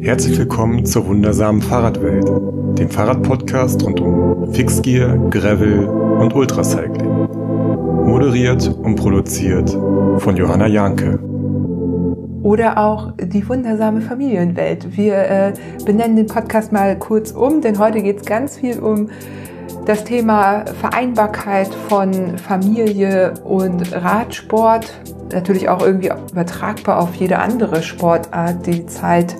Herzlich willkommen zur wundersamen Fahrradwelt, dem Fahrradpodcast rund um Fixgear, Gravel und Ultracycling. Moderiert und produziert von Johanna Janke. Oder auch die wundersame Familienwelt. Wir äh, benennen den Podcast mal kurz um, denn heute geht es ganz viel um das Thema Vereinbarkeit von Familie und Radsport. Natürlich auch irgendwie übertragbar auf jede andere Sportart, die Zeit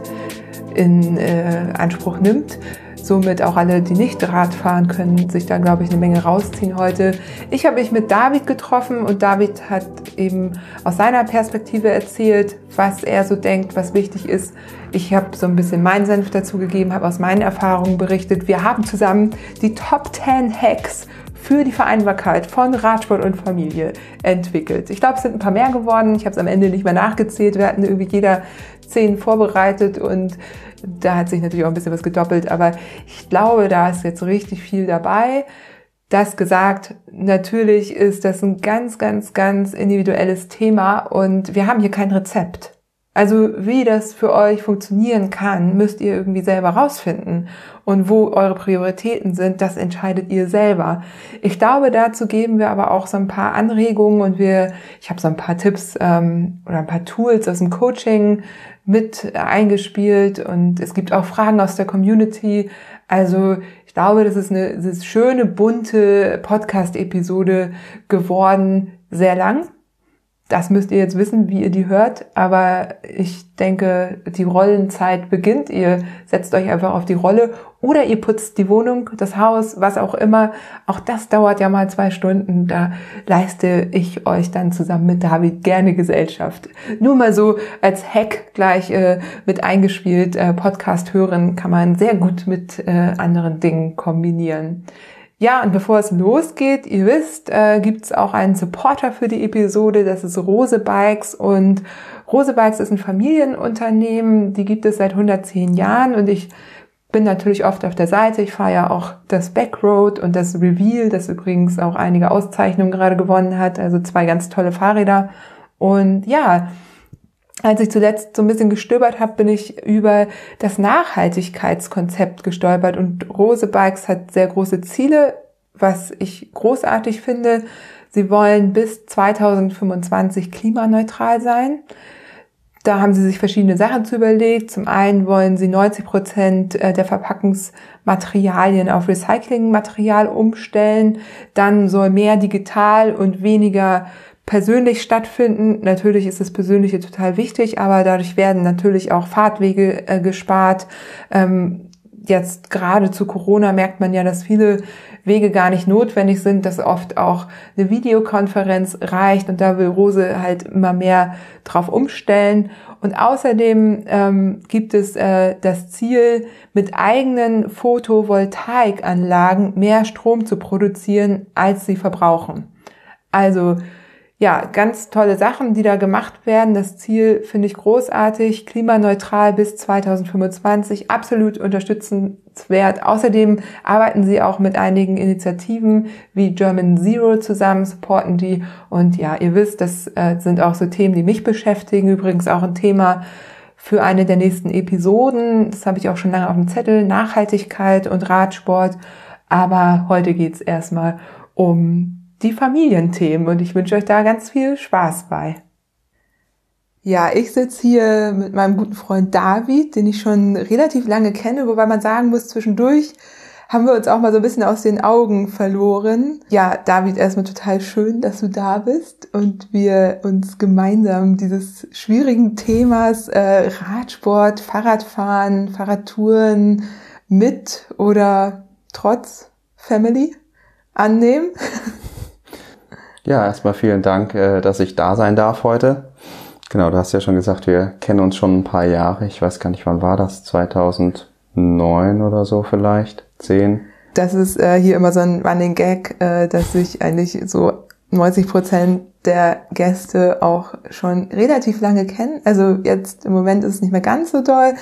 in äh, Anspruch nimmt. Somit auch alle, die nicht Rad fahren können, sich da, glaube ich, eine Menge rausziehen heute. Ich habe mich mit David getroffen und David hat eben aus seiner Perspektive erzählt, was er so denkt, was wichtig ist. Ich habe so ein bisschen meinen Senf dazu gegeben, habe aus meinen Erfahrungen berichtet. Wir haben zusammen die Top 10 Hacks für die Vereinbarkeit von Radsport und Familie entwickelt. Ich glaube, es sind ein paar mehr geworden. Ich habe es am Ende nicht mehr nachgezählt. Wir hatten irgendwie jeder zehn vorbereitet und da hat sich natürlich auch ein bisschen was gedoppelt. Aber ich glaube, da ist jetzt richtig viel dabei. Das gesagt, natürlich ist das ein ganz, ganz, ganz individuelles Thema und wir haben hier kein Rezept. Also wie das für euch funktionieren kann, müsst ihr irgendwie selber rausfinden. Und wo eure Prioritäten sind, das entscheidet ihr selber. Ich glaube, dazu geben wir aber auch so ein paar Anregungen und wir, ich habe so ein paar Tipps ähm, oder ein paar Tools aus dem Coaching mit eingespielt und es gibt auch Fragen aus der Community. Also ich glaube, das ist eine, das ist schöne, bunte Podcast-Episode geworden, sehr lang das müsst ihr jetzt wissen, wie ihr die hört, aber ich denke, die Rollenzeit beginnt. Ihr setzt euch einfach auf die Rolle oder ihr putzt die Wohnung, das Haus, was auch immer. Auch das dauert ja mal zwei Stunden. Da leiste ich euch dann zusammen mit David gerne Gesellschaft. Nur mal so als Hack gleich äh, mit eingespielt. Äh, Podcast hören kann man sehr gut mit äh, anderen Dingen kombinieren. Ja, und bevor es losgeht, ihr wisst, äh, gibt es auch einen Supporter für die Episode, das ist Rose Bikes und Rose Bikes ist ein Familienunternehmen, die gibt es seit 110 Jahren und ich bin natürlich oft auf der Seite. Ich fahre ja auch das Backroad und das Reveal, das übrigens auch einige Auszeichnungen gerade gewonnen hat, also zwei ganz tolle Fahrräder. Und ja, als ich zuletzt so ein bisschen gestöbert habe, bin ich über das Nachhaltigkeitskonzept gestolpert und Rose Bikes hat sehr große Ziele, was ich großartig finde. Sie wollen bis 2025 klimaneutral sein. Da haben sie sich verschiedene Sachen zu überlegt. Zum einen wollen sie 90 Prozent äh, der Verpackungsmaterialien auf Recyclingmaterial umstellen. Dann soll mehr digital und weniger persönlich stattfinden. Natürlich ist das Persönliche total wichtig, aber dadurch werden natürlich auch Fahrtwege äh, gespart. Ähm, jetzt gerade zu Corona merkt man ja, dass viele Wege gar nicht notwendig sind, dass oft auch eine Videokonferenz reicht und da will Rose halt immer mehr drauf umstellen. Und außerdem ähm, gibt es äh, das Ziel, mit eigenen Photovoltaikanlagen mehr Strom zu produzieren, als sie verbrauchen. Also ja, ganz tolle Sachen, die da gemacht werden. Das Ziel finde ich großartig, klimaneutral bis 2025, absolut unterstützenswert. Außerdem arbeiten sie auch mit einigen Initiativen wie German Zero zusammen, supporten die. Und ja, ihr wisst, das äh, sind auch so Themen, die mich beschäftigen. Übrigens auch ein Thema für eine der nächsten Episoden. Das habe ich auch schon lange auf dem Zettel. Nachhaltigkeit und Radsport. Aber heute geht's erstmal um die Familienthemen und ich wünsche euch da ganz viel Spaß bei. Ja, ich sitze hier mit meinem guten Freund David, den ich schon relativ lange kenne, wobei man sagen muss, zwischendurch haben wir uns auch mal so ein bisschen aus den Augen verloren. Ja, David, erstmal total schön, dass du da bist und wir uns gemeinsam dieses schwierigen Themas äh, Radsport, Fahrradfahren, Fahrradtouren mit oder trotz Family annehmen. Ja, erstmal vielen Dank, äh, dass ich da sein darf heute. Genau, du hast ja schon gesagt, wir kennen uns schon ein paar Jahre. Ich weiß gar nicht, wann war das? 2009 oder so vielleicht? Zehn? Das ist äh, hier immer so ein Running Gag, äh, dass sich eigentlich so 90 Prozent der Gäste auch schon relativ lange kennen. Also jetzt im Moment ist es nicht mehr ganz so doll.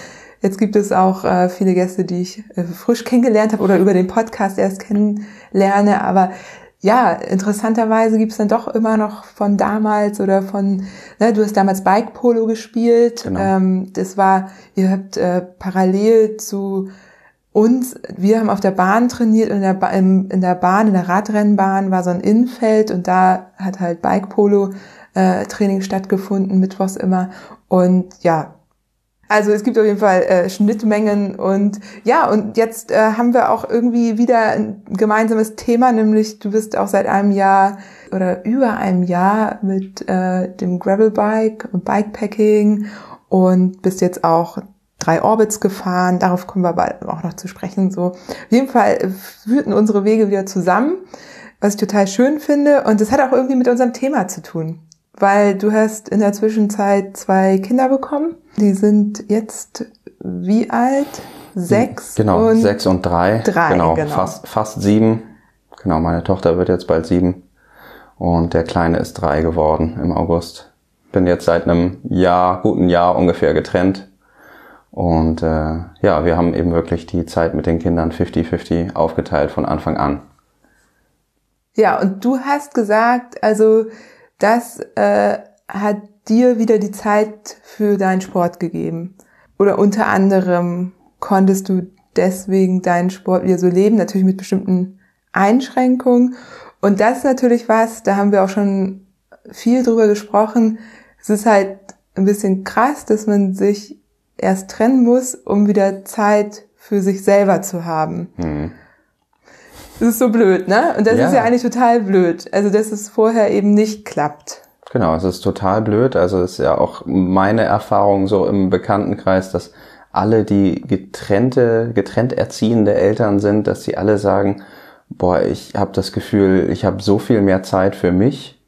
Jetzt gibt es auch äh, viele Gäste, die ich äh, frisch kennengelernt habe oder über den Podcast erst kennenlerne. Aber ja, interessanterweise gibt's dann doch immer noch von damals oder von, ne, du hast damals Bike Polo gespielt. Genau. Ähm, das war, ihr habt äh, parallel zu uns, wir haben auf der Bahn trainiert, in der, ba in, in der Bahn, in der Radrennbahn war so ein Innenfeld und da hat halt Bike Polo äh, Training stattgefunden, mittwochs immer. Und ja, also es gibt auf jeden Fall äh, Schnittmengen und ja, und jetzt äh, haben wir auch irgendwie wieder ein gemeinsames Thema, nämlich du bist auch seit einem Jahr oder über einem Jahr mit äh, dem Gravelbike und Bikepacking und bist jetzt auch drei Orbits gefahren. Darauf kommen wir aber auch noch zu sprechen. So, auf jeden Fall führten unsere Wege wieder zusammen, was ich total schön finde und es hat auch irgendwie mit unserem Thema zu tun weil du hast in der Zwischenzeit zwei Kinder bekommen. Die sind jetzt wie alt? Sechs genau, und sechs und drei. Drei, genau, genau. Fast, fast sieben. Genau, meine Tochter wird jetzt bald sieben. Und der Kleine ist drei geworden im August. Bin jetzt seit einem Jahr, guten Jahr ungefähr getrennt. Und äh, ja, wir haben eben wirklich die Zeit mit den Kindern 50-50 aufgeteilt von Anfang an. Ja, und du hast gesagt, also das äh, hat dir wieder die Zeit für deinen Sport gegeben. Oder unter anderem konntest du deswegen deinen Sport wieder so leben, natürlich mit bestimmten Einschränkungen. Und das ist natürlich was, da haben wir auch schon viel drüber gesprochen. Es ist halt ein bisschen krass, dass man sich erst trennen muss, um wieder Zeit für sich selber zu haben. Mhm. Das ist so blöd, ne? Und das ja. ist ja eigentlich total blöd. Also, dass es vorher eben nicht klappt. Genau, es ist total blöd. Also, es ist ja auch meine Erfahrung so im Bekanntenkreis, dass alle, die getrennte, getrennt erziehende Eltern sind, dass sie alle sagen, boah, ich habe das Gefühl, ich habe so viel mehr Zeit für mich.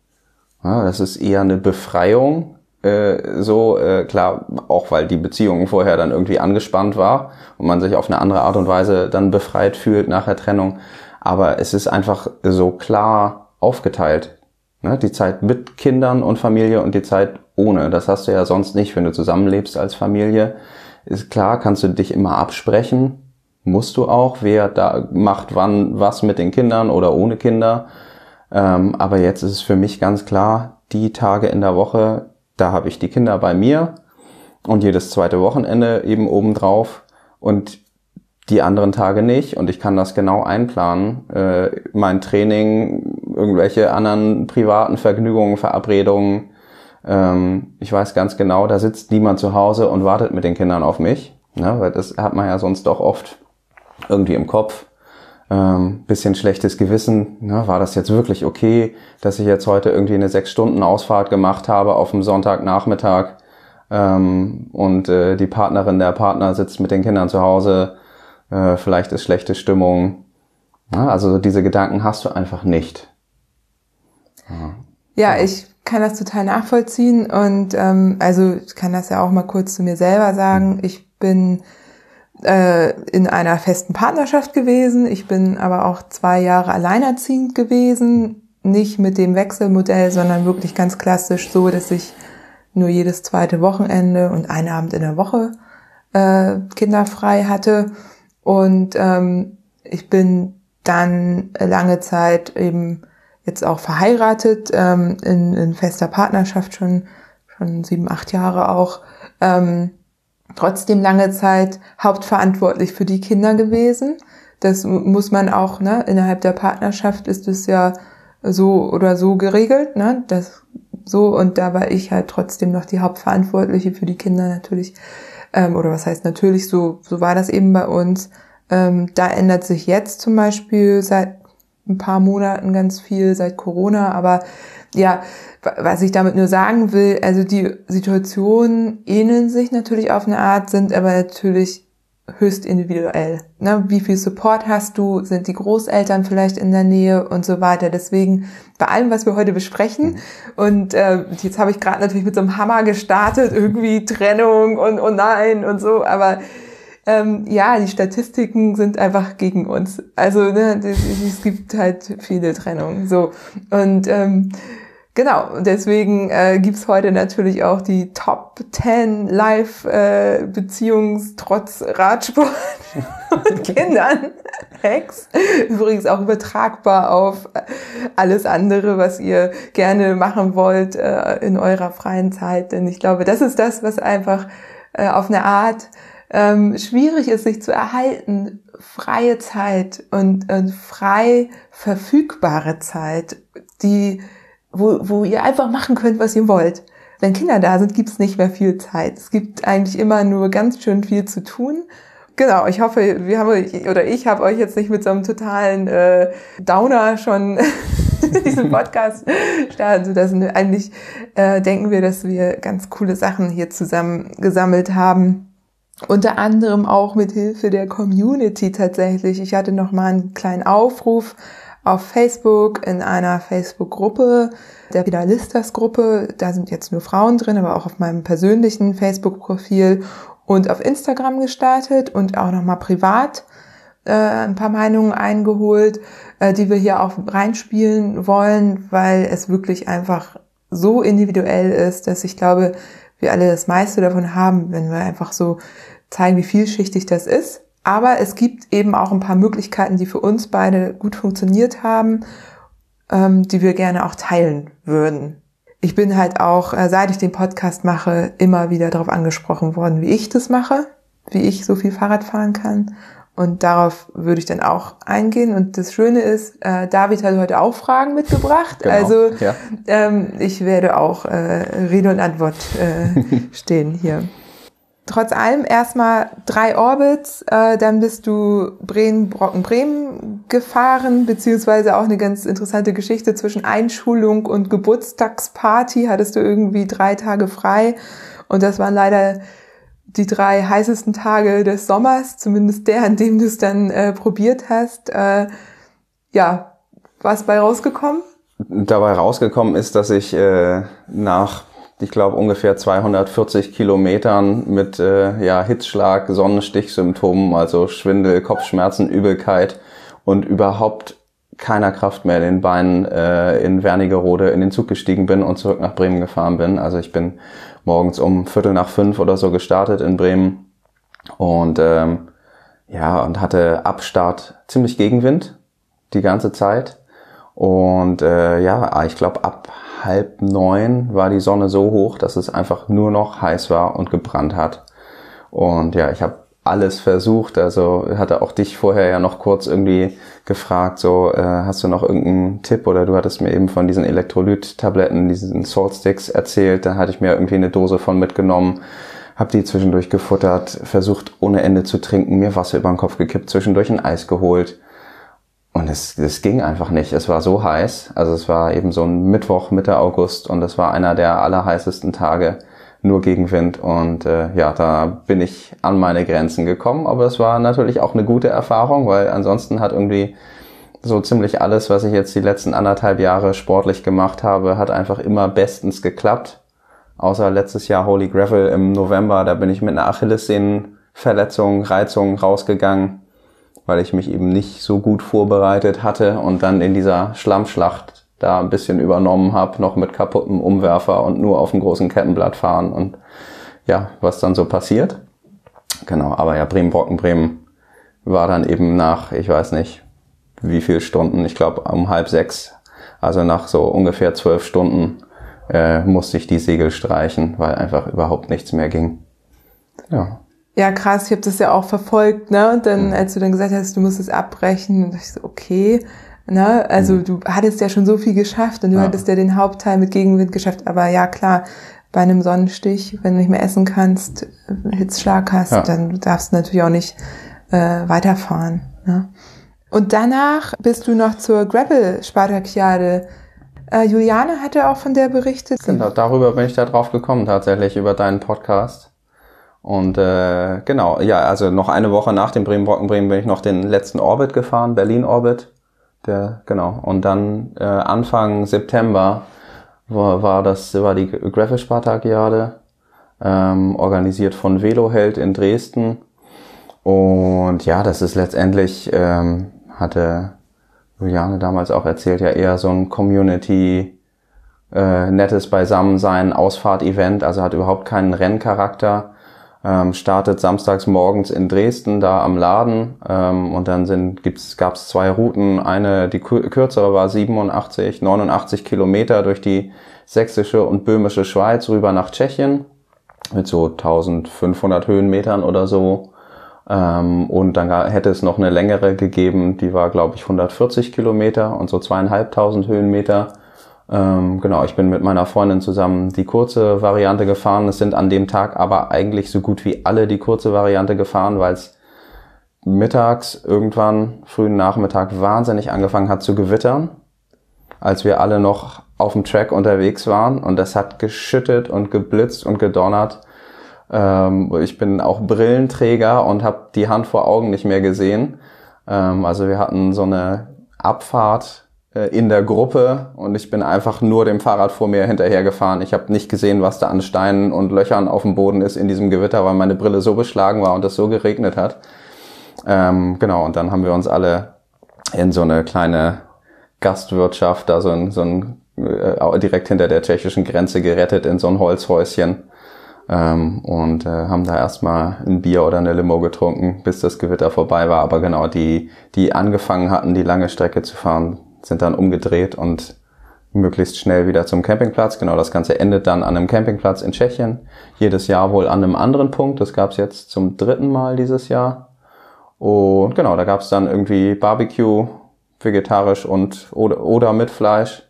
Ja, das ist eher eine Befreiung, äh, so äh, klar, auch weil die Beziehung vorher dann irgendwie angespannt war und man sich auf eine andere Art und Weise dann befreit fühlt nach der Trennung aber es ist einfach so klar aufgeteilt. Ne? Die Zeit mit Kindern und Familie und die Zeit ohne. Das hast du ja sonst nicht, wenn du zusammenlebst als Familie. Ist klar, kannst du dich immer absprechen. Musst du auch, wer da macht wann was mit den Kindern oder ohne Kinder. Ähm, aber jetzt ist es für mich ganz klar, die Tage in der Woche, da habe ich die Kinder bei mir und jedes zweite Wochenende eben obendrauf. Und die anderen Tage nicht und ich kann das genau einplanen. Äh, mein Training, irgendwelche anderen privaten Vergnügungen, Verabredungen. Ähm, ich weiß ganz genau, da sitzt niemand zu Hause und wartet mit den Kindern auf mich. Ne? Weil das hat man ja sonst doch oft irgendwie im Kopf. Ähm, bisschen schlechtes Gewissen. Ne? War das jetzt wirklich okay, dass ich jetzt heute irgendwie eine sechs Stunden Ausfahrt gemacht habe auf dem Sonntagnachmittag ähm, und äh, die Partnerin, der Partner sitzt mit den Kindern zu Hause äh, vielleicht ist schlechte Stimmung. Ja, also diese Gedanken hast du einfach nicht. Ja, ja ich kann das total nachvollziehen und ähm, also ich kann das ja auch mal kurz zu mir selber sagen. Mhm. Ich bin äh, in einer festen Partnerschaft gewesen. Ich bin aber auch zwei Jahre alleinerziehend gewesen. Nicht mit dem Wechselmodell, sondern wirklich ganz klassisch so, dass ich nur jedes zweite Wochenende und einen Abend in der Woche äh, kinderfrei hatte. Und ähm, ich bin dann lange Zeit eben jetzt auch verheiratet, ähm, in, in fester Partnerschaft schon, schon sieben, acht Jahre auch. Ähm, trotzdem lange Zeit hauptverantwortlich für die Kinder gewesen. Das muss man auch, ne, innerhalb der Partnerschaft ist es ja so oder so geregelt, ne, das so und da war ich halt trotzdem noch die Hauptverantwortliche für die Kinder natürlich ähm, oder was heißt natürlich, so, so war das eben bei uns. Ähm, da ändert sich jetzt zum Beispiel seit ein paar Monaten ganz viel, seit Corona, aber ja, was ich damit nur sagen will, also die Situationen ähneln sich natürlich auf eine Art, sind aber natürlich höchst individuell. Ne? Wie viel Support hast du? Sind die Großeltern vielleicht in der Nähe und so weiter? Deswegen bei allem, was wir heute besprechen, mhm. und äh, jetzt habe ich gerade natürlich mit so einem Hammer gestartet, irgendwie Trennung und oh nein und so, aber ähm, ja, die Statistiken sind einfach gegen uns. Also ne, es gibt halt viele Trennungen. So und ähm, Genau, deswegen äh, gibt heute natürlich auch die Top 10 Live-Beziehungs- äh, trotz Radsport und Kindern. Hacks. Übrigens auch übertragbar auf alles andere, was ihr gerne machen wollt äh, in eurer freien Zeit. Denn ich glaube, das ist das, was einfach äh, auf eine Art ähm, schwierig ist, sich zu erhalten. Freie Zeit und, und frei verfügbare Zeit, die wo, wo ihr einfach machen könnt, was ihr wollt. Wenn Kinder da sind, gibt's nicht mehr viel Zeit. Es gibt eigentlich immer nur ganz schön viel zu tun. Genau, ich hoffe, wir haben oder ich habe euch jetzt nicht mit so einem totalen äh, Downer schon diesen Podcast starten, sodass eigentlich äh, denken wir, dass wir ganz coole Sachen hier zusammen gesammelt haben. Unter anderem auch mit Hilfe der Community tatsächlich. Ich hatte noch mal einen kleinen Aufruf auf Facebook in einer Facebook-Gruppe, der Pedalistas-Gruppe. Da sind jetzt nur Frauen drin, aber auch auf meinem persönlichen Facebook-Profil und auf Instagram gestartet und auch nochmal privat äh, ein paar Meinungen eingeholt, äh, die wir hier auch reinspielen wollen, weil es wirklich einfach so individuell ist, dass ich glaube, wir alle das meiste davon haben, wenn wir einfach so zeigen, wie vielschichtig das ist. Aber es gibt eben auch ein paar Möglichkeiten, die für uns beide gut funktioniert haben, ähm, die wir gerne auch teilen würden. Ich bin halt auch, äh, seit ich den Podcast mache, immer wieder darauf angesprochen worden, wie ich das mache, wie ich so viel Fahrrad fahren kann. Und darauf würde ich dann auch eingehen. Und das Schöne ist, äh, David hat heute auch Fragen mitgebracht. Genau, also ja. ähm, ich werde auch äh, Rede und Antwort äh, stehen hier trotz allem erstmal drei Orbits, äh, dann bist du Bremen, Brocken, Bremen gefahren, beziehungsweise auch eine ganz interessante Geschichte zwischen Einschulung und Geburtstagsparty hattest du irgendwie drei Tage frei und das waren leider die drei heißesten Tage des Sommers, zumindest der, an dem du es dann äh, probiert hast. Äh, ja, was bei rausgekommen? Dabei rausgekommen ist, dass ich äh, nach ich glaube, ungefähr 240 Kilometern mit äh, ja, Hitzschlag, Sonnenstichsymptomen, also Schwindel, Kopfschmerzen, Übelkeit und überhaupt keiner Kraft mehr in den Beinen äh, in Wernigerode in den Zug gestiegen bin und zurück nach Bremen gefahren bin. Also ich bin morgens um Viertel nach fünf oder so gestartet in Bremen und ähm, ja und hatte Abstart ziemlich Gegenwind die ganze Zeit und äh, ja ich glaube ab halb neun war die Sonne so hoch, dass es einfach nur noch heiß war und gebrannt hat. Und ja, ich habe alles versucht. Also hatte auch dich vorher ja noch kurz irgendwie gefragt, so äh, hast du noch irgendeinen Tipp oder du hattest mir eben von diesen Elektrolyt-Tabletten, diesen Salt Sticks erzählt. Da hatte ich mir irgendwie eine Dose von mitgenommen, habe die zwischendurch gefuttert, versucht ohne Ende zu trinken, mir Wasser über den Kopf gekippt, zwischendurch ein Eis geholt. Und es, es ging einfach nicht. Es war so heiß. Also es war eben so ein Mittwoch Mitte August und es war einer der allerheißesten Tage, nur Gegenwind. Und äh, ja, da bin ich an meine Grenzen gekommen. Aber es war natürlich auch eine gute Erfahrung, weil ansonsten hat irgendwie so ziemlich alles, was ich jetzt die letzten anderthalb Jahre sportlich gemacht habe, hat einfach immer bestens geklappt. Außer letztes Jahr Holy Gravel im November, da bin ich mit einer Achillessehnenverletzung, Reizung rausgegangen weil ich mich eben nicht so gut vorbereitet hatte und dann in dieser Schlammschlacht da ein bisschen übernommen habe, noch mit kaputtem Umwerfer und nur auf dem großen Kettenblatt fahren und ja, was dann so passiert. Genau, aber ja, Bremen-Brocken, Bremen war dann eben nach, ich weiß nicht, wie viel Stunden, ich glaube um halb sechs, also nach so ungefähr zwölf Stunden äh, musste ich die Segel streichen, weil einfach überhaupt nichts mehr ging. Ja ja krass, ich habe das ja auch verfolgt, ne? Und dann, mhm. als du dann gesagt hast, du musst es abbrechen, und ich so, okay, ne? Also mhm. du hattest ja schon so viel geschafft und du ja. hattest ja den Hauptteil mit Gegenwind geschafft, aber ja klar, bei einem Sonnenstich, wenn du nicht mehr essen kannst, Hitzschlag hast, ja. dann darfst du natürlich auch nicht äh, weiterfahren. Ne? Und danach bist du noch zur Gravel-Spartakiade. Äh, Juliane hatte auch von der berichtet. Genau, darüber bin ich da drauf gekommen tatsächlich, über deinen Podcast. Und äh, genau, ja, also noch eine Woche nach dem Bremen-Brocken-Bremen bin ich noch den letzten Orbit gefahren, Berlin-Orbit. Der, genau. Und dann äh, Anfang September war, war das war die Gravel-Spartakiade, ähm, organisiert von Veloheld in Dresden. Und ja, das ist letztendlich, ähm, hatte Juliane damals auch erzählt, ja eher so ein Community äh, nettes Beisammensein, Ausfahrt-Event, also hat überhaupt keinen Renncharakter. Ähm, startet samstags morgens in Dresden da am Laden ähm, und dann sind gibt's gab's zwei Routen. Eine die kürzere war 87, 89 Kilometer durch die sächsische und böhmische Schweiz rüber nach Tschechien mit so 1500 Höhenmetern oder so. Ähm, und dann hätte es noch eine längere gegeben, die war glaube ich 140 Kilometer und so zweieinhalbtausend Höhenmeter. Ähm, genau, ich bin mit meiner Freundin zusammen die kurze Variante gefahren. Es sind an dem Tag aber eigentlich so gut wie alle die kurze Variante gefahren, weil es mittags irgendwann, frühen Nachmittag, wahnsinnig angefangen hat zu gewittern, als wir alle noch auf dem Track unterwegs waren. Und das hat geschüttet und geblitzt und gedonnert. Ähm, ich bin auch Brillenträger und habe die Hand vor Augen nicht mehr gesehen. Ähm, also wir hatten so eine Abfahrt in der Gruppe und ich bin einfach nur dem Fahrrad vor mir hinterhergefahren. Ich habe nicht gesehen, was da an Steinen und Löchern auf dem Boden ist in diesem Gewitter, weil meine Brille so beschlagen war und es so geregnet hat. Ähm, genau, und dann haben wir uns alle in so eine kleine Gastwirtschaft, da so ein, so ein äh, direkt hinter der tschechischen Grenze gerettet in so ein Holzhäuschen. Ähm, und äh, haben da erstmal ein Bier oder eine Limo getrunken, bis das Gewitter vorbei war. Aber genau, die, die angefangen hatten, die lange Strecke zu fahren, sind dann umgedreht und möglichst schnell wieder zum Campingplatz. Genau, das Ganze endet dann an einem Campingplatz in Tschechien. Jedes Jahr wohl an einem anderen Punkt. Das gab es jetzt zum dritten Mal dieses Jahr. Und genau, da gab es dann irgendwie Barbecue, vegetarisch und oder, oder mit Fleisch.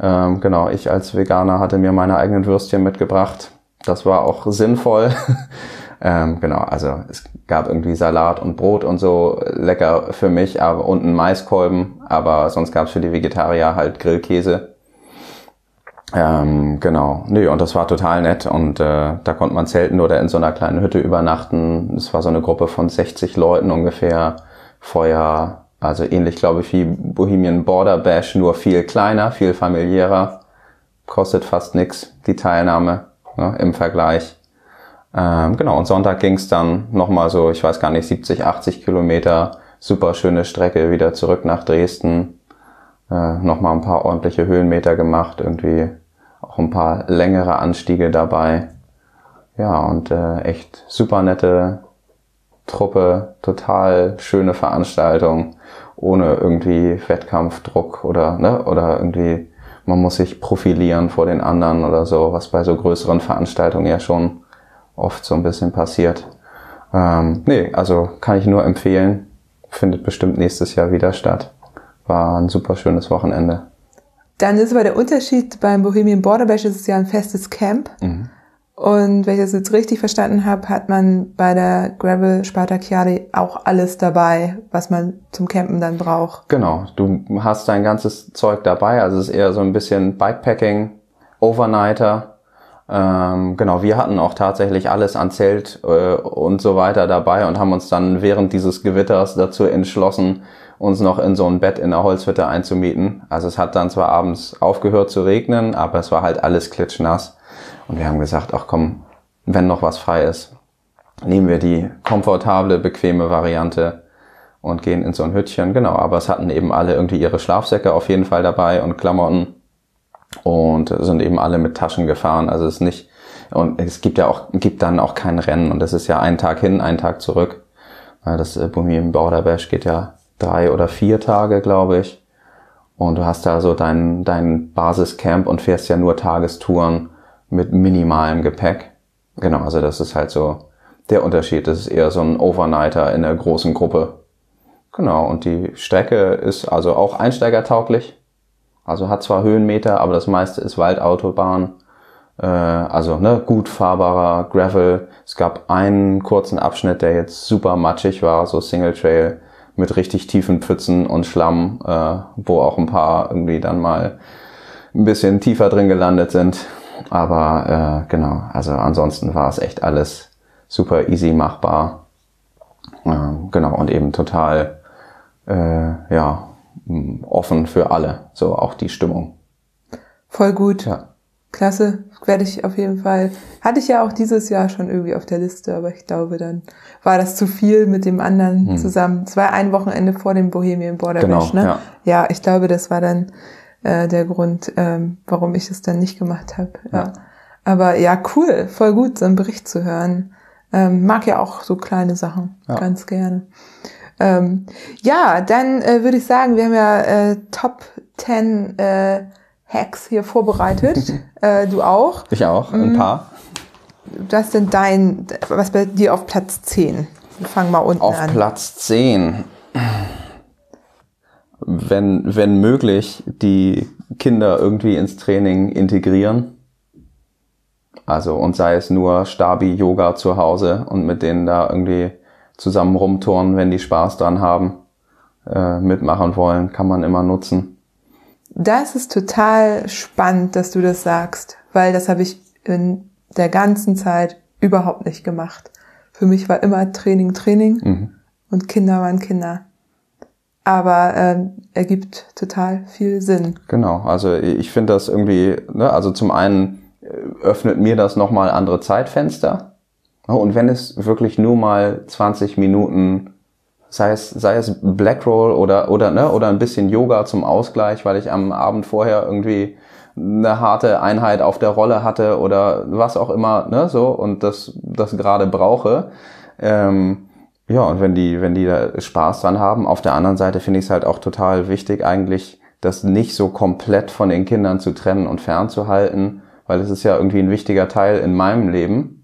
Ähm, genau, ich als Veganer hatte mir meine eigenen Würstchen mitgebracht. Das war auch sinnvoll. Ähm, genau, also es gab irgendwie Salat und Brot und so, lecker für mich, aber und einen Maiskolben, aber sonst gab es für die Vegetarier halt Grillkäse. Ähm, genau, nö, und das war total nett und äh, da konnte man zelten oder in so einer kleinen Hütte übernachten. Es war so eine Gruppe von 60 Leuten ungefähr. Feuer, also ähnlich glaube ich wie Bohemian Border Bash, nur viel kleiner, viel familiärer. Kostet fast nix die Teilnahme ne, im Vergleich. Ähm, genau, und Sonntag ging es dann nochmal so, ich weiß gar nicht, 70, 80 Kilometer, super schöne Strecke wieder zurück nach Dresden. Äh, nochmal ein paar ordentliche Höhenmeter gemacht, irgendwie auch ein paar längere Anstiege dabei. Ja, und äh, echt super nette Truppe, total schöne Veranstaltung, ohne irgendwie Wettkampfdruck oder, ne, oder irgendwie, man muss sich profilieren vor den anderen oder so, was bei so größeren Veranstaltungen ja schon oft so ein bisschen passiert. Ähm, nee, also kann ich nur empfehlen. Findet bestimmt nächstes Jahr wieder statt. War ein super schönes Wochenende. Dann ist aber der Unterschied beim Bohemian Border Bash ist es ja ein festes Camp. Mhm. Und wenn ich das jetzt richtig verstanden habe, hat man bei der Gravel Spartakiade auch alles dabei, was man zum Campen dann braucht. Genau, du hast dein ganzes Zeug dabei. Also es ist eher so ein bisschen Bikepacking, Overnighter ähm, genau, wir hatten auch tatsächlich alles an Zelt äh, und so weiter dabei und haben uns dann während dieses Gewitters dazu entschlossen, uns noch in so ein Bett in der Holzhütte einzumieten. Also es hat dann zwar abends aufgehört zu regnen, aber es war halt alles klitschnass. Und wir haben gesagt, ach komm, wenn noch was frei ist, nehmen wir die komfortable, bequeme Variante und gehen in so ein Hüttchen. Genau, aber es hatten eben alle irgendwie ihre Schlafsäcke auf jeden Fall dabei und Klamotten und sind eben alle mit Taschen gefahren. Also es ist nicht und es gibt ja auch gibt dann auch kein Rennen und es ist ja ein Tag hin, ein Tag zurück. Das äh, Bohemian Border Bash geht ja drei oder vier Tage, glaube ich. Und du hast da so dein, dein Basiscamp und fährst ja nur Tagestouren mit minimalem Gepäck. Genau, also das ist halt so der Unterschied. Das ist eher so ein Overnighter in einer großen Gruppe. Genau, und die Strecke ist also auch einsteigertauglich. Also hat zwar Höhenmeter, aber das meiste ist Waldautobahn. Äh, also ne, gut fahrbarer Gravel. Es gab einen kurzen Abschnitt, der jetzt super matschig war, so Single Trail mit richtig tiefen Pfützen und Schlamm, äh, wo auch ein paar irgendwie dann mal ein bisschen tiefer drin gelandet sind. Aber äh, genau, also ansonsten war es echt alles super easy machbar. Ähm, genau, und eben total, äh, ja, offen für alle, so auch die Stimmung. Voll gut. Ja. Klasse, werde ich auf jeden Fall. Hatte ich ja auch dieses Jahr schon irgendwie auf der Liste, aber ich glaube, dann war das zu viel mit dem anderen hm. zusammen. Es war ein Wochenende vor dem Bohemian Border genau, Bash, ne? Ja. ja, ich glaube, das war dann äh, der Grund, ähm, warum ich es dann nicht gemacht habe. Ja. Ja. Aber ja, cool, voll gut, so einen Bericht zu hören. Ähm, mag ja auch so kleine Sachen Ja. ganz gerne. Ähm, ja, dann äh, würde ich sagen, wir haben ja äh, Top 10 äh, Hacks hier vorbereitet. äh, du auch. Ich auch, Mhm. ein paar. Was denn dein, was bei dir auf Platz 10? Wir fangen mal unten Auf an. Platz 10. Wenn, wenn möglich, die Kinder irgendwie ins Training integrieren. Also, und sei es nur Stabi-Yoga zu Hause und mit denen da irgendwie zusammen rumturnen, wenn die Spaß dran haben, äh, mitmachen wollen, kann man immer nutzen. Das ist total spannend, dass du das sagst, weil das habe ich in der ganzen Zeit überhaupt nicht gemacht. Für mich war immer Training, Training Mhm. und Kinder waren Kinder. Aber ähm, ergibt total viel Sinn. Genau, also ich finde das irgendwie, ne, also zum einen äh, öffnet mir das nochmal andere Zeitfenster. Ja, Und wenn es wirklich nur mal 20 Minuten, sei es, sei es Black Roll oder, oder, ne, oder ein bisschen Yoga zum Ausgleich, weil ich am Abend vorher irgendwie eine harte Einheit auf der Rolle hatte oder was auch immer, ne, so, und das, das gerade brauche. Ähm, ja, und wenn die, wenn die da Spaß dran haben, auf der anderen Seite finde ich es halt auch total wichtig, eigentlich das nicht so komplett von den Kindern zu trennen und fernzuhalten, weil es ist ja irgendwie ein wichtiger Teil in meinem Leben.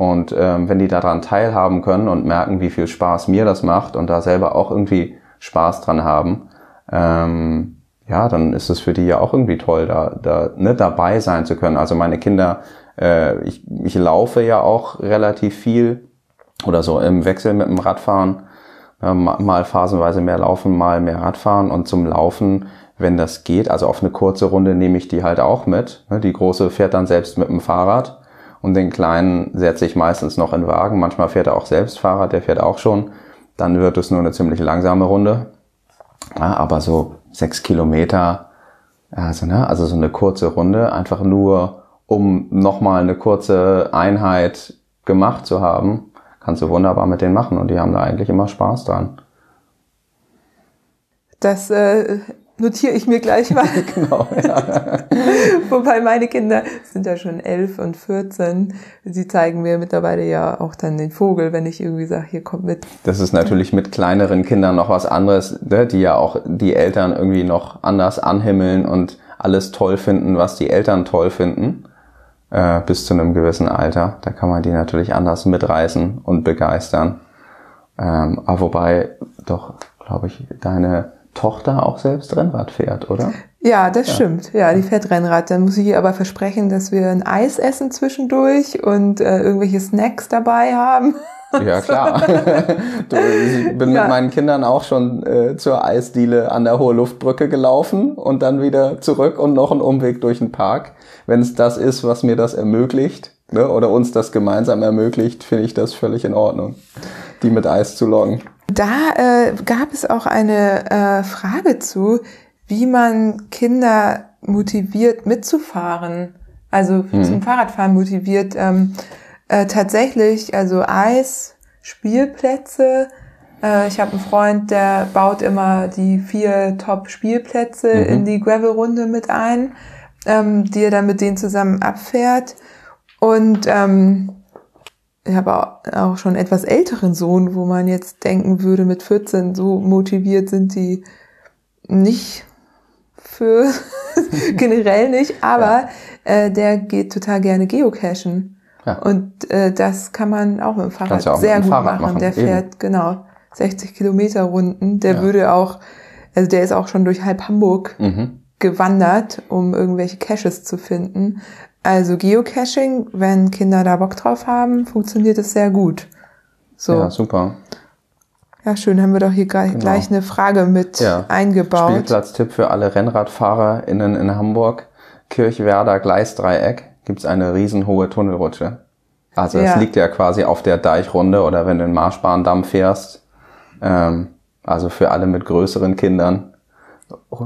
Und ähm, wenn die daran teilhaben können und merken, wie viel Spaß mir das macht und da selber auch irgendwie Spaß dran haben, ähm, ja, dann ist es für die ja auch irgendwie toll, da, da ne, dabei sein zu können. Also meine Kinder, äh, ich, ich laufe ja auch relativ viel oder so im Wechsel mit dem Radfahren. Äh, ma- mal phasenweise mehr laufen, mal mehr Radfahren und zum Laufen, wenn das geht, also auf eine kurze Runde nehme ich die halt auch mit. Ne, Die große fährt dann selbst mit dem Fahrrad und den kleinen setze ich meistens noch in Wagen. Manchmal fährt er auch selbst Fahrrad, der fährt auch schon. Dann wird es nur eine ziemlich langsame Runde. Ja, aber so sechs Kilometer, also, ne, also so eine kurze Runde, einfach nur, um nochmal eine kurze Einheit gemacht zu haben, kannst du wunderbar mit denen machen und die haben da eigentlich immer Spaß dran. Das äh, notiere ich mir gleich mal. Genau, ja. Wobei meine Kinder sind ja schon elf und 14. Sie zeigen mir mittlerweile ja auch dann den Vogel, wenn ich irgendwie sage, hier kommt mit. Das ist natürlich mit kleineren Kindern noch was anderes, ne, die ja auch die Eltern irgendwie noch anders anhimmeln und alles toll finden, was die Eltern toll finden, äh, bis zu einem gewissen Alter. Da kann man die natürlich anders mitreißen und begeistern. Ähm, aber wobei doch, glaube ich, deine Tochter auch selbst Rennrad fährt, oder? Ja, das stimmt. Ja, die fährt Rennrad. Dann muss ich ihr aber versprechen, dass wir ein Eis essen zwischendurch und äh, irgendwelche Snacks dabei haben. Ja, klar. du, ich bin Ja. mit meinen Kindern auch schon äh, zur Eisdiele an der Hohe Luftbrücke gelaufen und dann wieder zurück und noch einen Umweg durch den Park. Wenn es das ist, was mir das ermöglicht, ne, oder uns das gemeinsam ermöglicht, finde ich das völlig in Ordnung, die mit Eis zu loggen. Da äh, gab es auch eine äh, Frage zu, wie man Kinder motiviert mitzufahren, also zum Fahrradfahren motiviert. Ähm, äh, tatsächlich, also Eis, Spielplätze. Äh, ich habe einen Freund, der baut immer die vier Top-Spielplätze in die Gravel-Runde mit ein, ähm, die er dann mit denen zusammen abfährt. Und ähm, ich habe auch schon einen etwas älteren Sohn, wo man jetzt denken würde, mit 14 so motiviert sind die nicht für generell nicht, aber äh, der geht total gerne geocachen. Ja. Und äh, das kann man auch mit dem Fahrrad mit sehr gut Fahrrad machen. machen, Der eben. fährt genau 60 Kilometer Runden. Der Ja. würde auch, also der ist auch schon durch halb Hamburg Mhm. gewandert, um irgendwelche Caches zu finden. Also Geocaching, wenn Kinder da Bock drauf haben, funktioniert es sehr gut. So, Ja, ja, super. schön, haben wir doch hier gleich, Genau. gleich eine Frage mit Ja. eingebaut. Spielplatztipp für alle RennradfahrerInnen in Hamburg. Kirchwerder Gleisdreieck gibt's eine riesenhohe Tunnelrutsche. Also es Ja. liegt ja quasi auf der Deichrunde oder wenn du den Marschbahndamm fährst. Ähm, also für alle mit größeren Kindern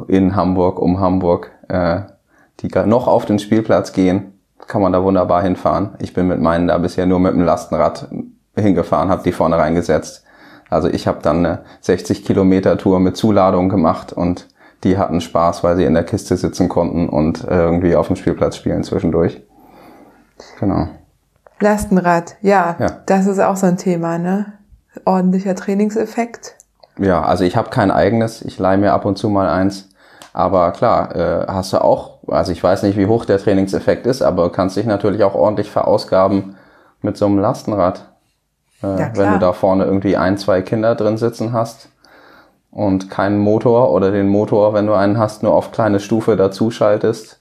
in Hamburg, um Hamburg, äh, die noch auf den Spielplatz gehen, kann man da wunderbar hinfahren. Ich bin mit meinen da bisher nur mit dem Lastenrad hingefahren, habe die vorne reingesetzt. Also ich habe dann eine 60 Kilometer Tour mit Zuladung gemacht und die hatten Spaß, weil sie in der Kiste sitzen konnten und äh, irgendwie auf dem Spielplatz spielen zwischendurch. Genau. Lastenrad, ja, Ja. das ist auch so ein Thema, ne? Ordentlicher Trainingseffekt. Ja, also ich habe kein eigenes, ich leihe mir ab und zu mal eins. Aber klar, äh, hast du auch, also ich weiß nicht, wie hoch der Trainingseffekt ist, aber kannst dich natürlich auch ordentlich verausgaben mit so einem Lastenrad. Äh, Ja, wenn du da vorne irgendwie ein, zwei Kinder drin sitzen hast und keinen Motor oder den Motor, wenn du einen hast, nur auf kleine Stufe dazu schaltest,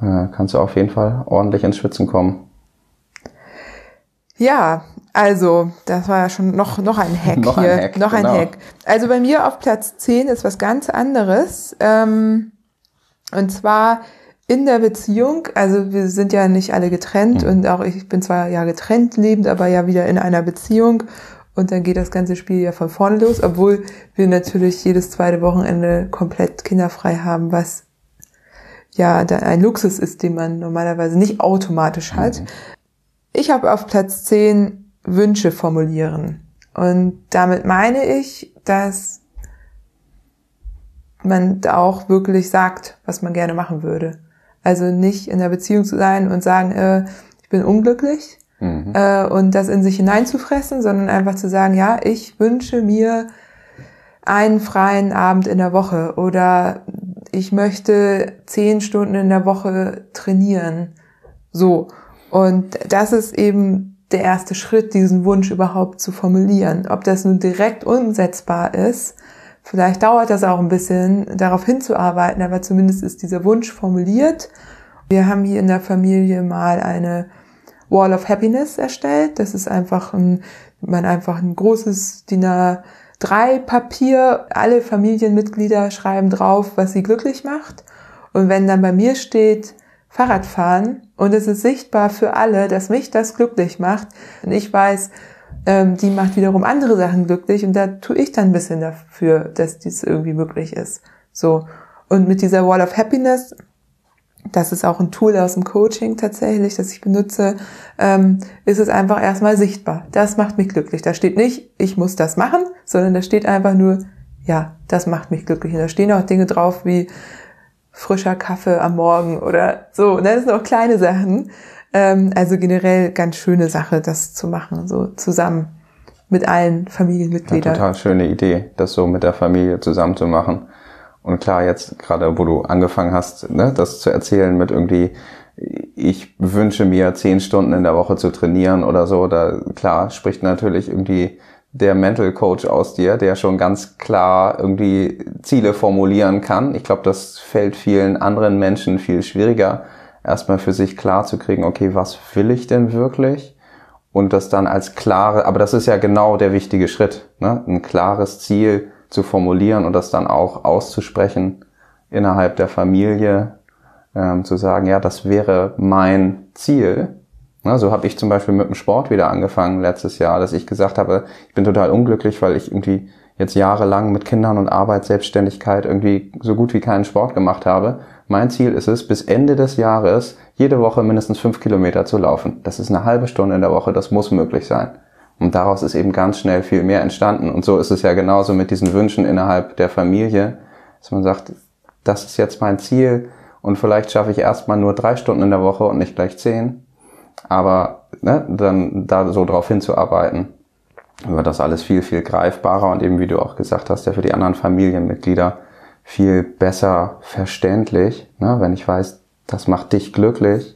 äh, kannst du auf jeden Fall ordentlich ins Schwitzen kommen. Ja, also, das war ja schon noch, noch ein Hack Noch ein hier. Hack, noch ein genau. Hack. Also bei mir auf Platz 10 ist was ganz anderes. Ähm, und zwar in der Beziehung, also wir sind ja nicht alle getrennt Mhm. und auch ich bin zwar ja getrennt lebend, aber ja wieder in einer Beziehung. Und dann geht das ganze Spiel ja von vorne los, obwohl wir natürlich jedes zweite Wochenende komplett kinderfrei haben, was ja dann ein Luxus ist, den man normalerweise nicht automatisch hat. Ich habe auf Platz 10 Wünsche formulieren. Und damit meine ich, dass man da auch wirklich sagt, was man gerne machen würde. Also nicht in der Beziehung zu sein und sagen, äh, ich bin unglücklich Mhm. äh, und das in sich hineinzufressen, sondern einfach zu sagen, ja, ich wünsche mir einen freien Abend in der Woche oder ich möchte zehn Stunden in der Woche trainieren. So. Und das ist eben der erste Schritt, diesen Wunsch überhaupt zu formulieren. Ob das nun direkt umsetzbar ist, vielleicht dauert das auch ein bisschen, darauf hinzuarbeiten, aber zumindest ist dieser Wunsch formuliert. Wir haben hier in der Familie mal eine Wall of Happiness erstellt. Das ist einfach ein, man einfach ein großes DIN A3 Papier. Alle Familienmitglieder schreiben drauf, was sie glücklich macht. Und wenn dann bei mir steht Fahrradfahren und es ist sichtbar für alle, dass mich das glücklich macht und ich weiß, die macht wiederum andere Sachen glücklich und da tue ich dann ein bisschen dafür, dass dies irgendwie möglich ist. So. Und mit dieser Wall of Happiness das ist auch ein Tool aus dem Coaching tatsächlich, das ich benutze, ähm, ist es einfach erstmal sichtbar. Das macht mich glücklich. Da steht nicht, ich muss das machen, sondern da steht einfach nur, ja, das macht mich glücklich. Und da stehen auch Dinge drauf wie frischer Kaffee am Morgen oder so. Und das sind auch kleine Sachen. Ähm, also generell ganz schöne Sache, das zu machen, so zusammen mit allen Ja, Familienmitgliedern. total schöne Idee, das so mit der Familie zusammen zu machen. Und klar, jetzt gerade, wo du angefangen hast, ne, das zu erzählen mit irgendwie, ich wünsche mir zehn Stunden in der Woche zu trainieren oder so, da klar spricht natürlich irgendwie der Mental Coach aus dir, der schon ganz klar irgendwie Ziele formulieren kann. Ich glaube, das fällt vielen anderen Menschen viel schwieriger, erstmal für sich klar zu kriegen, okay, was will ich denn wirklich? und das dann als klare, aber das ist ja genau der wichtige Schritt, ne? ein klares Ziel zu formulieren und das dann auch auszusprechen innerhalb der Familie, ähm, zu sagen, ja, das wäre mein Ziel. Ne? So habe ich zum Beispiel mit dem Sport wieder angefangen letztes Jahr, dass ich gesagt habe, ich bin total unglücklich, weil ich irgendwie jetzt jahrelang mit Kindern und Arbeit, Selbstständigkeit irgendwie so gut wie keinen Sport gemacht habe. Mein Ziel ist es, bis Ende des Jahres jede Woche mindestens fünf Kilometer zu laufen. Das ist eine halbe Stunde in der Woche, das muss möglich sein. Und daraus ist eben ganz schnell viel mehr entstanden. Und so ist es ja genauso mit diesen Wünschen innerhalb der Familie, dass man sagt, das ist jetzt mein Ziel und vielleicht schaffe ich erstmal nur drei Stunden in der Woche und nicht gleich zehn. Aber ne, dann da so drauf hinzuarbeiten, wird das alles viel, viel greifbarer und eben, wie du auch gesagt hast, ja für die anderen Familienmitglieder viel besser verständlich. Ne? Wenn ich weiß, das macht dich glücklich,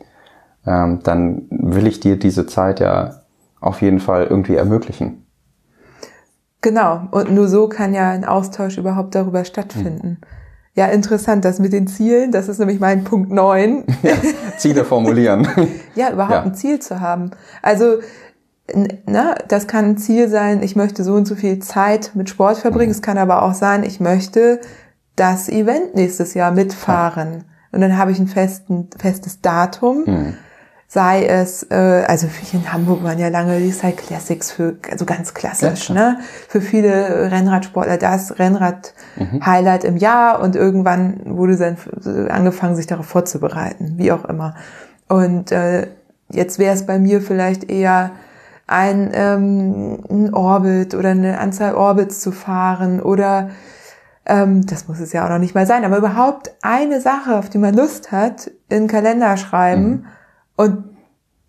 ähm, dann will ich dir diese Zeit ja auf jeden Fall irgendwie ermöglichen. Genau, und nur so kann ja ein Austausch überhaupt darüber stattfinden. Ja, interessant, das mit den Zielen, das ist nämlich mein Punkt 9. Ja, Ziele formulieren. ja, überhaupt Ja. ein Ziel zu haben. Also, na, das kann ein Ziel sein, ich möchte so und so viel Zeit mit Sport verbringen. Es kann aber auch sein, ich möchte das Event nächstes Jahr mitfahren. Und dann habe ich ein festen, festes Datum. Hm. Sei es, äh, also in Hamburg waren ja lange die Cycle Classics für, also ganz klassisch, Ja, ne? Für viele Rennradsportler das Rennrad-Highlight im Jahr und irgendwann wurde dann angefangen, sich darauf vorzubereiten, wie auch immer. Und äh, jetzt wäre es bei mir vielleicht eher ein, ähm, ein Orbit oder eine Anzahl Orbits zu fahren oder ähm, das muss es ja auch noch nicht mal sein, aber überhaupt eine Sache, auf die man Lust hat, in Kalender schreiben mhm. und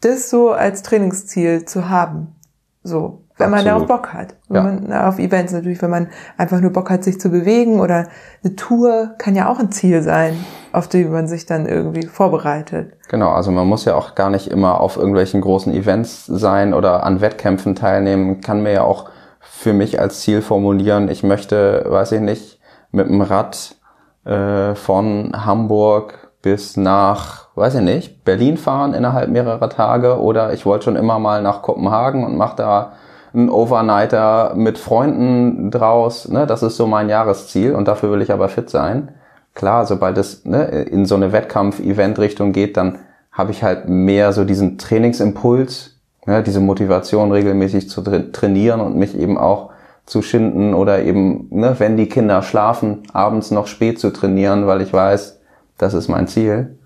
das so als Trainingsziel zu haben. So. Wenn Absolut. man darauf Bock hat. Wenn ja. man auf Events natürlich, wenn man einfach nur Bock hat, sich zu bewegen oder eine Tour kann ja auch ein Ziel sein, auf die man sich dann irgendwie vorbereitet. Genau, also man muss ja auch gar nicht immer auf irgendwelchen großen Events sein oder an Wettkämpfen teilnehmen. Kann mir ja auch für mich als Ziel formulieren, ich möchte, weiß ich nicht, mit dem Rad äh, von Hamburg bis nach, weiß ich nicht, Berlin fahren innerhalb mehrerer Tage oder ich wollte schon immer mal nach Kopenhagen und mache da einen Overnighter mit Freunden draus. Ne? Das ist so mein Jahresziel und dafür will ich aber fit sein. Klar, sobald es ne, in so eine Wettkampf-Event-Richtung geht, dann habe ich halt mehr so diesen Trainingsimpuls, ne, diese Motivation regelmäßig zu tra trainieren und mich eben auch zu schinden oder eben, ne, wenn die Kinder schlafen, abends noch spät zu trainieren, weil ich weiß, das ist mein Ziel.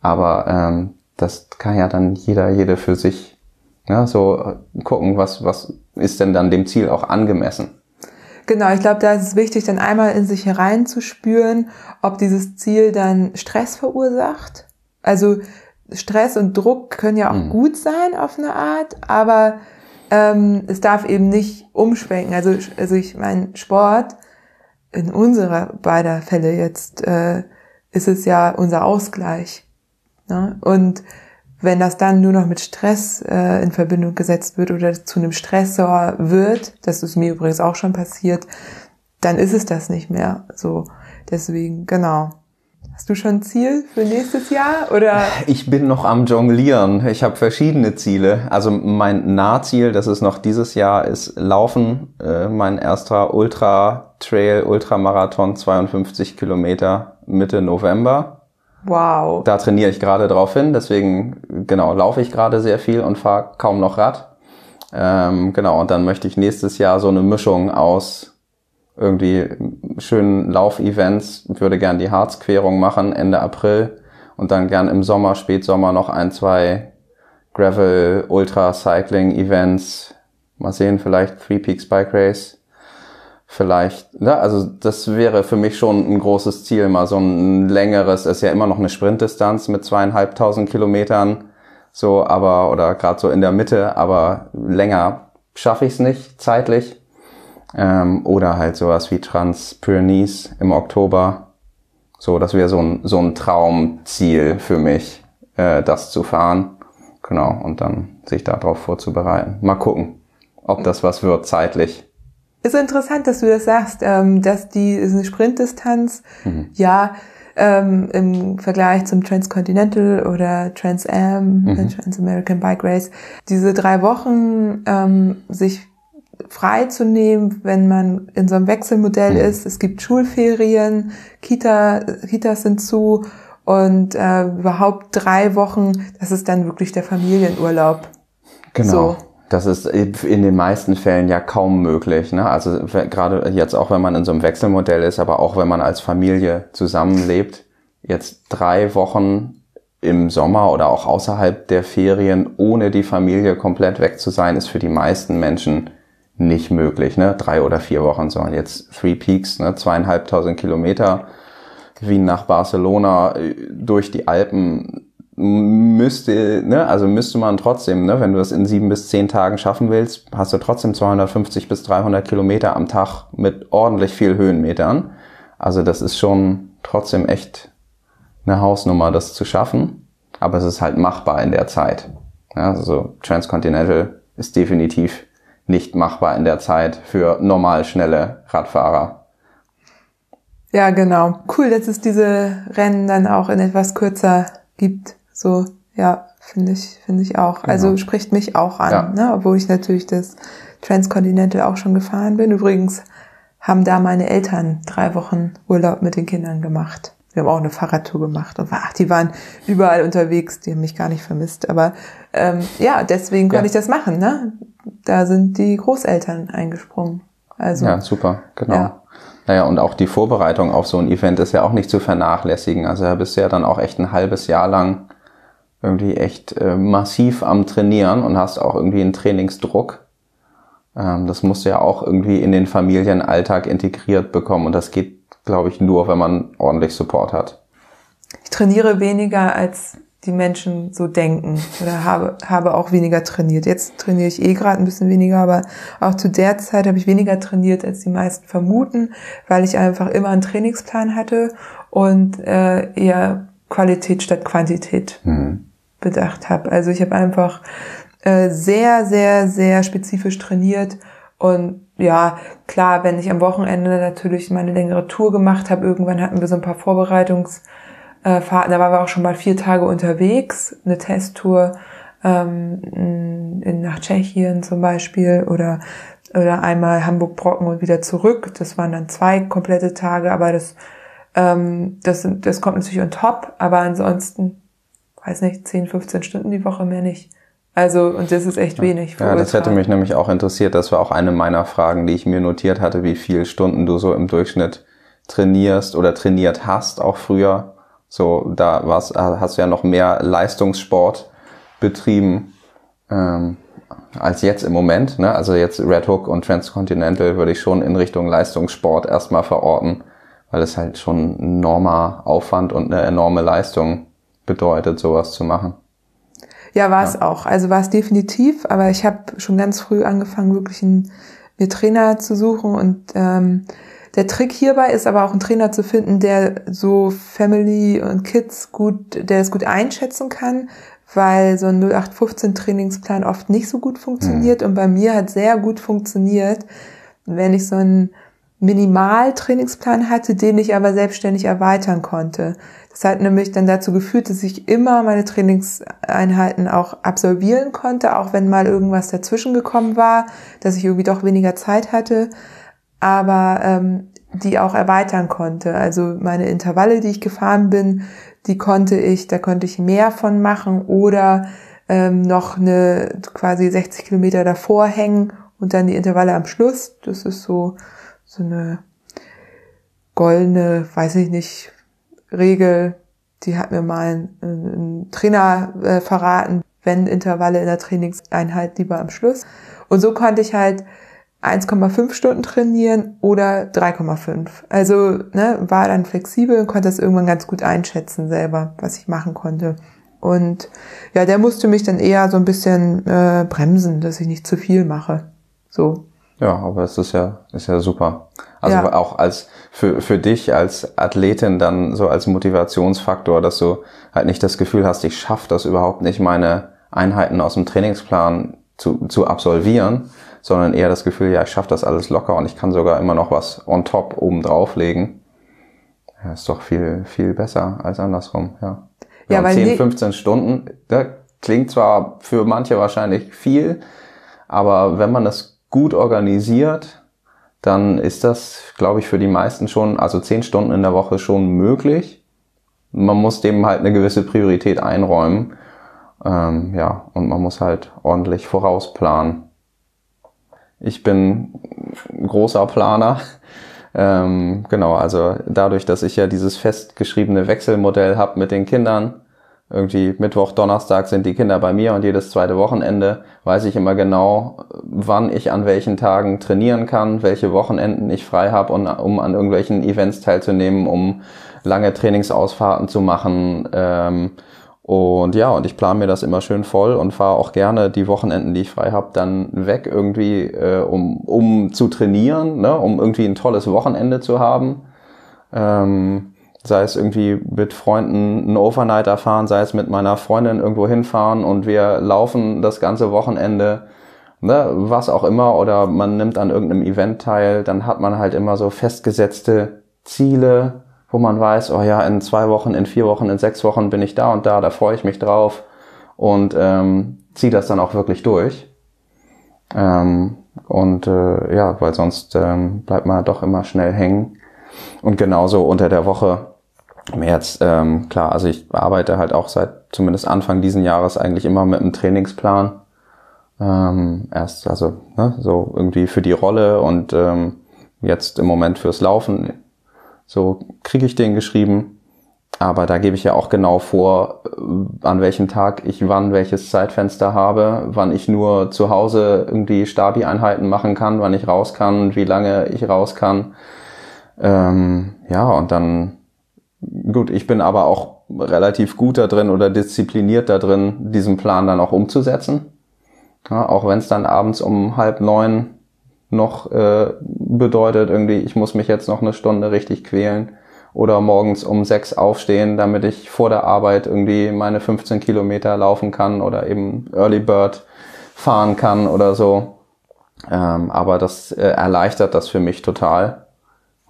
Aber ähm, das kann ja dann jeder, jede für sich ja, so äh, gucken, was, was ist denn dann dem Ziel auch angemessen. Genau, ich glaube, da ist es wichtig, dann einmal in sich hereinzuspüren, ob dieses Ziel dann Stress verursacht. Also Stress und Druck können ja auch mhm. gut sein auf eine Art, aber ähm, es darf eben nicht umschwenken. Also, also ich mein Sport in unserer beider Fälle jetzt äh, ist es ja unser Ausgleich. Ne? Und wenn das dann nur noch mit Stress äh, in Verbindung gesetzt wird oder zu einem Stressor wird, das ist mir übrigens auch schon passiert, dann ist es das nicht mehr. So, deswegen, genau. Hast du schon ein Ziel für nächstes Jahr oder? Ich bin noch am Jonglieren. Ich habe verschiedene Ziele. Also mein Nahziel, das ist noch dieses Jahr, ist Laufen. Äh, mein erster Ultra Trail, Ultramarathon, 52 Kilometer Mitte November. Wow. Da trainiere ich gerade drauf hin, deswegen genau laufe ich gerade sehr viel und fahre kaum noch Rad. Ähm, genau, und dann möchte ich nächstes Jahr so eine Mischung aus irgendwie schönen Laufevents, würde gern die Harzquerung machen Ende April und dann gern im Sommer, Spätsommer noch ein, zwei Gravel Ultra Cycling Events. Mal sehen, vielleicht Three Peaks Bike Race vielleicht, ne, also das wäre für mich schon ein großes Ziel, mal so ein längeres, ist ja immer noch eine Sprintdistanz mit zweieinhalbtausend Kilometern, so, aber, oder gerade so in der Mitte, aber länger schaffe ich es nicht zeitlich. Ähm, oder halt sowas wie Trans-Pyrenees im Oktober. So, das wäre so ein, so ein Traumziel für mich, äh, das zu fahren. Genau, und dann sich darauf vorzubereiten. Mal gucken, ob das was wird zeitlich. Ist interessant, dass du das sagst, ähm, dass die ist eine Sprintdistanz, mhm. ja, ähm, im Vergleich zum Transcontinental oder Trans Am, mhm. Trans American Bike Race, diese drei Wochen ähm, sich frei zu nehmen, wenn man in so einem Wechselmodell mhm. ist. Es gibt Schulferien, Kita, Kitas sind zu und äh, überhaupt drei Wochen, das ist dann wirklich der Familienurlaub. Genau. So. Das ist in den meisten Fällen ja kaum möglich. Ne? Also gerade jetzt auch, wenn man in so einem Wechselmodell ist, aber auch wenn man als Familie zusammenlebt, jetzt drei Wochen im Sommer oder auch außerhalb der Ferien ohne die Familie komplett weg zu sein, ist für die meisten Menschen nicht möglich. Ne? Drei oder vier Wochen, sondern jetzt Three Peaks, ne? zweieinhalbtausend Kilometer, Wien nach Barcelona äh, durch die Alpen müsste, ne, also müsste man trotzdem, ne, wenn du das in sieben bis zehn Tagen schaffen willst, hast du trotzdem 250 bis 300 Kilometer am Tag mit ordentlich viel Höhenmetern. Also das ist schon trotzdem echt eine Hausnummer, das zu schaffen. Aber es ist halt machbar in der Zeit. Ja, also Transcontinental ist definitiv nicht machbar in der Zeit für normal schnelle Radfahrer. Ja, genau. Cool, dass es diese Rennen dann auch in etwas kürzer gibt. So, ja, finde ich, finde ich auch. Genau. Also spricht mich auch an, ja. ne? obwohl ich natürlich das Transcontinental auch schon gefahren bin. Übrigens haben da meine Eltern drei Wochen Urlaub mit den Kindern gemacht. Wir haben auch eine Fahrradtour gemacht und ach, die waren überall unterwegs, die haben mich gar nicht vermisst. Aber ähm, ja, deswegen konnte ja. ich das machen. Ne? Da sind die Großeltern eingesprungen. Also ja, super, genau. Ja. Naja, und auch die Vorbereitung auf so ein Event ist ja auch nicht zu vernachlässigen. Also da bist du ja dann auch echt ein halbes Jahr lang irgendwie echt äh, massiv am Trainieren und hast auch irgendwie einen Trainingsdruck. Ähm, das musst du ja auch irgendwie in den Familienalltag integriert bekommen und das geht glaube ich, nur, wenn man ordentlich Support hat. Ich trainiere weniger als die Menschen so denken oder habe, habe auch weniger trainiert. Jetzt trainiere ich eh gerade ein bisschen weniger, aber auch zu der Zeit habe ich weniger trainiert, als die meisten vermuten, weil ich einfach immer einen Trainingsplan hatte und äh, eher Qualität statt Quantität mhm. bedacht habe. Also ich habe einfach äh, sehr, sehr, sehr spezifisch trainiert und ja, klar, wenn ich am Wochenende natürlich meine längere Tour gemacht habe, irgendwann hatten wir so ein paar Vorbereitungs- äh, Fahrten. Da waren wir auch schon mal vier Tage unterwegs, eine Testtour ähm, in, nach Tschechien zum Beispiel oder oder einmal Hamburg-Brocken und wieder zurück. Das waren dann zwei komplette Tage, aber das, ähm, das, das kommt natürlich on top, aber ansonsten, weiß nicht, 10, 15 Stunden die Woche mehr nicht. Also, und das ist echt wenig. Ja, das hätte mich nämlich auch interessiert. Das war auch eine meiner Fragen, die ich mir notiert hatte, wie viel Stunden du so im Durchschnitt trainierst oder trainiert hast, auch früher. So, da war's, hast du ja noch mehr Leistungssport betrieben ähm, als jetzt im Moment. Ne? Also jetzt Red Hook und Transcontinental würde ich schon in Richtung Leistungssport erstmal verorten, weil es halt schon ein enormer Aufwand und eine enorme Leistung bedeutet, sowas zu machen. Ja, war es ja. auch. Also war es definitiv, aber ich habe schon ganz früh angefangen, wirklich einen, mir Trainer zu suchen und ähm, der Trick hierbei ist aber auch einen Trainer zu finden, der so Family und Kids gut, der es gut einschätzen kann, weil so ein 0815 Trainingsplan oft nicht so gut funktioniert mhm. und bei mir hat sehr gut funktioniert, wenn ich so einen Minimal-Trainingsplan hatte, den ich aber selbstständig erweitern konnte. Das hat nämlich dann dazu geführt, dass ich immer meine Trainingseinheiten auch absolvieren konnte, auch wenn mal irgendwas dazwischen gekommen war, dass ich irgendwie doch weniger Zeit hatte aber ähm, die auch erweitern konnte. Also meine Intervalle, die ich gefahren bin, die konnte ich, da konnte ich mehr von machen oder ähm, noch eine quasi 60 Kilometer davor hängen und dann die Intervalle am Schluss. Das ist so so eine goldene, weiß ich nicht, Regel. Die hat mir mal ein, ein Trainer äh, verraten, wenn Intervalle in der Trainingseinheit lieber am Schluss. Und so konnte ich halt 1,5 Stunden trainieren oder 3,5. Also ne, war dann flexibel und konnte das irgendwann ganz gut einschätzen selber, was ich machen konnte. Und ja, der musste mich dann eher so ein bisschen äh, bremsen, dass ich nicht zu viel mache. So. Ja, aber es ist ja, ist ja super. Also ja. auch als für, für dich als Athletin dann so als Motivationsfaktor, dass du halt nicht das Gefühl hast, ich schaffe das überhaupt nicht, meine Einheiten aus dem Trainingsplan zu, zu absolvieren, sondern eher das Gefühl, ja, ich schaffe das alles locker und ich kann sogar immer noch was on top oben drauflegen. Ja, ist doch viel, viel besser als andersrum, ja. Ja, weil 10, 15 Stunden, das klingt zwar für manche wahrscheinlich viel, aber wenn man das gut organisiert, dann ist das, glaube ich, für die meisten schon, also 10 Stunden in der Woche schon möglich. Man muss dem halt eine gewisse Priorität einräumen. Ähm, ja, und man muss halt ordentlich vorausplanen. Ich bin großer Planer. Ähm, genau, also dadurch, dass ich ja dieses festgeschriebene Wechselmodell habe mit den Kindern, irgendwie Mittwoch, Donnerstag sind die Kinder bei mir und jedes zweite Wochenende weiß ich immer genau, wann ich an welchen Tagen trainieren kann, welche Wochenenden ich frei habe, um, um an irgendwelchen Events teilzunehmen, um lange Trainingsausfahrten zu machen. Ähm, und ja, und ich plane mir das immer schön voll und fahre auch gerne die Wochenenden, die ich frei habe, dann weg irgendwie, äh, um, um zu trainieren, ne? um irgendwie ein tolles Wochenende zu haben. Ähm, sei es irgendwie mit Freunden einen Overnighter fahren, sei es mit meiner Freundin irgendwo hinfahren und wir laufen das ganze Wochenende, ne? was auch immer, oder man nimmt an irgendeinem Event teil, dann hat man halt immer so festgesetzte Ziele, wo man weiß, oh ja, in zwei Wochen, in vier Wochen, in sechs Wochen bin ich da und da, da freue ich mich drauf und ähm, ziehe das dann auch wirklich durch. Ähm, und äh, ja, weil sonst ähm, bleibt man doch immer schnell hängen. Und genauso unter der Woche. Jetzt, ähm, klar, also ich arbeite halt auch seit zumindest Anfang diesen Jahres eigentlich immer mit einem Trainingsplan. Ähm, erst also ne, so irgendwie für die Rolle und ähm, jetzt im Moment fürs Laufen so kriege ich den geschrieben. Aber da gebe ich ja auch genau vor, äh, an welchem Tag ich wann welches Zeitfenster habe, wann ich nur zu Hause irgendwie Stabi-Einheiten machen kann, wann ich raus kann, wie lange ich raus kann. Ähm, ja, und dann, gut, ich bin aber auch relativ gut da drin oder diszipliniert da drin, diesen Plan dann auch umzusetzen. Ja, auch wenn es dann abends um halb neun noch äh, bedeutet, irgendwie, ich muss mich jetzt noch eine Stunde richtig quälen oder morgens um sechs aufstehen, damit ich vor der Arbeit irgendwie meine 15 Kilometer laufen kann oder eben Early Bird fahren kann oder so. Ähm, aber das äh, erleichtert das für mich total.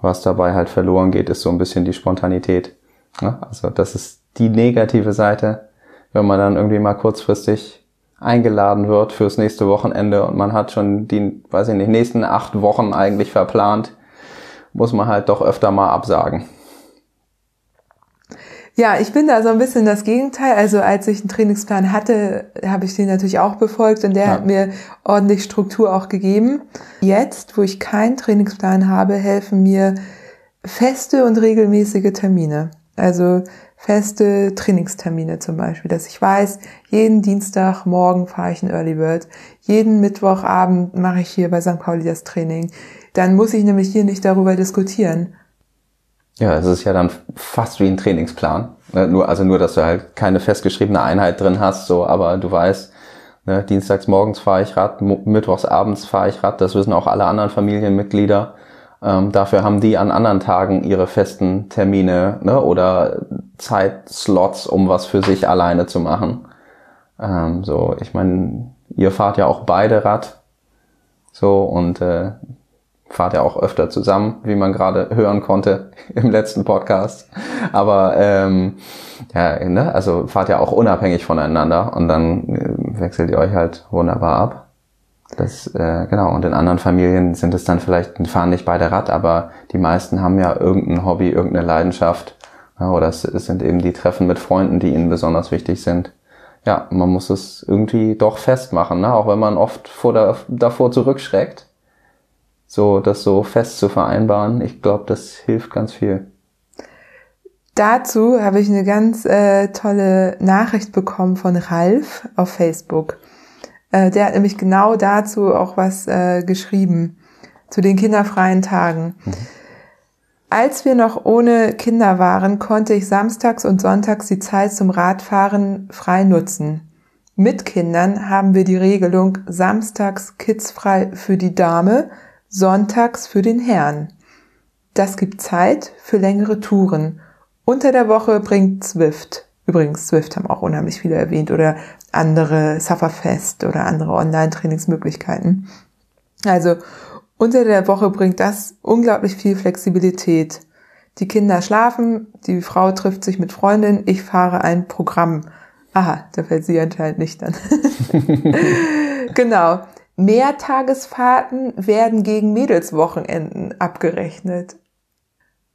Was dabei halt verloren geht, ist so ein bisschen die Spontanität. Ja, also das ist die negative Seite, wenn man dann irgendwie mal kurzfristig eingeladen wird fürs nächste Wochenende und man hat schon die, weiß ich nicht, nächsten acht Wochen eigentlich verplant, muss man halt doch öfter mal absagen. Ja, ich bin da so ein bisschen das Gegenteil. Also als ich einen Trainingsplan hatte, habe ich den natürlich auch befolgt und der ja. hat mir ordentlich Struktur auch gegeben. Jetzt, wo ich keinen Trainingsplan habe, helfen mir feste und regelmäßige Termine. Also feste Trainingstermine zum Beispiel, dass ich weiß, jeden Dienstagmorgen fahre ich ein Early Bird, jeden Mittwochabend mache ich hier bei St. Pauli das Training. Dann muss ich nämlich hier nicht darüber diskutieren. Ja, es ist ja dann fast wie ein Trainingsplan. Ne, nur, also nur, dass du halt keine festgeschriebene Einheit drin hast, so, aber du weißt, ne, dienstags morgens fahre ich Rad, mittwochs abends fahre ich Rad, das wissen auch alle anderen Familienmitglieder. Ähm, dafür haben die an anderen Tagen ihre festen Termine ne, oder Zeitslots, um was für sich alleine zu machen. Ähm, so, ich meine, ihr fahrt ja auch beide Rad. So, und äh, fahrt ja auch öfter zusammen, wie man gerade hören konnte im letzten Podcast. Aber ähm, ja, ne, also fahrt ja auch unabhängig voneinander und dann äh, wechselt ihr euch halt wunderbar ab. Das, äh, genau, und in anderen Familien sind es dann vielleicht, fahren nicht beide Rad, aber die meisten haben ja irgendein Hobby, irgendeine Leidenschaft. Ja, oder es, es sind eben die Treffen mit Freunden, die ihnen besonders wichtig sind. Ja, man muss es irgendwie doch festmachen, ne? auch wenn man oft vor der, davor zurückschreckt, so das so fest zu vereinbaren. Ich glaube, das hilft ganz viel. Dazu habe ich eine ganz äh, tolle Nachricht bekommen von Ralf auf Facebook. Äh, der hat nämlich genau dazu auch was äh, geschrieben, zu den kinderfreien Tagen. Mhm. Als wir noch ohne Kinder waren, konnte ich samstags und sonntags die Zeit zum Radfahren frei nutzen. Mit Kindern haben wir die Regelung samstags kidsfrei für die Dame, sonntags für den Herrn. Das gibt Zeit für längere Touren. Unter der Woche bringt Zwift. Übrigens, Zwift haben auch unheimlich viele erwähnt oder andere Sufferfest oder andere Online-Trainingsmöglichkeiten. Also unter der Woche bringt das unglaublich viel Flexibilität. Die Kinder schlafen, die Frau trifft sich mit Freundin, ich fahre ein Programm. Aha, da fällt sie anscheinend nicht dann. genau. Mehrtagesfahrten werden gegen Mädelswochenenden abgerechnet.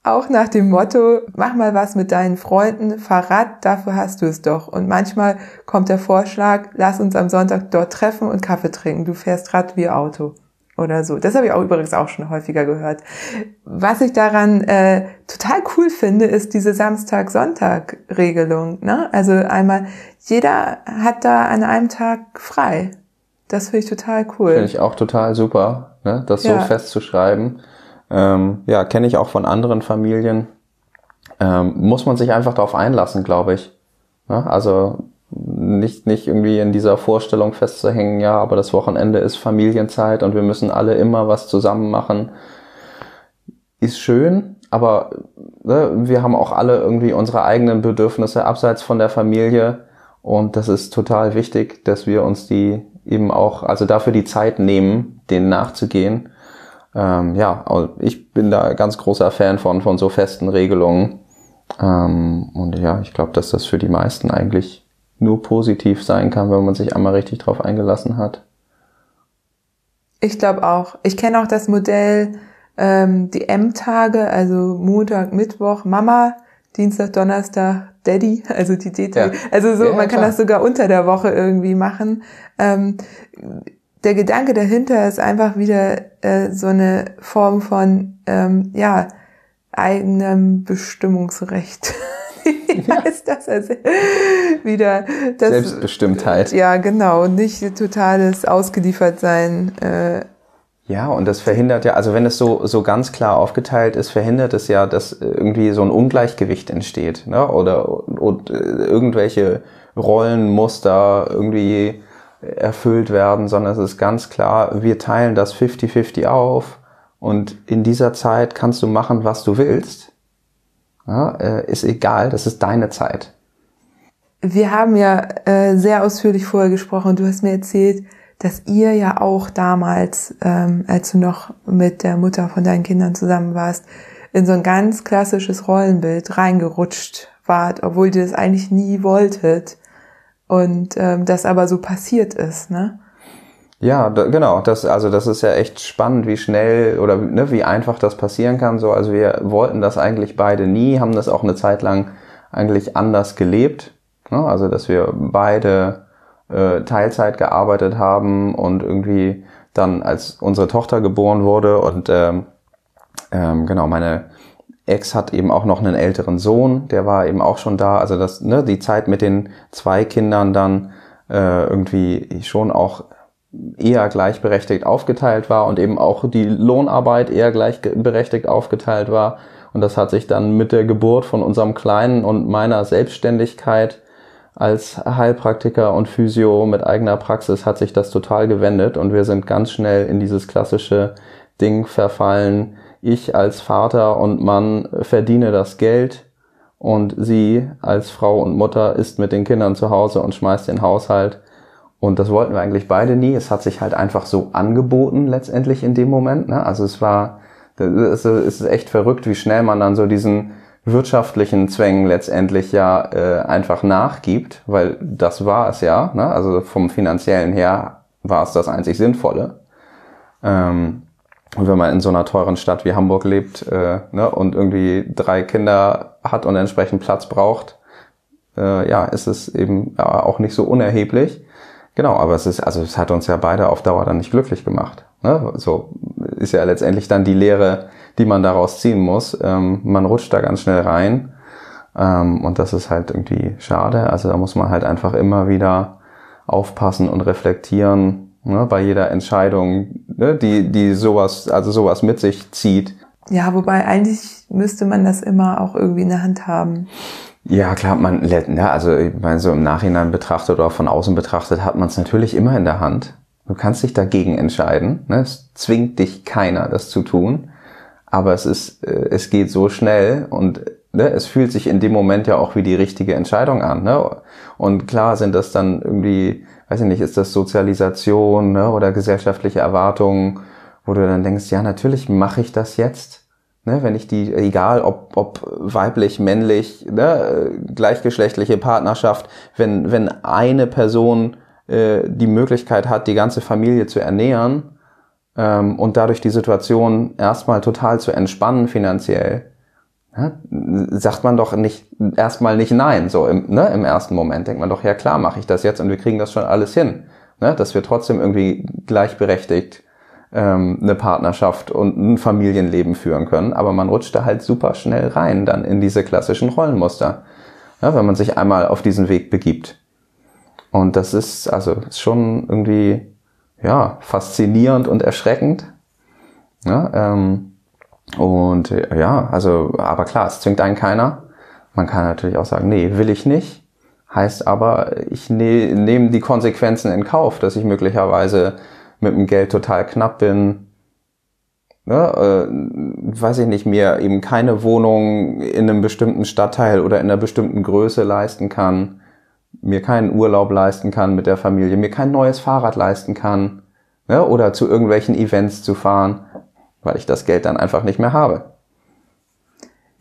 Auch nach dem Motto, mach mal was mit deinen Freunden, Fahrrad, dafür hast du es doch. Und manchmal kommt der Vorschlag, lass uns am Sonntag dort treffen und Kaffee trinken. Du fährst Rad wie Auto oder so. Das habe ich auch übrigens auch schon häufiger gehört. Was ich daran äh, total cool finde, ist diese Samstag-Sonntag-Regelung. Ne? Also einmal, jeder hat da an einem Tag frei. Das finde ich total cool. Finde ich auch total super, ne? das ja. so festzuschreiben. Ähm, ja, kenne ich auch von anderen Familien. Ähm, muss man sich einfach darauf einlassen, glaube ich. Ja, also nicht, nicht irgendwie in dieser Vorstellung festzuhängen, ja, aber das Wochenende ist Familienzeit und wir müssen alle immer was zusammen machen. Ist schön, aber ne, wir haben auch alle irgendwie unsere eigenen Bedürfnisse abseits von der Familie und das ist total wichtig, dass wir uns die eben auch, also dafür die Zeit nehmen, denen nachzugehen ähm, ja, ich bin da ganz großer Fan von, von so festen Regelungen. Ähm, und ja, ich glaube, dass das für die meisten eigentlich nur positiv sein kann, wenn man sich einmal richtig drauf eingelassen hat. Ich glaube auch. Ich kenne auch das Modell ähm, die M-Tage, also Montag, Mittwoch, Mama, Dienstag, Donnerstag, Daddy, also die D-Tage. Ja. Also so, ja, man kann das sogar unter der Woche irgendwie machen. Ähm, der Gedanke dahinter ist einfach wieder äh, so eine Form von ähm, ja eigenem Bestimmungsrecht. Wie heißt das? Also wieder das, Selbstbestimmtheit. Ja, genau. Nicht totales Ausgeliefertsein äh, Ja, und das verhindert ja, also wenn es so, so ganz klar aufgeteilt ist, verhindert es ja, dass irgendwie so ein Ungleichgewicht entsteht, ne? oder, oder irgendwelche Rollenmuster irgendwie erfüllt werden, sondern es ist ganz klar, wir teilen das 50-50 auf und in dieser Zeit kannst du machen, was du willst. Ja, äh, ist egal, das ist deine Zeit. Wir haben ja äh, sehr ausführlich vorher gesprochen und du hast mir erzählt, dass ihr ja auch damals, ähm, als du noch mit der Mutter von deinen Kindern zusammen warst, in so ein ganz klassisches Rollenbild reingerutscht wart, obwohl ihr das eigentlich nie wolltet und ähm, das aber so passiert ist, ne? Ja, da, genau. Das, also das ist ja echt spannend, wie schnell oder ne, wie einfach das passieren kann. So, also wir wollten das eigentlich beide nie, haben das auch eine Zeit lang eigentlich anders gelebt. Ne? Also dass wir beide äh, Teilzeit gearbeitet haben und irgendwie dann, als unsere Tochter geboren wurde und ähm, ähm, genau meine Ex hat eben auch noch einen älteren Sohn, der war eben auch schon da. Also das, ne, die Zeit mit den zwei Kindern dann äh, irgendwie schon auch eher gleichberechtigt aufgeteilt war und eben auch die Lohnarbeit eher gleichberechtigt aufgeteilt war. Und das hat sich dann mit der Geburt von unserem Kleinen und meiner Selbstständigkeit als Heilpraktiker und Physio mit eigener Praxis hat sich das total gewendet und wir sind ganz schnell in dieses klassische Ding verfallen, ich als Vater und Mann verdiene das Geld und sie als Frau und Mutter ist mit den Kindern zu Hause und schmeißt den Haushalt. Und das wollten wir eigentlich beide nie. Es hat sich halt einfach so angeboten letztendlich in dem Moment. Ne? Also es war, es ist echt verrückt, wie schnell man dann so diesen wirtschaftlichen Zwängen letztendlich ja äh, einfach nachgibt, weil das war es ja. Ne? Also vom finanziellen her war es das einzig Sinnvolle. Ähm, und wenn man in so einer teuren Stadt wie Hamburg lebt äh, ne, und irgendwie drei Kinder hat und entsprechend Platz braucht, äh, ja, ist es eben ja, auch nicht so unerheblich. Genau, aber es ist, also es hat uns ja beide auf Dauer dann nicht glücklich gemacht. Ne? So ist ja letztendlich dann die Lehre, die man daraus ziehen muss. Ähm, man rutscht da ganz schnell rein. Ähm, und das ist halt irgendwie schade. Also da muss man halt einfach immer wieder aufpassen und reflektieren, ne, bei jeder Entscheidung, ne, die, die sowas, also sowas mit sich zieht. Ja, wobei eigentlich müsste man das immer auch irgendwie in der Hand haben. Ja, klar, man, ja, also ich meine, so im Nachhinein betrachtet oder von außen betrachtet hat man es natürlich immer in der Hand. Du kannst dich dagegen entscheiden. Ne? Es zwingt dich keiner, das zu tun. Aber es ist, äh, es geht so schnell und ne, es fühlt sich in dem Moment ja auch wie die richtige Entscheidung an. Ne? Und klar sind das dann irgendwie weiß ich nicht, ist das Sozialisation ne, oder gesellschaftliche Erwartungen, wo du dann denkst, ja, natürlich mache ich das jetzt. Ne, wenn ich die, egal ob, ob weiblich, männlich, ne, gleichgeschlechtliche Partnerschaft, wenn, wenn eine Person äh, die Möglichkeit hat, die ganze Familie zu ernähren ähm, und dadurch die Situation erstmal total zu entspannen finanziell, ja, sagt man doch nicht erstmal nicht nein. So im, ne, im ersten Moment denkt man doch, ja klar, mache ich das jetzt und wir kriegen das schon alles hin. Ne, dass wir trotzdem irgendwie gleichberechtigt ähm, eine Partnerschaft und ein Familienleben führen können. Aber man rutscht da halt super schnell rein dann in diese klassischen Rollenmuster, ja, wenn man sich einmal auf diesen Weg begibt. Und das ist also ist schon irgendwie ja faszinierend und erschreckend. Ja, ähm, und äh, ja, also, aber klar, es zwingt einen keiner. Man kann natürlich auch sagen, nee, will ich nicht. Heißt aber, ich ne nehme die Konsequenzen in Kauf, dass ich möglicherweise mit dem Geld total knapp bin. Ne, äh, weiß ich nicht, mir eben keine Wohnung in einem bestimmten Stadtteil oder in einer bestimmten Größe leisten kann, mir keinen Urlaub leisten kann mit der Familie, mir kein neues Fahrrad leisten kann ne, oder zu irgendwelchen Events zu fahren weil ich das Geld dann einfach nicht mehr habe.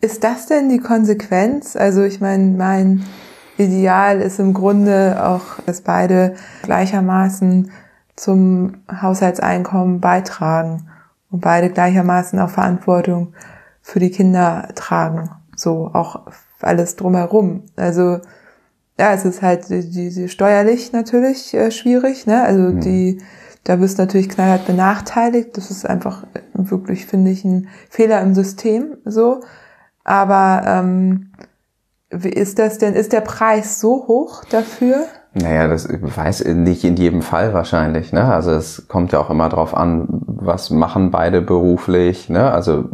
Ist das denn die Konsequenz? Also ich meine, mein Ideal ist im Grunde auch, dass beide gleichermaßen zum Haushaltseinkommen beitragen und beide gleichermaßen auch Verantwortung für die Kinder tragen. So auch alles drumherum. Also ja, es ist halt die, die steuerlich natürlich äh, schwierig, ne? Also mhm. die da wirst du natürlich knallhart benachteiligt. Das ist einfach wirklich, finde ich, ein Fehler im System so. Aber ähm, wie ist das denn? Ist der Preis so hoch dafür? Naja, das weiß nicht in jedem Fall wahrscheinlich. Ne? Also es kommt ja auch immer drauf an, was machen beide beruflich. Ne? Also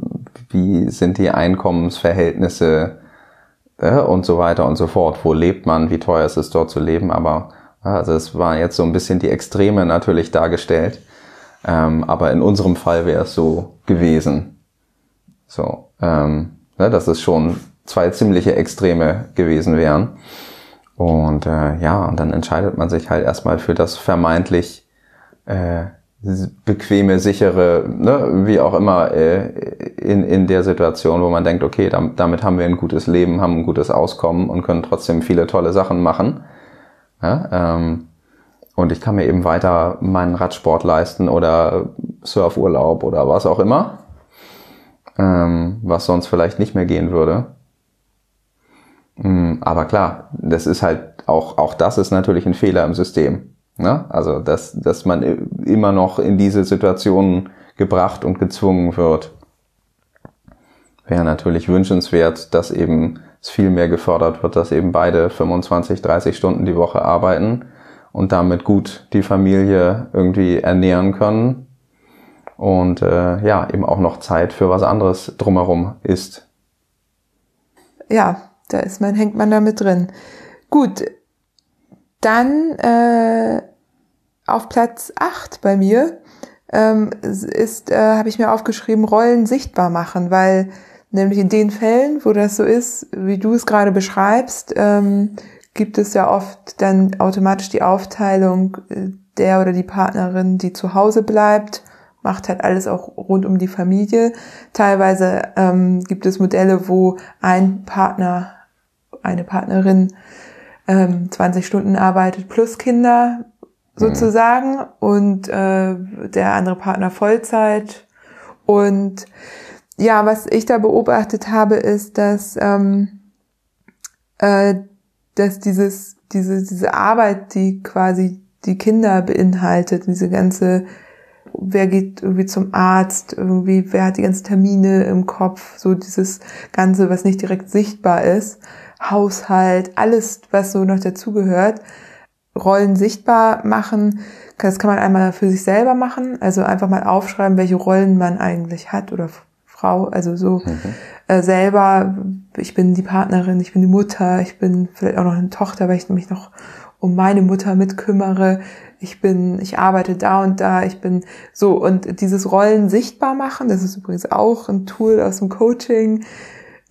wie sind die Einkommensverhältnisse äh, und so weiter und so fort. Wo lebt man? Wie teuer ist es dort zu leben? Aber also es war jetzt so ein bisschen die Extreme natürlich dargestellt. Ähm, aber in unserem Fall wäre es so gewesen. So, ähm, ne, dass es schon zwei ziemliche Extreme gewesen wären. Und äh, ja, und dann entscheidet man sich halt erstmal für das vermeintlich äh, bequeme, sichere, ne, wie auch immer, äh, in, in der Situation, wo man denkt, okay, damit haben wir ein gutes Leben, haben ein gutes Auskommen und können trotzdem viele tolle Sachen machen. Ja, ähm, und ich kann mir eben weiter meinen Radsport leisten oder Surfurlaub oder was auch immer, ähm, was sonst vielleicht nicht mehr gehen würde. Mm, aber klar, das ist halt auch, auch das ist natürlich ein Fehler im System. Ne? Also, dass, dass man immer noch in diese Situationen gebracht und gezwungen wird. Wäre natürlich wünschenswert, dass eben es viel mehr gefördert wird, dass eben beide 25, 30 Stunden die Woche arbeiten und damit gut die Familie irgendwie ernähren können und äh, ja, eben auch noch Zeit für was anderes drumherum ist. Ja, da ist man, hängt man da mit drin. Gut, dann äh, auf Platz 8 bei mir ähm, ist, äh, habe ich mir aufgeschrieben, Rollen sichtbar machen, weil nämlich in den Fällen, wo das so ist, wie du es gerade beschreibst, ähm, gibt es ja oft dann automatisch die Aufteilung äh, der oder die Partnerin, die zu Hause bleibt, macht halt alles auch rund um die Familie. Teilweise ähm, gibt es Modelle, wo ein Partner, eine Partnerin ähm, 20 Stunden arbeitet plus Kinder sozusagen mhm. und äh, der andere Partner Vollzeit. Und ja, was ich da beobachtet habe, ist, dass, ähm, äh, dass dieses, diese, diese Arbeit, die quasi die Kinder beinhaltet, diese ganze, wer geht irgendwie zum Arzt, irgendwie, wer hat die ganzen Termine im Kopf, so dieses Ganze, was nicht direkt sichtbar ist, Haushalt, alles, was so noch dazugehört, Rollen sichtbar machen. Das kann man einmal für sich selber machen, also einfach mal aufschreiben, welche Rollen man eigentlich hat oder Frau, also so mhm. äh, selber, ich bin die Partnerin, ich bin die Mutter, ich bin vielleicht auch noch eine Tochter, weil ich mich noch um meine Mutter mitkümmere. Ich bin, ich arbeite da und da, ich bin so und dieses Rollen sichtbar machen, das ist übrigens auch ein Tool aus dem Coaching,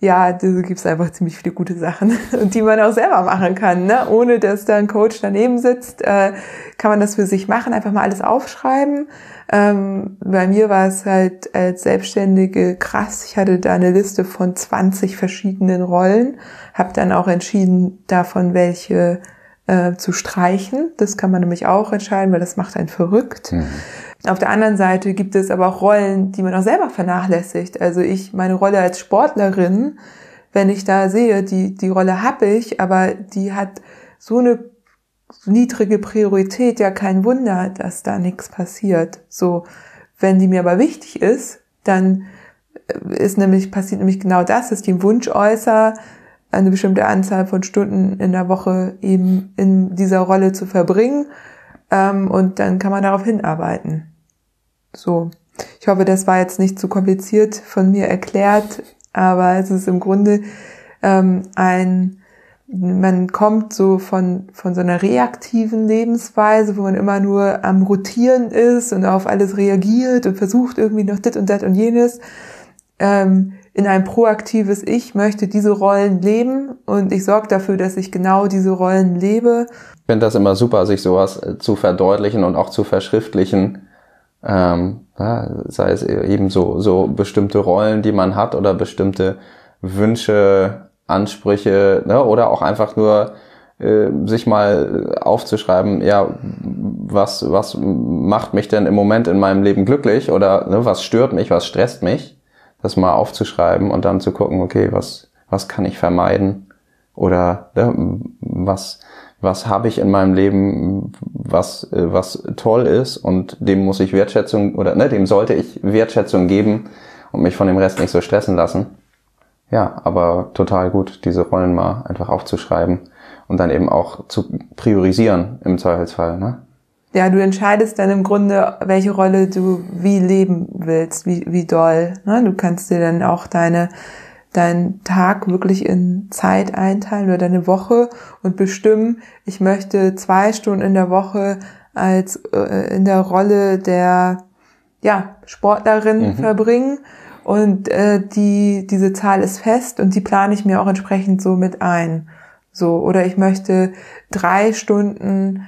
ja, da gibt es einfach ziemlich viele gute Sachen die man auch selber machen kann, ne? ohne dass da ein Coach daneben sitzt, äh, kann man das für sich machen, einfach mal alles aufschreiben. Ähm, bei mir war es halt als Selbstständige krass. Ich hatte da eine Liste von 20 verschiedenen Rollen, habe dann auch entschieden, davon welche äh, zu streichen. Das kann man nämlich auch entscheiden, weil das macht einen verrückt. Mhm. Auf der anderen Seite gibt es aber auch Rollen, die man auch selber vernachlässigt. Also ich, meine Rolle als Sportlerin, wenn ich da sehe, die, die Rolle habe ich, aber die hat so eine niedrige Priorität, ja kein Wunder, dass da nichts passiert. So, wenn die mir aber wichtig ist, dann äh, ist nämlich, passiert nämlich genau das, dass ich den Wunsch äußere, eine bestimmte Anzahl von Stunden in der Woche eben in dieser Rolle zu verbringen. Ähm, und dann kann man darauf hinarbeiten. So. Ich hoffe, das war jetzt nicht zu kompliziert von mir erklärt, aber es ist im Grunde ähm, ein, man kommt so von, von so einer reaktiven Lebensweise, wo man immer nur am Rotieren ist und auf alles reagiert und versucht irgendwie noch dit und dat und jenes, ähm, in ein proaktives Ich möchte diese Rollen leben und ich sorge dafür, dass ich genau diese Rollen lebe. Ich finde das immer super, sich sowas äh, zu verdeutlichen und auch zu verschriftlichen, ähm, sei es eben so, so bestimmte Rollen, die man hat oder bestimmte Wünsche, Ansprüche ne, oder auch einfach nur äh, sich mal aufzuschreiben, ja, was, was macht mich denn im Moment in meinem Leben glücklich oder ne, was stört mich, was stresst mich, das mal aufzuschreiben und dann zu gucken, okay, was, was kann ich vermeiden oder ne, was, was habe ich in meinem Leben, was, äh, was toll ist und dem muss ich Wertschätzung oder ne, dem sollte ich Wertschätzung geben und mich von dem Rest nicht so stressen lassen. Ja, aber total gut, diese Rollen mal einfach aufzuschreiben und dann eben auch zu priorisieren im Zweifelsfall. Ne? Ja, du entscheidest dann im Grunde, welche Rolle du wie leben willst, wie, wie doll. Ne? Du kannst dir dann auch deine deinen Tag wirklich in Zeit einteilen oder deine Woche und bestimmen, ich möchte zwei Stunden in der Woche als äh, in der Rolle der ja, Sportlerin mhm. verbringen und äh, die diese Zahl ist fest und die plane ich mir auch entsprechend so mit ein. So oder ich möchte drei Stunden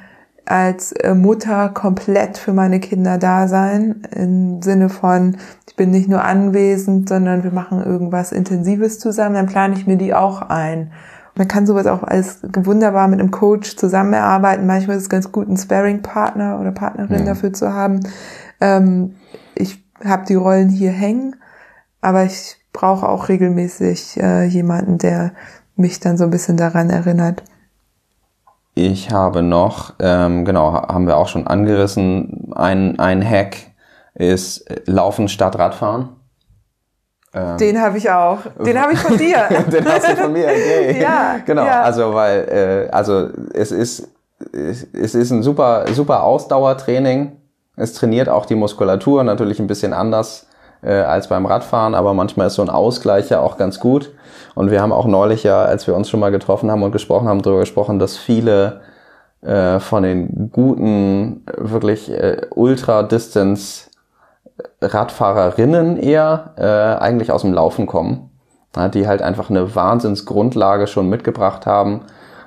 als äh, Mutter komplett für meine Kinder da sein, im Sinne von, ich bin nicht nur anwesend, sondern wir machen irgendwas Intensives zusammen, dann plane ich mir die auch ein. Man kann sowas auch als wunderbar mit einem Coach zusammenarbeiten. Manchmal ist es ganz gut, einen Sparring-Partner oder Partnerin ja. dafür zu haben. Ähm, ich habe die Rollen hier hängen, aber ich brauche auch regelmäßig äh, jemanden, der mich dann so ein bisschen daran erinnert. Ich habe noch, ähm, genau, haben wir auch schon angerissen, ein, ein Hack ist Laufen statt Radfahren. Ähm, den habe ich auch. Den habe ich von dir. den hast du von mir, okay. ja, genau. Ja. Also weil, äh, also es ist, es ist ein super, super Ausdauertraining. Es trainiert auch die Muskulatur natürlich ein bisschen anders äh, als beim Radfahren, aber manchmal ist so ein Ausgleich ja auch ganz gut. Und wir haben auch neulich ja, als wir uns schon mal getroffen haben und gesprochen haben, darüber gesprochen, dass viele äh, von den guten, wirklich äh, Ultra-Distance Radfahrerinnen eher äh, eigentlich aus dem Laufen kommen, ja, die halt einfach eine Wahnsinnsgrundlage schon mitgebracht haben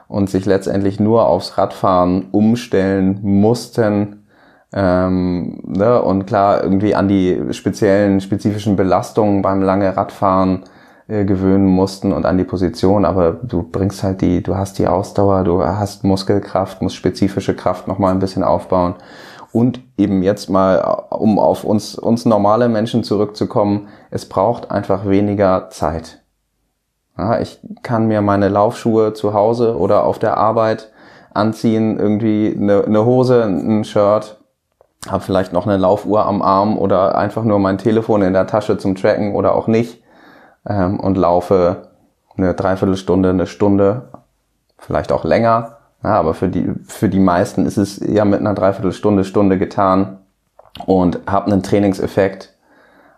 und sich letztendlich nur aufs Radfahren umstellen mussten, ähm, ne, und klar, irgendwie an die speziellen, spezifischen Belastungen beim lange Radfahren äh, gewöhnen mussten und an die Position, aber du bringst halt die, du hast die Ausdauer, du hast Muskelkraft, musst spezifische Kraft nochmal ein bisschen aufbauen. Und eben jetzt mal, um auf uns, uns normale Menschen zurückzukommen, es braucht einfach weniger Zeit. Ja, ich kann mir meine Laufschuhe zu Hause oder auf der Arbeit anziehen, irgendwie eine, eine Hose, ein Shirt, habe vielleicht noch eine Laufuhr am Arm oder einfach nur mein Telefon in der Tasche zum Tracken oder auch nicht ähm, und laufe eine Dreiviertelstunde, eine Stunde, vielleicht auch länger. Ja, aber für die, für die meisten ist es ja mit einer Dreiviertelstunde, Stunde getan und habe einen Trainingseffekt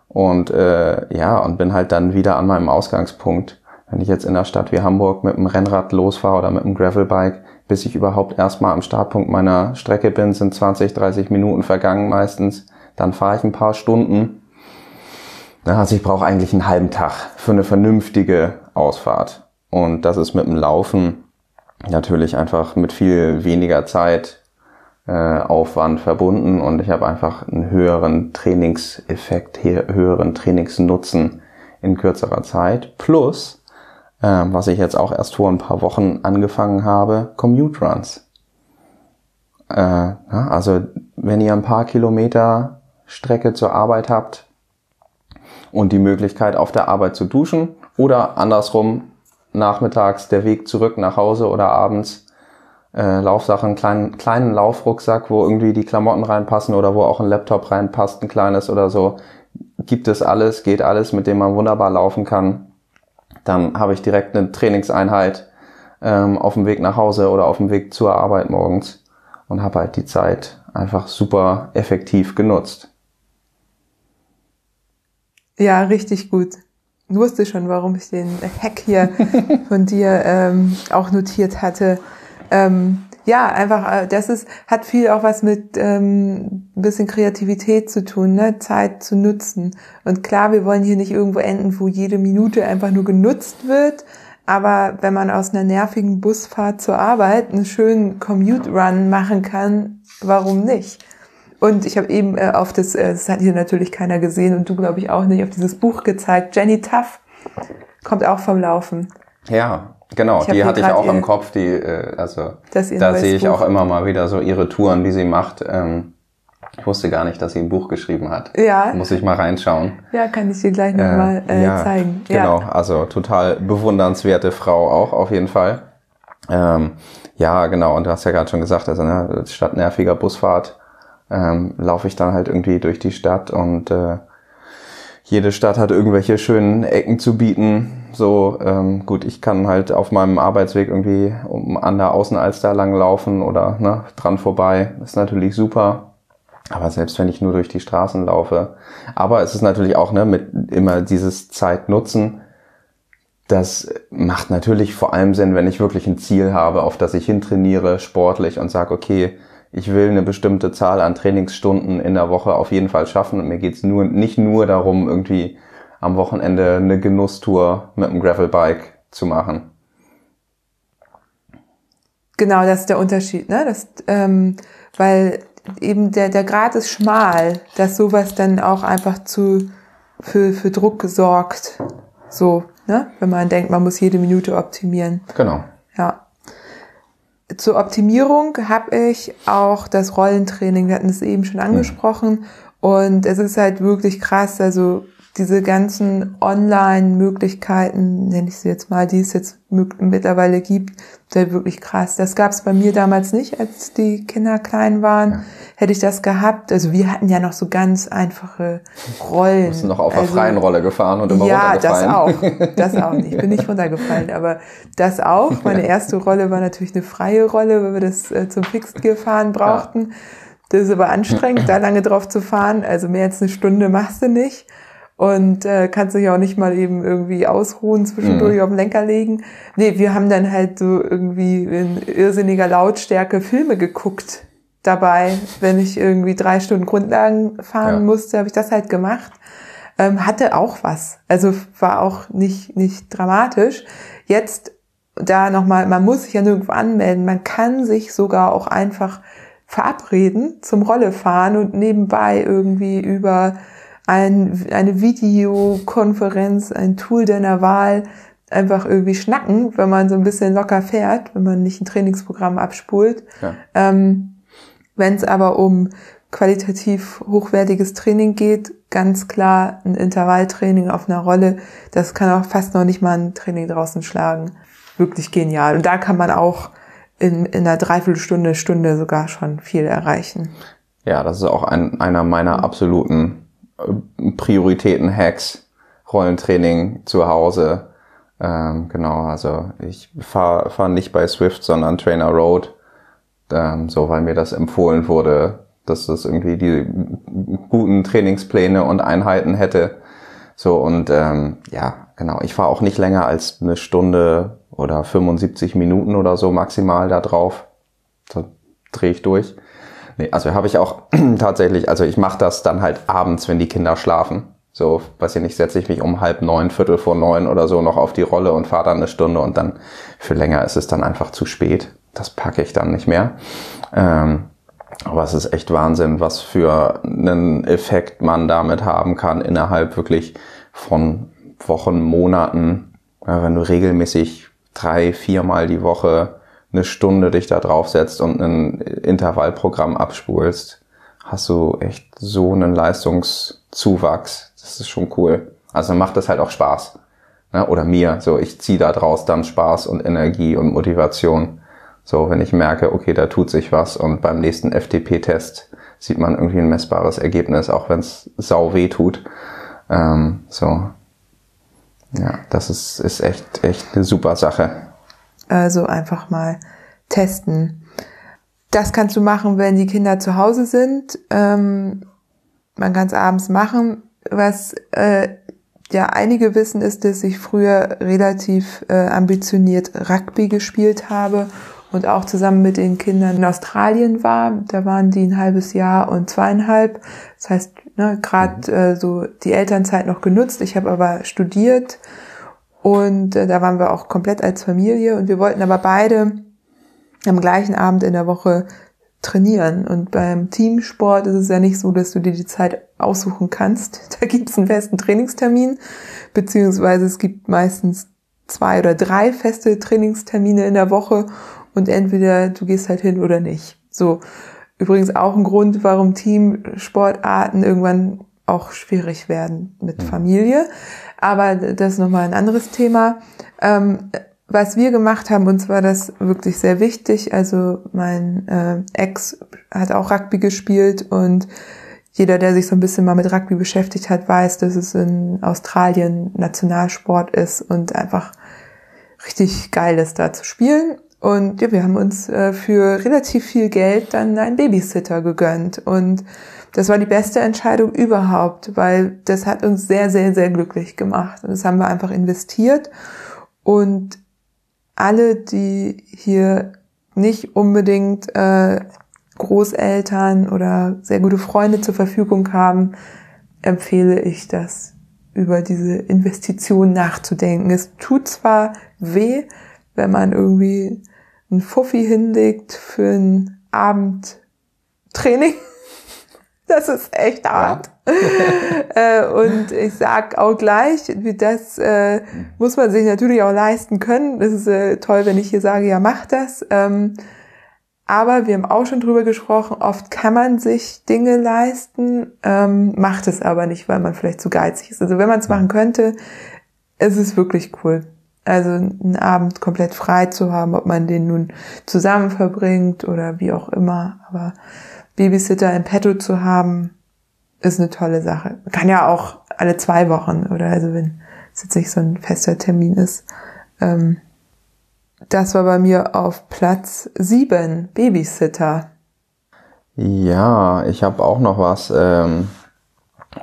und äh, ja, und bin halt dann wieder an meinem Ausgangspunkt. Wenn ich jetzt in der Stadt wie Hamburg mit dem Rennrad losfahre oder mit dem Gravelbike, bis ich überhaupt erstmal am Startpunkt meiner Strecke bin, sind 20, 30 Minuten vergangen meistens. Dann fahre ich ein paar Stunden. Also ich brauche eigentlich einen halben Tag für eine vernünftige Ausfahrt. Und das ist mit dem Laufen natürlich einfach mit viel weniger Zeit äh, Aufwand verbunden und ich habe einfach einen höheren Trainingseffekt, höheren Trainingsnutzen in kürzerer Zeit. Plus ähm, was ich jetzt auch erst vor ein paar Wochen angefangen habe, Commute Runs. Äh, also wenn ihr ein paar Kilometer Strecke zur Arbeit habt und die Möglichkeit auf der Arbeit zu duschen oder andersrum nachmittags der Weg zurück nach Hause oder abends äh, Laufsachen, kleinen, kleinen Laufrucksack, wo irgendwie die Klamotten reinpassen oder wo auch ein Laptop reinpasst, ein kleines oder so. Gibt es alles, geht alles, mit dem man wunderbar laufen kann. Dann habe ich direkt eine Trainingseinheit ähm, auf dem Weg nach Hause oder auf dem Weg zur Arbeit morgens und habe halt die Zeit einfach super effektiv genutzt. Ja, richtig gut. Ich wusste schon, warum ich den Hack hier von dir ähm, auch notiert hatte. Ähm, ja, einfach, äh, das ist, hat viel auch was mit ähm, ein bisschen Kreativität zu tun, ne? Zeit zu nutzen. Und klar, wir wollen hier nicht irgendwo enden, wo jede Minute einfach nur genutzt wird. Aber wenn man aus einer nervigen Busfahrt zur Arbeit einen schönen Commute-Run machen kann, warum nicht? Und ich habe eben äh, auf das, äh, das hat hier natürlich keiner gesehen und du glaube ich auch nicht, auf dieses Buch gezeigt. Jenny Tuff kommt auch vom Laufen. Ja, Genau, die hatte ich auch im Kopf, die, äh, also da sehe ich Buch. auch immer mal wieder so ihre Touren, die sie macht. Ähm, ich wusste gar nicht, dass sie ein Buch geschrieben hat. Ja. Muss ich mal reinschauen. Ja, kann ich dir gleich nochmal äh, äh, ja, zeigen. Genau, ja. also total bewundernswerte Frau auch auf jeden Fall. Ähm, ja, genau, und du hast ja gerade schon gesagt, also ne, statt nerviger Busfahrt ähm, laufe ich dann halt irgendwie durch die Stadt und äh, jede Stadt hat irgendwelche schönen Ecken zu bieten. So, ähm, gut, ich kann halt auf meinem Arbeitsweg irgendwie um, an der Außenalster lang laufen oder ne, dran vorbei. ist natürlich super. Aber selbst wenn ich nur durch die Straßen laufe. Aber es ist natürlich auch ne, mit immer dieses Zeit nutzen. Das macht natürlich vor allem Sinn, wenn ich wirklich ein Ziel habe, auf das ich hintrainiere, sportlich und sage, okay, ich will eine bestimmte Zahl an Trainingsstunden in der Woche auf jeden Fall schaffen. Und mir geht's nur nicht nur darum, irgendwie am Wochenende eine Genusstour mit einem Gravelbike zu machen. Genau, das ist der Unterschied, ne? Das, ähm, weil eben der, der Grad ist schmal, dass sowas dann auch einfach zu für, für Druck gesorgt. So, ne? Wenn man denkt, man muss jede Minute optimieren. Genau. Ja zur Optimierung habe ich auch das Rollentraining, wir hatten es eben schon angesprochen. Und es ist halt wirklich krass, also diese ganzen Online-Möglichkeiten, nenne ich sie jetzt mal, die es jetzt mittlerweile gibt, sehr wirklich krass. Das gab es bei mir damals nicht, als die Kinder klein waren. Ja. Hätte ich das gehabt, also wir hatten ja noch so ganz einfache Rollen. Bist du noch auf der also, freien Rolle gefahren und immer ja, runtergefallen? Ja, das auch. Das auch nicht. Ich bin nicht runtergefallen, aber das auch. Meine erste Rolle war natürlich eine freie Rolle, weil wir das äh, zum Fixed Gear fahren brauchten. Ja. Das ist aber anstrengend, da lange drauf zu fahren. Also mehr als eine Stunde machst du nicht und äh, kannst dich auch nicht mal eben irgendwie ausruhen, zwischendurch mhm. auf den Lenker legen. Nee, wir haben dann halt so irgendwie in irrsinniger Lautstärke Filme geguckt dabei. Wenn ich irgendwie drei Stunden Grundlagen fahren ja. musste, habe ich das halt gemacht. Ähm, hatte auch was. Also war auch nicht, nicht dramatisch. Jetzt da nochmal, man muss sich ja nirgendwo anmelden. Man kann sich sogar auch einfach verabreden zum Rollefahren und nebenbei irgendwie über ein, eine Videokonferenz, ein Tool deiner Wahl einfach irgendwie schnacken, wenn man so ein bisschen locker fährt, wenn man nicht ein Trainingsprogramm abspult. Ja. Ähm, wenn es aber um qualitativ hochwertiges Training geht, ganz klar ein Intervalltraining auf einer Rolle, das kann auch fast noch nicht mal ein Training draußen schlagen. Wirklich genial. Und da kann man auch in, in einer Dreiviertelstunde, Stunde sogar schon viel erreichen. Ja, das ist auch ein, einer meiner absoluten Prioritäten-Hacks, Rollentraining zu Hause. Ähm, genau, also ich fahre fahr nicht bei Swift, sondern Trainer Road, ähm, so weil mir das empfohlen wurde, dass das irgendwie die guten Trainingspläne und Einheiten hätte. So und ähm, ja, genau, ich fahre auch nicht länger als eine Stunde oder 75 Minuten oder so maximal da drauf. So drehe ich durch. Nee, also habe ich auch tatsächlich, also ich mache das dann halt abends, wenn die Kinder schlafen. So, weiß ich nicht, setze ich mich um halb neun, viertel vor neun oder so noch auf die Rolle und fahre dann eine Stunde und dann für länger ist es dann einfach zu spät. Das packe ich dann nicht mehr. Ähm, aber es ist echt Wahnsinn, was für einen Effekt man damit haben kann innerhalb wirklich von Wochen, Monaten. Wenn du regelmäßig drei, viermal die Woche eine Stunde dich da draufsetzt und ein Intervallprogramm abspulst, hast du echt so einen Leistungszuwachs. Das ist schon cool. Also macht das halt auch Spaß. Ne? Oder mir. So, ich ziehe da draus dann Spaß und Energie und Motivation. So, wenn ich merke, okay, da tut sich was und beim nächsten FTP-Test sieht man irgendwie ein messbares Ergebnis, auch wenn es sau weh tut. Ähm, so. Ja, das ist, ist echt, echt eine super Sache. Also einfach mal testen. Das kannst du machen, wenn die Kinder zu Hause sind. Ähm, man kann es abends machen. Was äh, ja einige wissen, ist, dass ich früher relativ äh, ambitioniert Rugby gespielt habe und auch zusammen mit den Kindern in Australien war. Da waren die ein halbes Jahr und zweieinhalb. Das heißt, ne, gerade mhm. äh, so die Elternzeit noch genutzt. Ich habe aber studiert und äh, da waren wir auch komplett als Familie und wir wollten aber beide am gleichen Abend in der Woche trainieren. Und beim Teamsport ist es ja nicht so, dass du dir die Zeit aussuchen kannst. Da gibt es einen festen Trainingstermin, beziehungsweise es gibt meistens zwei oder drei feste Trainingstermine in der Woche und entweder du gehst halt hin oder nicht. So. Übrigens auch ein Grund, warum Teamsportarten irgendwann auch schwierig werden mit mhm. Familie. Aber das ist nochmal ein anderes Thema. Ähm, was wir gemacht haben, uns war das wirklich sehr wichtig. Also mein äh, Ex hat auch Rugby gespielt und jeder, der sich so ein bisschen mal mit Rugby beschäftigt hat, weiß, dass es in Australien Nationalsport ist und einfach richtig geil ist, da zu spielen. Und ja, wir haben uns äh, für relativ viel Geld dann einen Babysitter gegönnt. Und das war die beste Entscheidung überhaupt, weil das hat uns sehr, sehr, sehr glücklich gemacht. Und das haben wir einfach investiert. Und alle, die hier nicht unbedingt äh, Großeltern oder sehr gute Freunde zur Verfügung haben, empfehle ich das, über diese Investition nachzudenken. Es tut zwar weh, wenn man irgendwie ein Fuffi hinlegt für ein Abendtraining. Das ist echt hart. Ja. Äh, und ich sag auch gleich, das äh, muss man sich natürlich auch leisten können. Das ist äh, toll, wenn ich hier sage, ja, mach das. Ähm, aber wir haben auch schon drüber gesprochen, oft kann man sich Dinge leisten, ähm, macht es aber nicht, weil man vielleicht zu geizig ist. Also wenn man es machen könnte, ist es wirklich cool. Also einen Abend komplett frei zu haben, ob man den nun zusammen verbringt oder wie auch immer. Aber Babysitter in petto zu haben, ist eine tolle Sache. Kann ja auch alle zwei Wochen oder also wenn es jetzt nicht so ein fester Termin ist. Ähm, das war bei mir auf Platz sieben Babysitter. Ja, ich habe auch noch was. Ähm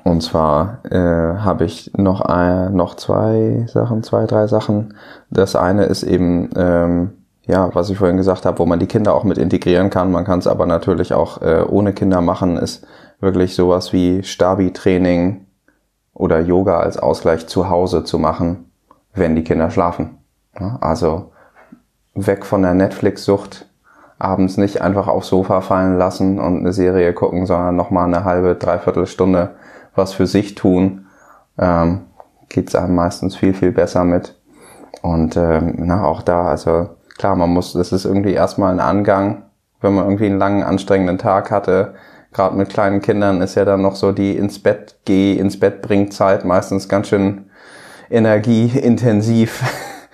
und zwar äh, habe ich noch, ein, noch zwei Sachen, zwei, drei Sachen. Das eine ist eben, ähm, ja, was ich vorhin gesagt habe, wo man die Kinder auch mit integrieren kann. Man kann es aber natürlich auch äh, ohne Kinder machen, ist wirklich sowas wie Stabi-Training oder Yoga als Ausgleich zu Hause zu machen, wenn die Kinder schlafen. Ja, also weg von der Netflix-Sucht, abends nicht einfach aufs Sofa fallen lassen und eine Serie gucken, sondern nochmal eine halbe, dreiviertel Stunde was für sich tun, ähm, geht es einem meistens viel, viel besser mit. Und ähm, na, auch da, also klar, man muss, das ist irgendwie erstmal ein Angang, wenn man irgendwie einen langen, anstrengenden Tag hatte. Gerade mit kleinen Kindern ist ja dann noch so die ins Bett geh, ins Bett bringt Zeit meistens ganz schön energieintensiv.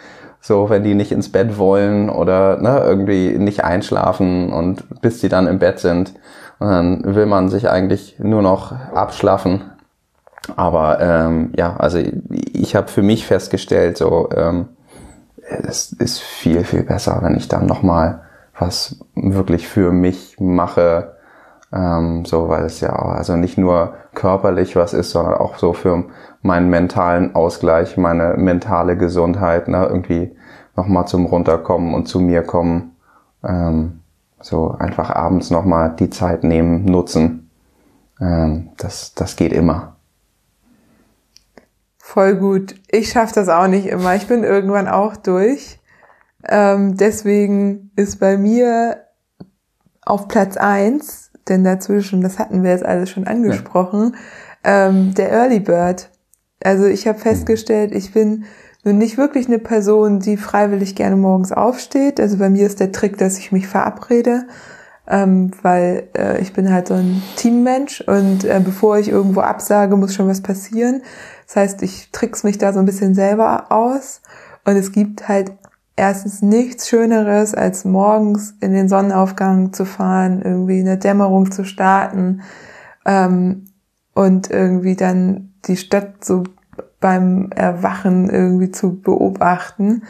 so, wenn die nicht ins Bett wollen oder ne, irgendwie nicht einschlafen und bis sie dann im Bett sind. Und dann will man sich eigentlich nur noch abschlafen. Aber ähm, ja, also ich habe für mich festgestellt, so ähm, es ist viel, viel besser, wenn ich dann nochmal was wirklich für mich mache. Ähm, so, weil es ja auch, also nicht nur körperlich was ist, sondern auch so für meinen mentalen Ausgleich, meine mentale Gesundheit, ne, irgendwie nochmal zum Runterkommen und zu mir kommen. Ähm, so einfach abends nochmal die Zeit nehmen, nutzen. Ähm, das, das geht immer. Voll gut. Ich schaffe das auch nicht immer. Ich bin irgendwann auch durch. Ähm, deswegen ist bei mir auf Platz eins, denn dazwischen, das hatten wir jetzt alles schon angesprochen, ja. ähm, der Early Bird. Also ich habe festgestellt, ich bin nun nicht wirklich eine Person, die freiwillig gerne morgens aufsteht. Also bei mir ist der Trick, dass ich mich verabrede, ähm, weil äh, ich bin halt so ein Teammensch und äh, bevor ich irgendwo absage, muss schon was passieren. Das heißt, ich trick's mich da so ein bisschen selber aus und es gibt halt erstens nichts Schöneres, als morgens in den Sonnenaufgang zu fahren, irgendwie eine Dämmerung zu starten ähm, und irgendwie dann die Stadt so beim Erwachen irgendwie zu beobachten.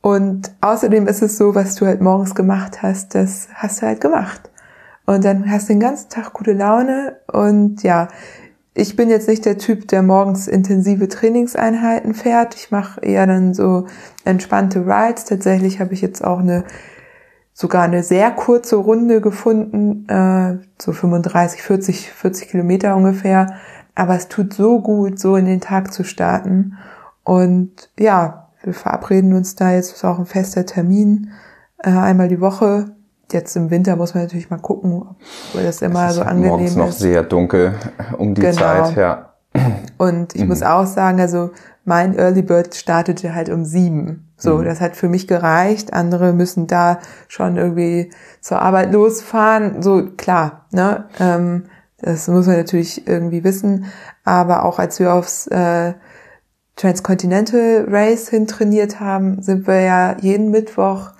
Und außerdem ist es so, was du halt morgens gemacht hast, das hast du halt gemacht. Und dann hast du den ganzen Tag gute Laune. Und ja, ich bin jetzt nicht der Typ, der morgens intensive Trainingseinheiten fährt. Ich mache eher dann so entspannte Rides. Tatsächlich habe ich jetzt auch eine sogar eine sehr kurze Runde gefunden, äh, so 35, 40, 40 Kilometer ungefähr, aber es tut so gut, so in den Tag zu starten. Und ja, wir verabreden uns da jetzt, ist auch ein fester Termin, äh, einmal die Woche. Jetzt im Winter muss man natürlich mal gucken, ob das immer so angenehm morgens ist. noch sehr dunkel um die genau. Zeit, ja. Und ich mhm. muss auch sagen, also mein Early Bird startete halt um sieben. So, mhm. das hat für mich gereicht. Andere müssen da schon irgendwie zur Arbeit losfahren. So, klar, ne? Ähm, das muss man natürlich irgendwie wissen. Aber auch als wir aufs äh, Transcontinental Race hin trainiert haben, sind wir ja jeden Mittwoch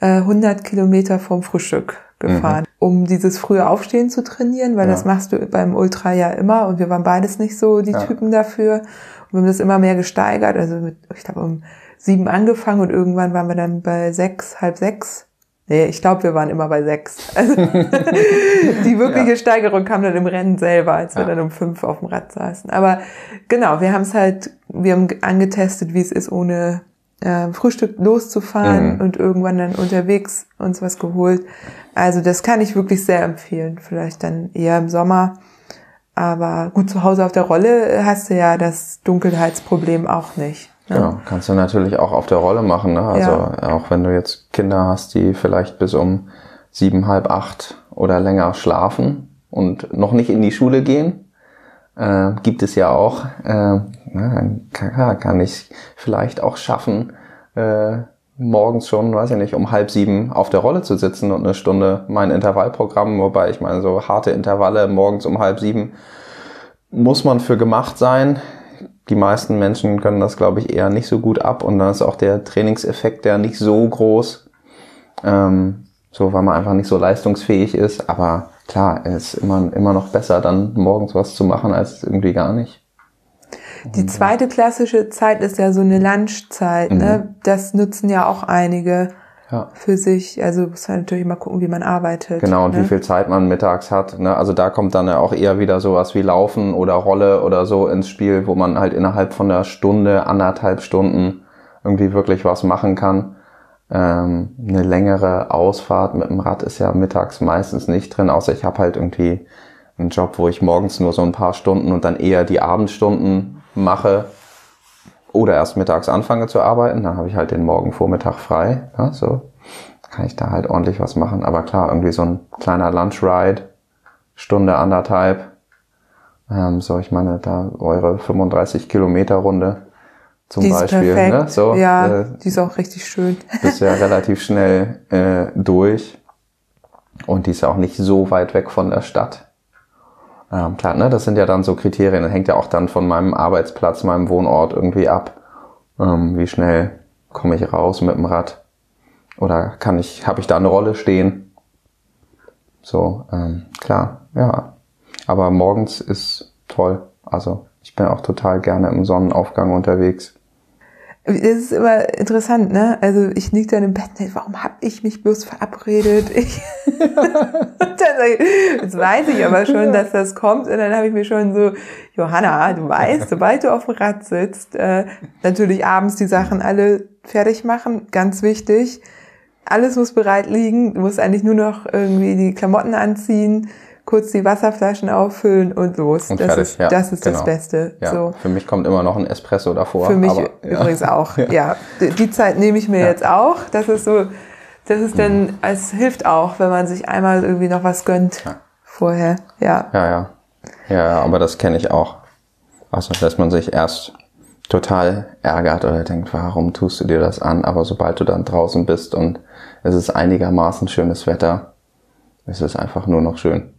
äh, 100 Kilometer vom Frühstück gefahren, mhm. um dieses frühe Aufstehen zu trainieren, weil ja. das machst du beim Ultra ja immer und wir waren beides nicht so die ja. Typen dafür. Und wir haben das immer mehr gesteigert, also mit, ich glaube, um sieben angefangen und irgendwann waren wir dann bei sechs, halb sechs. Nee, ich glaube, wir waren immer bei sechs. Also die wirkliche ja. Steigerung kam dann im Rennen selber, als wir dann um fünf auf dem Rad saßen. Aber genau, wir haben es halt, wir haben angetestet, wie es ist, ohne äh, Frühstück loszufahren mhm. und irgendwann dann unterwegs uns was geholt. Also das kann ich wirklich sehr empfehlen. Vielleicht dann eher im Sommer. Aber gut, zu Hause auf der Rolle hast du ja das Dunkelheitsproblem auch nicht. Ne? Genau, kannst du natürlich auch auf der Rolle machen. Ne? Also ja. auch wenn du jetzt Kinder hast, die vielleicht bis um sieben, halb acht oder länger schlafen und noch nicht in die Schule gehen, äh, gibt es ja auch. Äh, dann kann, kann ich vielleicht auch schaffen, äh, morgens schon, weiß ich nicht, um halb sieben auf der Rolle zu sitzen und eine Stunde mein Intervallprogramm, wobei ich meine, so harte Intervalle morgens um halb sieben muss man für gemacht sein. Die meisten Menschen können das, glaube ich, eher nicht so gut ab und dann ist auch der Trainingseffekt ja nicht so groß, ähm, so weil man einfach nicht so leistungsfähig ist. Aber klar, es ist immer, immer noch besser, dann morgens was zu machen, als irgendwie gar nicht. Die zweite klassische Zeit ist ja so eine Lunchzeit. Ne? Mhm. Ne? Das nutzen ja auch einige ja. für sich. Also muss man natürlich mal gucken, wie man arbeitet. Genau, und ne? wie viel Zeit man mittags hat. Ne? Also da kommt dann ja auch eher wieder sowas wie Laufen oder Rolle oder so ins Spiel, wo man halt innerhalb von einer Stunde, anderthalb Stunden irgendwie wirklich was machen kann. Ähm, eine längere Ausfahrt mit dem Rad ist ja mittags meistens nicht drin, außer ich habe halt irgendwie einen Job, wo ich morgens nur so ein paar Stunden und dann eher die Abendstunden mache oder erst mittags anfange zu arbeiten, dann habe ich halt den Morgen Vormittag frei. Ja, so kann ich da halt ordentlich was machen. Aber klar, irgendwie so ein kleiner Lunchride, Stunde anderthalb. Ähm, so, ich meine, da eure 35 Kilometer Runde zum die Beispiel. Perfekt. Ne? So, ja, äh, die ist auch richtig schön. Bist ja relativ schnell äh, durch. Und die ist ja auch nicht so weit weg von der Stadt. Ähm, klar, ne, das sind ja dann so Kriterien, das hängt ja auch dann von meinem Arbeitsplatz, meinem Wohnort irgendwie ab. Ähm, wie schnell komme ich raus mit dem Rad? Oder kann ich, habe ich da eine Rolle stehen? So, ähm, klar, ja. Aber morgens ist toll. Also ich bin auch total gerne im Sonnenaufgang unterwegs. Das ist immer interessant, ne? Also ich liege dann im Bett, warum habe ich mich bloß verabredet? Ich Jetzt weiß ich aber schon, dass das kommt. Und dann habe ich mir schon so, Johanna, du weißt, sobald du auf dem Rad sitzt, äh, natürlich abends die Sachen alle fertig machen, ganz wichtig. Alles muss bereit liegen. Du musst eigentlich nur noch irgendwie die Klamotten anziehen kurz die Wasserflaschen auffüllen und los. Und das fertig, ist, ja, das, ist genau. das Beste. Ja, so. Für mich kommt immer noch ein Espresso davor. Für mich aber, ja. übrigens auch. Ja, die Zeit nehme ich mir jetzt auch. Das ist so, das ist dann, es hilft auch, wenn man sich einmal irgendwie noch was gönnt vorher. Ja. Ja, ja. Ja, aber das kenne ich auch. Also, dass man sich erst total ärgert oder denkt, warum tust du dir das an? Aber sobald du dann draußen bist und es ist einigermaßen schönes Wetter, ist es einfach nur noch schön.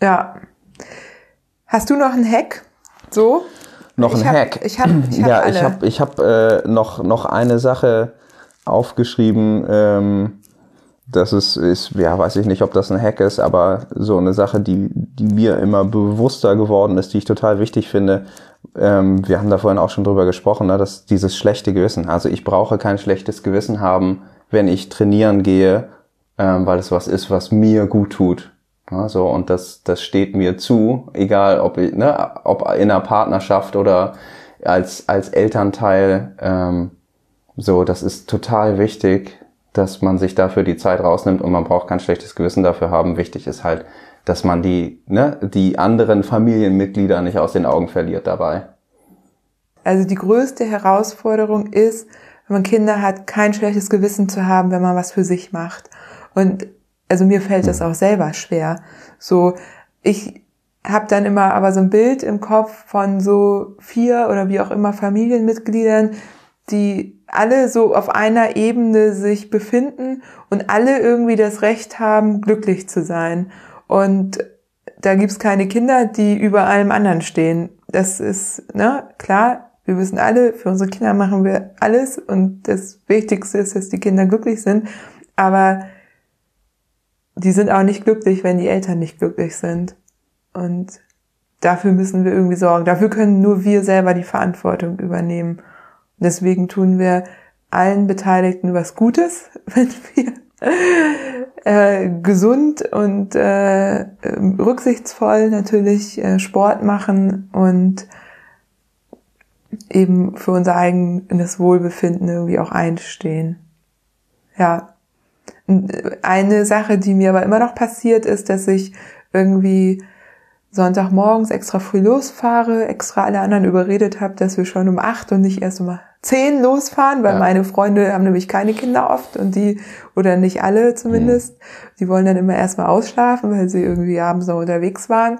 Ja. Hast du noch einen Hack? So? Noch ein Hack? Ich habe ich hab Ja, alle. ich habe ich hab, äh, noch, noch eine Sache aufgeschrieben. Ähm, das ist, ist, ja, weiß ich nicht, ob das ein Hack ist, aber so eine Sache, die, die mir immer bewusster geworden ist, die ich total wichtig finde. Ähm, wir haben da vorhin auch schon drüber gesprochen, ne, dass dieses schlechte Gewissen. Also ich brauche kein schlechtes Gewissen haben, wenn ich trainieren gehe, ähm, weil es was ist, was mir gut tut. Ja, so, und das, das steht mir zu, egal ob, ne, ob in einer Partnerschaft oder als, als Elternteil. Ähm, so, das ist total wichtig, dass man sich dafür die Zeit rausnimmt und man braucht kein schlechtes Gewissen dafür haben. Wichtig ist halt, dass man die, ne, die anderen Familienmitglieder nicht aus den Augen verliert dabei. Also die größte Herausforderung ist, wenn man Kinder hat, kein schlechtes Gewissen zu haben, wenn man was für sich macht. Und also mir fällt das auch selber schwer. So, ich habe dann immer aber so ein Bild im Kopf von so vier oder wie auch immer Familienmitgliedern, die alle so auf einer Ebene sich befinden und alle irgendwie das Recht haben, glücklich zu sein. Und da gibt's keine Kinder, die über allem anderen stehen. Das ist, ne, klar, wir wissen alle, für unsere Kinder machen wir alles und das Wichtigste ist, dass die Kinder glücklich sind. Aber die sind auch nicht glücklich, wenn die Eltern nicht glücklich sind. Und dafür müssen wir irgendwie sorgen. Dafür können nur wir selber die Verantwortung übernehmen. Und deswegen tun wir allen Beteiligten was Gutes, wenn wir äh, gesund und äh, rücksichtsvoll natürlich äh, Sport machen und eben für unser eigenes Wohlbefinden irgendwie auch einstehen. Ja. Eine Sache, die mir aber immer noch passiert, ist, dass ich irgendwie Sonntagmorgens extra früh losfahre, extra alle anderen überredet habe, dass wir schon um acht und nicht erst um zehn losfahren, weil ja. meine Freunde haben nämlich keine Kinder oft und die, oder nicht alle zumindest, mhm. die wollen dann immer erstmal ausschlafen, weil sie irgendwie abends noch unterwegs waren.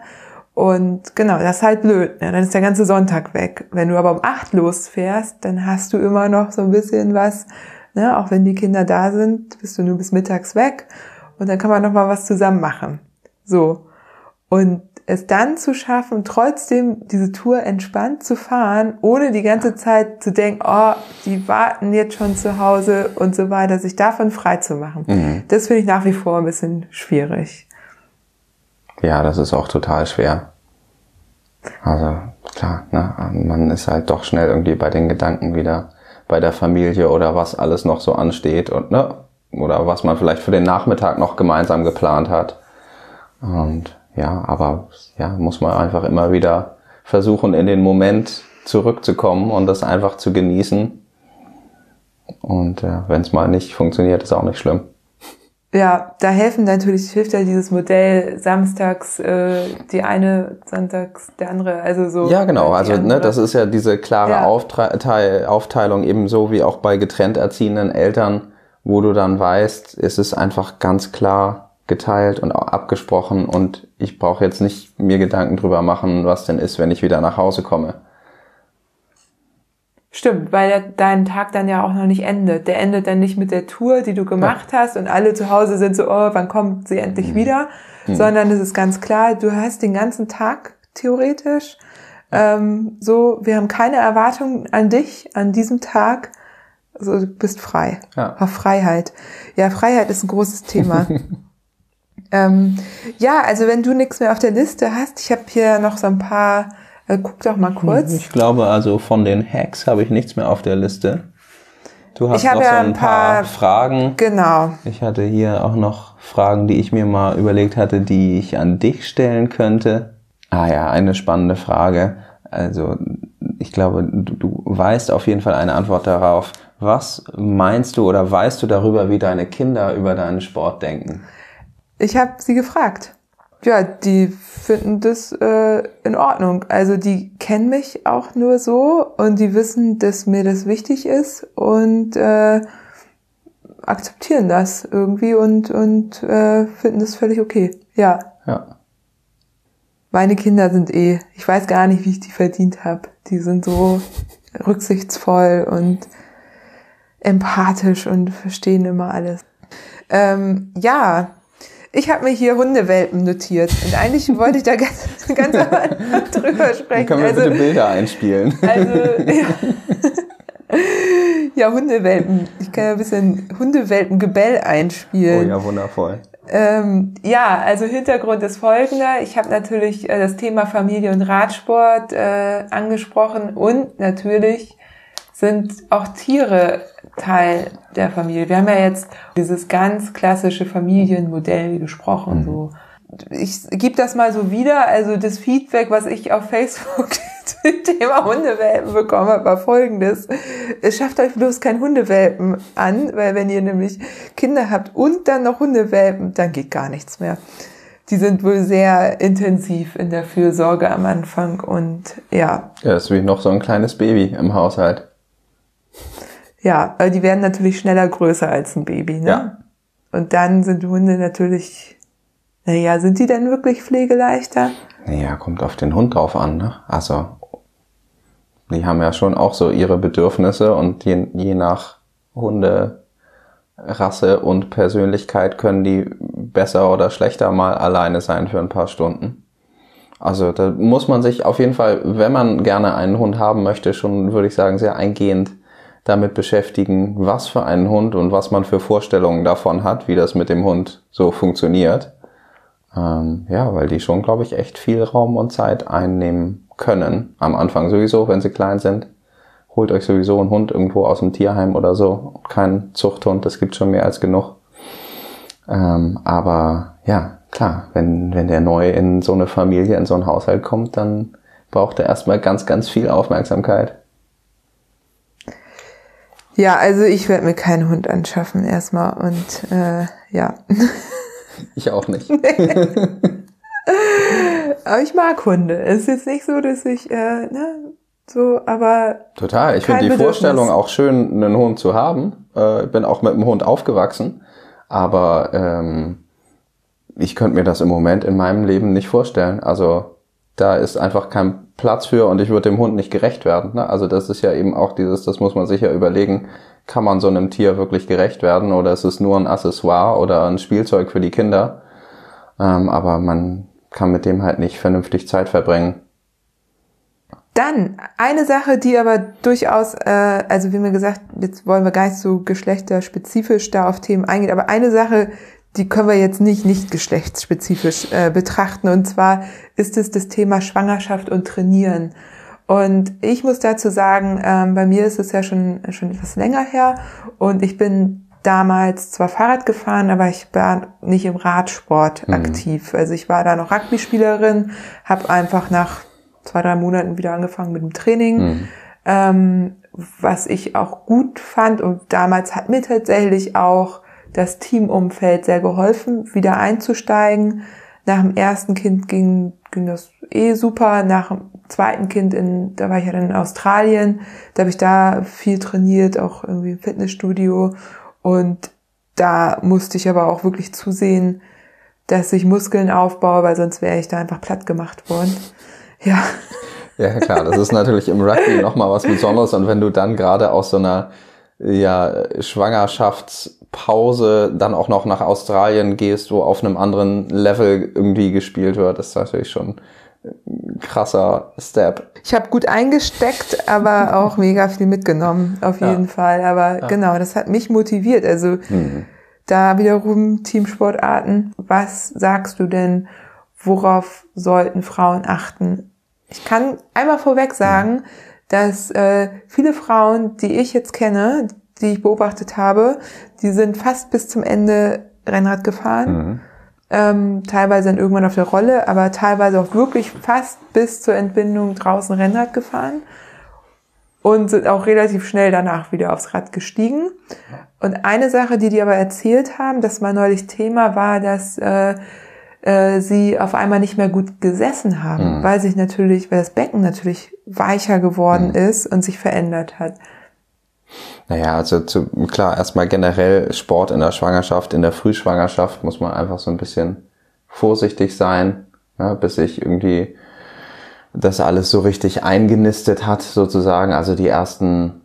Und genau, das ist halt blöd. Ne? Dann ist der ganze Sonntag weg. Wenn du aber um acht losfährst, dann hast du immer noch so ein bisschen was, ne? auch wenn die Kinder da sind, bist du nur bis mittags weg und dann kann man noch mal was zusammen machen. So. Und es dann zu schaffen, trotzdem diese Tour entspannt zu fahren, ohne die ganze Zeit zu denken, oh, die warten jetzt schon zu Hause und so weiter, sich davon frei zu machen. Mhm. Das finde ich nach wie vor ein bisschen schwierig. Ja, das ist auch total schwer. Also klar, ne, man ist halt doch schnell irgendwie bei den Gedanken wieder bei der Familie oder was alles noch so ansteht und ne, oder was man vielleicht für den Nachmittag noch gemeinsam geplant hat. Und ja, aber ja, muss man einfach immer wieder versuchen, in den Moment zurückzukommen und das einfach zu genießen. Und ja, wenn es mal nicht funktioniert, ist auch nicht schlimm. Ja, da helfen natürlich, hilft ja dieses Modell samstags äh, die eine, sonntags der andere, also so. Ja, genau, also ne, das ist ja diese klare ja. Aufteilung ebenso wie auch bei getrennt erziehenden Eltern, wo du dann weißt, es ist einfach ganz klar, geteilt und auch abgesprochen und ich brauche jetzt nicht mir Gedanken drüber machen, was denn ist, wenn ich wieder nach Hause komme. Stimmt, weil der, dein Tag dann ja auch noch nicht endet. Der endet dann nicht mit der Tour, die du gemacht ja. hast und alle zu Hause sind so, oh, wann kommt sie endlich mhm. wieder, mhm. sondern es ist ganz klar, du hast den ganzen Tag theoretisch ähm, so, wir haben keine Erwartungen an dich an diesem Tag. Also du bist frei. Ja. Freiheit. Ja, Freiheit ist ein großes Thema. Ähm, ja, also wenn du nichts mehr auf der Liste hast, ich habe hier noch so ein paar, äh, guck doch mal kurz. Ich glaube, also von den Hacks habe ich nichts mehr auf der Liste. Du hast ich noch ja so ein, ein paar, paar, Fragen. Genau. Ich hatte hier auch noch Fragen, die ich mir mal überlegt hatte, die ich an dich stellen könnte. Ah ja, eine spannende Frage. Also ich glaube, du, du weißt auf jeden Fall eine Antwort darauf. Was meinst du oder weißt du darüber, wie deine Kinder über deinen Sport denken? Ich habe sie gefragt. Ja, die finden das äh, in Ordnung. Also die kennen mich auch nur so und die wissen, dass mir das wichtig ist und äh, akzeptieren das irgendwie und und äh, finden das völlig okay. Ja. Ja. Meine Kinder sind eh, ich weiß gar nicht, wie ich die verdient habe. Die sind so rücksichtsvoll und empathisch und verstehen immer alles. Ähm, ja, ich habe mir hier Hundewelpen notiert und eigentlich wollte ich da ganz, ganz drüber sprechen. Können wir also, bitte Bilder einspielen? Also, ja. ja, Hundewelpen. Ich kann ja ein bisschen Hundewelpengebell einspielen. Oh ja, wundervoll. Ähm, ja, also Hintergrund ist folgender. Ich habe natürlich äh, das Thema Familie und Radsport äh, angesprochen und natürlich sind auch Tiere Teil der Familie. Wir haben ja jetzt dieses ganz klassische Familienmodell gesprochen. Mhm. So. Ich gebe das mal so wieder. Also das Feedback, was ich auf Facebook zum Thema Hundewelpen bekommen habe, war folgendes. Es schafft euch bloß kein Hundewelpen an, weil wenn ihr nämlich Kinder habt und dann noch Hundewelpen, dann geht gar nichts mehr. Die sind wohl sehr intensiv in der Fürsorge am Anfang und ja. Ja, das ist wie noch so ein kleines Baby im Haushalt. Ja, weil die werden natürlich schneller größer als ein Baby, ne? Ja. Und dann sind Hunde natürlich, naja, sind die denn wirklich pflegeleichter? Naja, kommt auf den Hund drauf an, ne? Also, die haben ja schon auch so ihre Bedürfnisse und je, je nach Hunderasse und Persönlichkeit können die besser oder schlechter mal alleine sein für ein paar Stunden. Also da muss man sich auf jeden Fall, wenn man gerne einen Hund haben möchte, schon, würde ich sagen, sehr eingehend damit beschäftigen, was für einen Hund und was man für Vorstellungen davon hat, wie das mit dem Hund so funktioniert. Ähm, ja, weil die schon, glaube ich, echt viel Raum und Zeit einnehmen können. Am Anfang sowieso, wenn sie klein sind. Holt euch sowieso einen Hund irgendwo aus dem Tierheim oder so. Kein Zuchthund, das gibt schon mehr als genug. Ähm, aber ja, klar, wenn, wenn der neu in so eine Familie, in so ein Haushalt kommt, dann braucht er erstmal ganz, ganz viel Aufmerksamkeit. Ja, also ich werde mir keinen Hund anschaffen erstmal und äh, ja. Ich auch nicht. aber ich mag Hunde. Es ist jetzt nicht so, dass ich, äh, ne, so, aber. Total. Ich finde die Bedürfnis. Vorstellung auch schön, einen Hund zu haben. Äh, ich bin auch mit einem Hund aufgewachsen. Aber ähm, ich könnte mir das im Moment in meinem Leben nicht vorstellen. Also da ist einfach kein Platz für und ich würde dem Hund nicht gerecht werden. Ne? Also das ist ja eben auch dieses, das muss man sich ja überlegen, kann man so einem Tier wirklich gerecht werden oder ist es nur ein Accessoire oder ein Spielzeug für die Kinder? Ähm, aber man kann mit dem halt nicht vernünftig Zeit verbringen. Dann eine Sache, die aber durchaus, äh, also wie mir gesagt, jetzt wollen wir gar nicht so geschlechterspezifisch da auf Themen eingehen, aber eine Sache, die können wir jetzt nicht nicht geschlechtsspezifisch äh, betrachten. Und zwar ist es das Thema Schwangerschaft und Trainieren. Und ich muss dazu sagen, ähm, bei mir ist es ja schon, schon etwas länger her und ich bin damals zwar Fahrrad gefahren, aber ich war nicht im Radsport mhm. aktiv. Also ich war da noch Rugby-Spielerin, habe einfach nach zwei, drei Monaten wieder angefangen mit dem Training. Mhm. Ähm, was ich auch gut fand und damals hat mir tatsächlich auch das Teamumfeld sehr geholfen, wieder einzusteigen. Nach dem ersten Kind ging, ging das eh super. Nach dem zweiten Kind, in, da war ich ja dann in Australien, da habe ich da viel trainiert, auch irgendwie im Fitnessstudio. Und da musste ich aber auch wirklich zusehen, dass ich Muskeln aufbaue, weil sonst wäre ich da einfach platt gemacht worden. Ja. Ja, klar, das ist natürlich im Rugby nochmal was Besonderes. Und wenn du dann gerade aus so einer ja, Schwangerschaftspause dann auch noch nach Australien gehst, wo auf einem anderen Level irgendwie gespielt wird, das ist natürlich schon ein krasser Step. Ich habe gut eingesteckt, aber auch mega viel mitgenommen, auf jeden ja. Fall. Aber ja. genau, das hat mich motiviert. Also mhm. da wiederum Teamsportarten. Was sagst du denn, worauf sollten Frauen achten? Ich kann einmal vorweg sagen, mhm dass äh, viele Frauen, die ich jetzt kenne, die ich beobachtet habe, die sind fast bis zum Ende Rennrad gefahren. Mhm. Ähm, teilweise dann irgendwann auf der Rolle, aber teilweise auch wirklich fast bis zur Entbindung draußen Rennrad gefahren und sind auch relativ schnell danach wieder aufs Rad gestiegen. Und eine Sache, die die aber erzählt haben, das mal neulich Thema war, dass äh, äh, sie auf einmal nicht mehr gut gesessen haben, mhm. weil sich natürlich, weil das Becken natürlich weicher geworden mhm. ist und sich verändert hat. Naja, also zu, klar, erstmal generell Sport in der Schwangerschaft, in der Frühschwangerschaft muss man einfach so ein bisschen vorsichtig sein, ja, bis sich irgendwie das alles so richtig eingenistet hat, sozusagen. Also die ersten,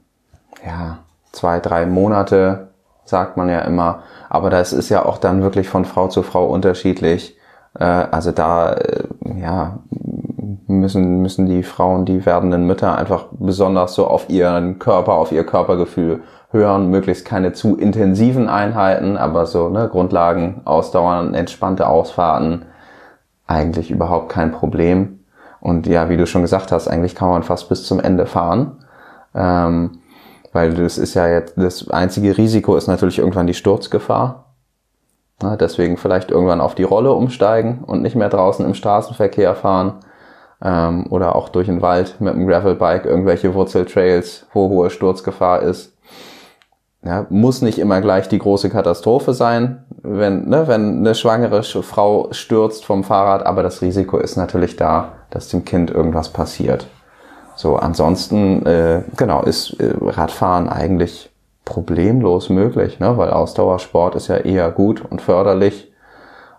ja, zwei, drei Monate, sagt man ja immer. Aber das ist ja auch dann wirklich von Frau zu Frau unterschiedlich. Äh, also da, äh, ja, müssen, müssen die Frauen, die werdenden Mütter einfach besonders so auf ihren Körper, auf ihr Körpergefühl hören, möglichst keine zu intensiven Einheiten, aber so ne, Grundlagen, Ausdauern, entspannte Ausfahrten, eigentlich überhaupt kein Problem. Und ja, wie du schon gesagt hast, eigentlich kann man fast bis zum Ende fahren. Ähm, weil das ist ja jetzt, das einzige Risiko ist natürlich irgendwann die Sturzgefahr. Na, deswegen vielleicht irgendwann auf die Rolle umsteigen und nicht mehr draußen im Straßenverkehr fahren ähm, oder auch durch den Wald mit einem Gravelbike irgendwelche Wurzeltrails, wo hohe Sturzgefahr ist. Ja, muss nicht immer gleich die große Katastrophe sein, wenn, ne, wenn eine schwangere Frau stürzt vom Fahrrad, aber das Risiko ist natürlich da, dass dem Kind irgendwas passiert. So, ansonsten, äh, genau, ist äh, Radfahren eigentlich problemlos möglich, ne? weil Ausdauersport ist ja eher gut und förderlich.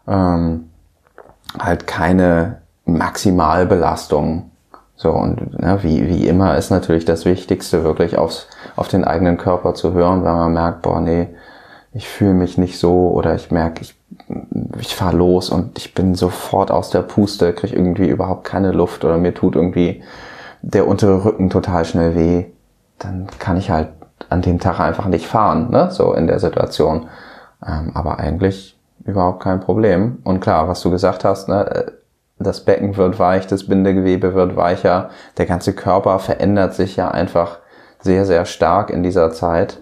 Ähm, halt keine Maximalbelastung. So, und ne, wie, wie immer ist natürlich das Wichtigste, wirklich aufs, auf den eigenen Körper zu hören, wenn man merkt, boah, nee, ich fühle mich nicht so oder ich merke, ich, ich fahre los und ich bin sofort aus der Puste, kriege irgendwie überhaupt keine Luft oder mir tut irgendwie der untere Rücken total schnell weh, dann kann ich halt an dem Tag einfach nicht fahren, ne? so in der Situation. Ähm, aber eigentlich überhaupt kein Problem. Und klar, was du gesagt hast, ne? Das Becken wird weich, das Bindegewebe wird weicher, der ganze Körper verändert sich ja einfach sehr, sehr stark in dieser Zeit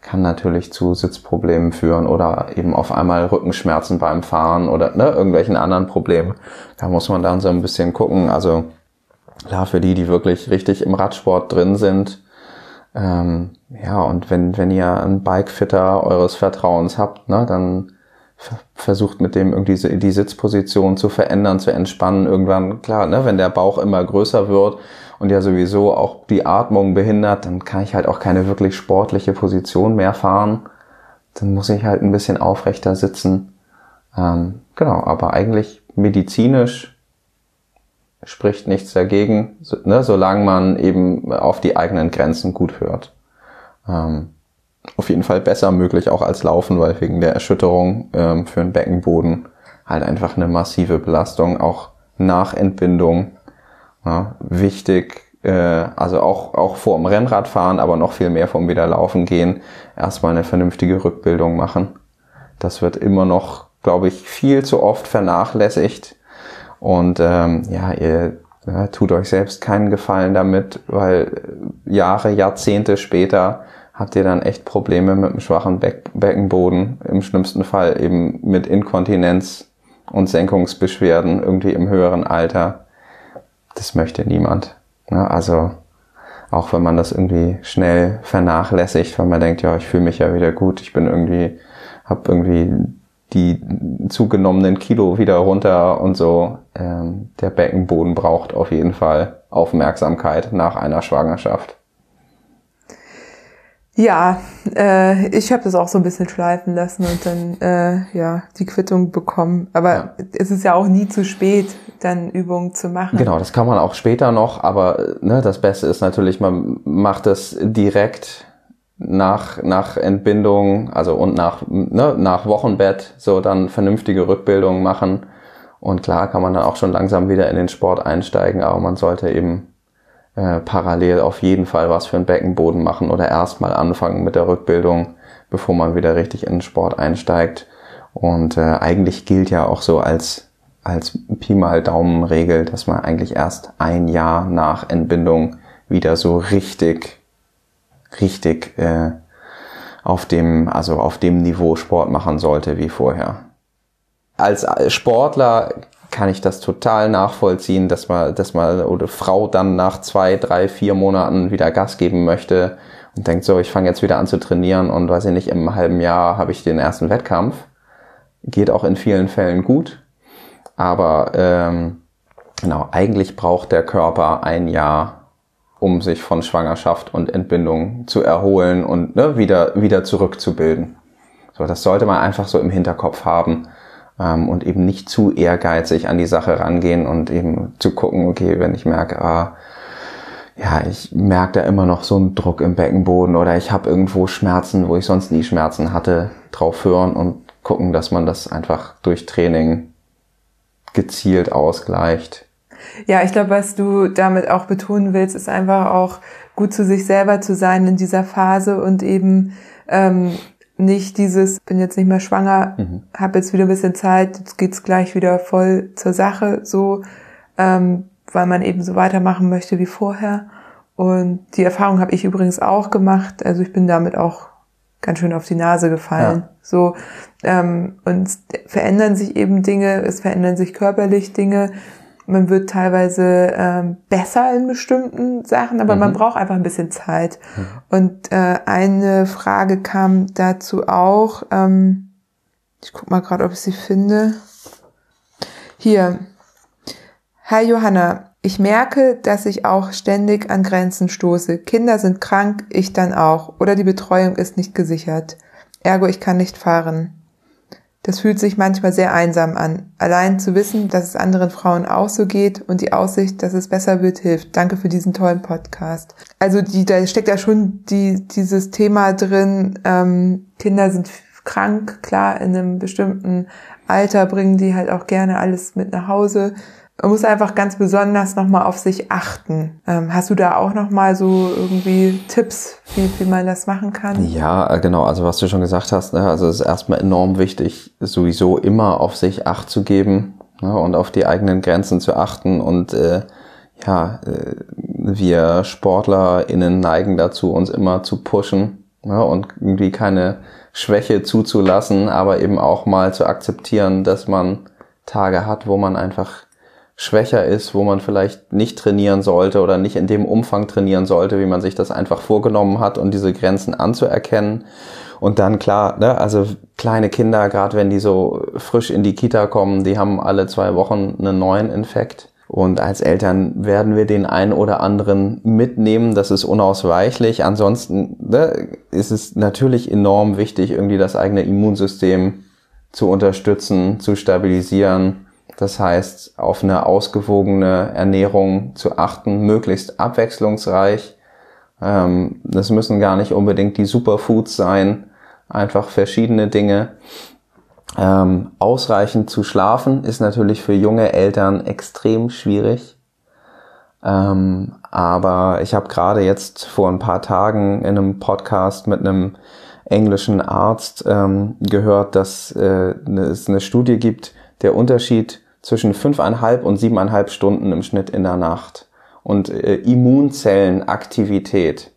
kann natürlich zu Sitzproblemen führen oder eben auf einmal Rückenschmerzen beim Fahren oder ne, irgendwelchen anderen Problemen. Da muss man dann so ein bisschen gucken. Also klar, für die, die wirklich richtig im Radsport drin sind, ähm, ja, und wenn, wenn ihr einen Bikefitter eures Vertrauens habt, ne, dann versucht mit dem irgendwie die Sitzposition zu verändern, zu entspannen. Irgendwann, klar, ne, wenn der Bauch immer größer wird und ja sowieso auch die Atmung behindert, dann kann ich halt auch keine wirklich sportliche Position mehr fahren. Dann muss ich halt ein bisschen aufrechter sitzen. Ähm, genau, aber eigentlich medizinisch spricht nichts dagegen, so, ne, solange man eben auf die eigenen Grenzen gut hört. Ähm, auf jeden Fall besser möglich auch als Laufen, weil wegen der Erschütterung ähm, für den Beckenboden halt einfach eine massive Belastung, auch nach Entbindung ja, wichtig, äh, also auch, auch vor dem Rennradfahren, aber noch viel mehr vom Wiederlaufen gehen, erstmal eine vernünftige Rückbildung machen. Das wird immer noch, glaube ich, viel zu oft vernachlässigt. Und ähm, ja, ihr ja, tut euch selbst keinen Gefallen damit, weil Jahre, Jahrzehnte später habt ihr dann echt Probleme mit einem schwachen Be Beckenboden, im schlimmsten Fall eben mit Inkontinenz und Senkungsbeschwerden irgendwie im höheren Alter das möchte niemand. Ja, also auch wenn man das irgendwie schnell vernachlässigt, weil man denkt, ja, ich fühle mich ja wieder gut, ich bin irgendwie, habe irgendwie die zugenommenen Kilo wieder runter und so. Ähm, der Beckenboden braucht auf jeden Fall Aufmerksamkeit nach einer Schwangerschaft. Ja, äh, ich habe das auch so ein bisschen schleifen lassen und dann äh, ja die Quittung bekommen. Aber ja. es ist ja auch nie zu spät, dann Übungen zu machen. Genau, das kann man auch später noch, aber ne, das Beste ist natürlich, man macht es direkt nach, nach Entbindung, also und nach, ne, nach Wochenbett, so dann vernünftige Rückbildungen machen. Und klar kann man dann auch schon langsam wieder in den Sport einsteigen, aber man sollte eben äh, parallel auf jeden Fall was für den Beckenboden machen oder erstmal anfangen mit der Rückbildung, bevor man wieder richtig in den Sport einsteigt. Und äh, eigentlich gilt ja auch so als, als Pi mal Daumen-Regel, dass man eigentlich erst ein Jahr nach Entbindung wieder so richtig, richtig äh, auf dem, also auf dem Niveau Sport machen sollte wie vorher. Als Sportler kann ich das total nachvollziehen, dass man, dass man oder Frau dann nach zwei, drei, vier Monaten wieder Gas geben möchte und denkt so, ich fange jetzt wieder an zu trainieren und weiß ich nicht, im halben Jahr habe ich den ersten Wettkampf. Geht auch in vielen Fällen gut, aber ähm, genau, eigentlich braucht der Körper ein Jahr, um sich von Schwangerschaft und Entbindung zu erholen und ne, wieder wieder zurückzubilden. So, das sollte man einfach so im Hinterkopf haben ähm, und eben nicht zu ehrgeizig an die Sache rangehen und eben zu gucken, okay, wenn ich merke, ah, ja, ich merke da immer noch so einen Druck im Beckenboden oder ich habe irgendwo Schmerzen, wo ich sonst nie Schmerzen hatte, drauf hören und gucken, dass man das einfach durch Training gezielt ausgleicht. Ja, ich glaube, was du damit auch betonen willst, ist einfach auch gut zu sich selber zu sein in dieser Phase und eben ähm, nicht dieses, bin jetzt nicht mehr schwanger, mhm. habe jetzt wieder ein bisschen Zeit, jetzt geht's gleich wieder voll zur Sache, so, ähm, weil man eben so weitermachen möchte wie vorher. Und die Erfahrung habe ich übrigens auch gemacht. Also ich bin damit auch ganz schön auf die Nase gefallen. Ja. So ähm, und verändern sich eben Dinge, es verändern sich körperlich Dinge, man wird teilweise ähm, besser in bestimmten Sachen, aber mhm. man braucht einfach ein bisschen Zeit. Mhm. Und äh, eine Frage kam dazu auch, ähm, ich guck mal gerade, ob ich sie finde. Hier. Hi Johanna, ich merke, dass ich auch ständig an Grenzen stoße. Kinder sind krank, ich dann auch. Oder die Betreuung ist nicht gesichert. Ergo, ich kann nicht fahren. Das fühlt sich manchmal sehr einsam an. Allein zu wissen, dass es anderen Frauen auch so geht und die Aussicht, dass es besser wird, hilft. Danke für diesen tollen Podcast. Also die, da steckt ja schon die, dieses Thema drin, ähm, Kinder sind krank, klar, in einem bestimmten Alter bringen die halt auch gerne alles mit nach Hause. Man muss einfach ganz besonders nochmal auf sich achten. Ähm, hast du da auch nochmal so irgendwie Tipps, wie, wie man das machen kann? Ja, äh, genau. Also was du schon gesagt hast, ne? also es ist erstmal enorm wichtig, sowieso immer auf sich Acht zu geben ne? und auf die eigenen Grenzen zu achten. Und äh, ja, äh, wir SportlerInnen neigen dazu, uns immer zu pushen ne? und irgendwie keine Schwäche zuzulassen, aber eben auch mal zu akzeptieren, dass man Tage hat, wo man einfach schwächer ist, wo man vielleicht nicht trainieren sollte oder nicht in dem Umfang trainieren sollte, wie man sich das einfach vorgenommen hat und diese Grenzen anzuerkennen. Und dann klar, ne, also kleine Kinder, gerade wenn die so frisch in die Kita kommen, die haben alle zwei Wochen einen neuen Infekt. Und als Eltern werden wir den einen oder anderen mitnehmen, das ist unausweichlich. Ansonsten ne, ist es natürlich enorm wichtig, irgendwie das eigene Immunsystem zu unterstützen, zu stabilisieren das heißt, auf eine ausgewogene Ernährung zu achten, möglichst abwechslungsreich. Ähm, das müssen gar nicht unbedingt die Superfoods sein, einfach verschiedene Dinge. Ähm, ausreichend zu schlafen ist natürlich für junge Eltern extrem schwierig. Ähm, aber ich habe gerade jetzt vor ein paar Tagen in einem Podcast mit einem englischen Arzt ähm, gehört, dass äh, es eine Studie gibt, der Unterschied zwischen fünfeinhalb und siebeneinhalb Stunden im Schnitt in der Nacht. Und äh, Immunzellenaktivität.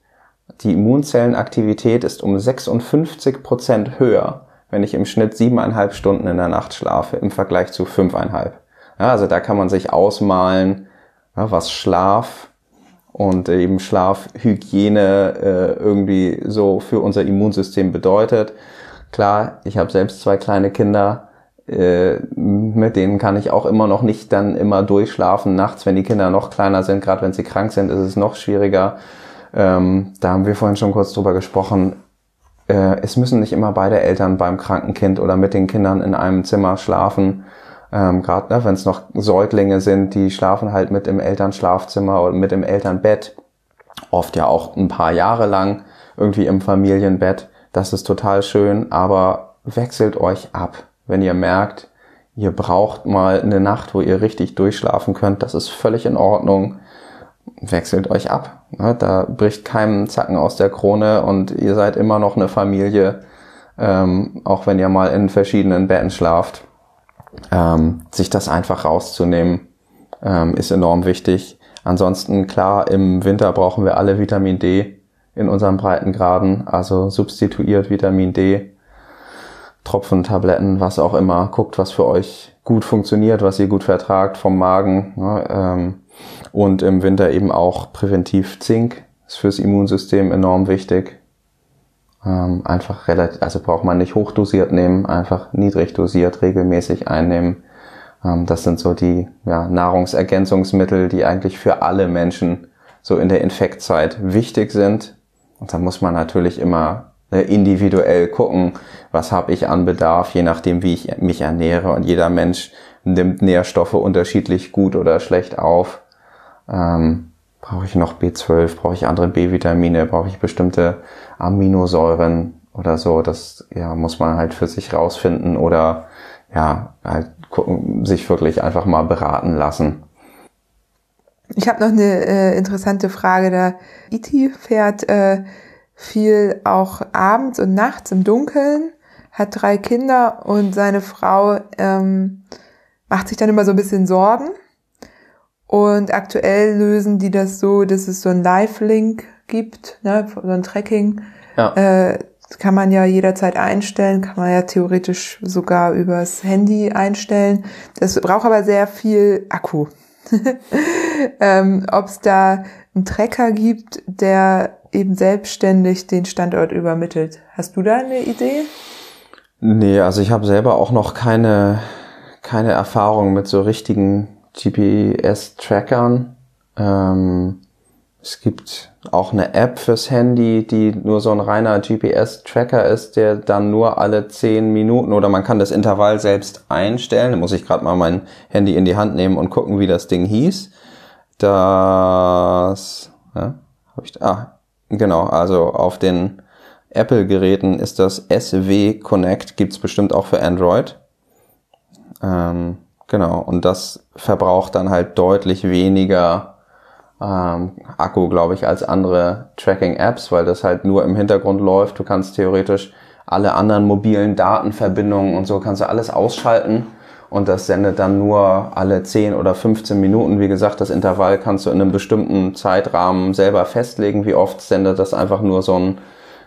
Die Immunzellenaktivität ist um 56 Prozent höher, wenn ich im Schnitt siebeneinhalb Stunden in der Nacht schlafe, im Vergleich zu fünfeinhalb. Ja, also da kann man sich ausmalen, ja, was Schlaf und eben Schlafhygiene äh, irgendwie so für unser Immunsystem bedeutet. Klar, ich habe selbst zwei kleine Kinder äh, mit denen kann ich auch immer noch nicht dann immer durchschlafen nachts, wenn die Kinder noch kleiner sind, gerade wenn sie krank sind, ist es noch schwieriger. Ähm, da haben wir vorhin schon kurz drüber gesprochen. Äh, es müssen nicht immer beide Eltern beim kranken Kind oder mit den Kindern in einem Zimmer schlafen. Ähm, gerade ne, wenn es noch Säuglinge sind, die schlafen halt mit im Elternschlafzimmer oder mit im Elternbett. Oft ja auch ein paar Jahre lang irgendwie im Familienbett. Das ist total schön, aber wechselt euch ab wenn ihr merkt, ihr braucht mal eine Nacht, wo ihr richtig durchschlafen könnt, das ist völlig in Ordnung. Wechselt euch ab. Ne? Da bricht keinem Zacken aus der Krone und ihr seid immer noch eine Familie, ähm, auch wenn ihr mal in verschiedenen Betten schlaft. Ähm, sich das einfach rauszunehmen, ähm, ist enorm wichtig. Ansonsten, klar, im Winter brauchen wir alle Vitamin D in unseren Breitengraden, also substituiert Vitamin D Tropfen, Tabletten, was auch immer. Guckt, was für euch gut funktioniert, was ihr gut vertragt vom Magen. Ne, ähm, und im Winter eben auch präventiv Zink. Ist fürs Immunsystem enorm wichtig. Ähm, einfach relativ, also braucht man nicht hochdosiert nehmen, einfach niedrig dosiert, regelmäßig einnehmen. Ähm, das sind so die ja, Nahrungsergänzungsmittel, die eigentlich für alle Menschen so in der Infektzeit wichtig sind. Und da muss man natürlich immer individuell gucken, was habe ich an Bedarf, je nachdem, wie ich mich ernähre. Und jeder Mensch nimmt Nährstoffe unterschiedlich gut oder schlecht auf. Ähm, brauche ich noch B12, brauche ich andere B-Vitamine, brauche ich bestimmte Aminosäuren oder so. Das ja, muss man halt für sich rausfinden oder ja, halt gucken, sich wirklich einfach mal beraten lassen. Ich habe noch eine äh, interessante Frage. Da Iti fährt äh, viel auch abends und nachts im Dunkeln, hat drei Kinder und seine Frau ähm, macht sich dann immer so ein bisschen Sorgen. Und aktuell lösen die das so, dass es so ein Live-Link gibt, ne, so ein Tracking. Ja. Äh, kann man ja jederzeit einstellen, kann man ja theoretisch sogar übers Handy einstellen. Das braucht aber sehr viel Akku. ähm, Ob es da einen Tracker gibt, der eben selbstständig den Standort übermittelt. Hast du da eine Idee? Nee, also ich habe selber auch noch keine, keine Erfahrung mit so richtigen GPS-Trackern. Ähm, es gibt auch eine App fürs Handy, die nur so ein reiner GPS-Tracker ist, der dann nur alle zehn Minuten oder man kann das Intervall selbst einstellen. Da muss ich gerade mal mein Handy in die Hand nehmen und gucken, wie das Ding hieß. Das, ja, habe ich, ah, Genau, also auf den Apple-Geräten ist das SW Connect, gibt's bestimmt auch für Android. Ähm, Genau, und das verbraucht dann halt deutlich weniger ähm, Akku, glaube ich, als andere Tracking-Apps, weil das halt nur im Hintergrund läuft. Du kannst theoretisch alle anderen mobilen Datenverbindungen und so kannst du alles ausschalten und das sendet dann nur alle 10 oder 15 Minuten. Wie gesagt, das Intervall kannst du in einem bestimmten Zeitrahmen selber festlegen. Wie oft sendet das einfach nur so ein,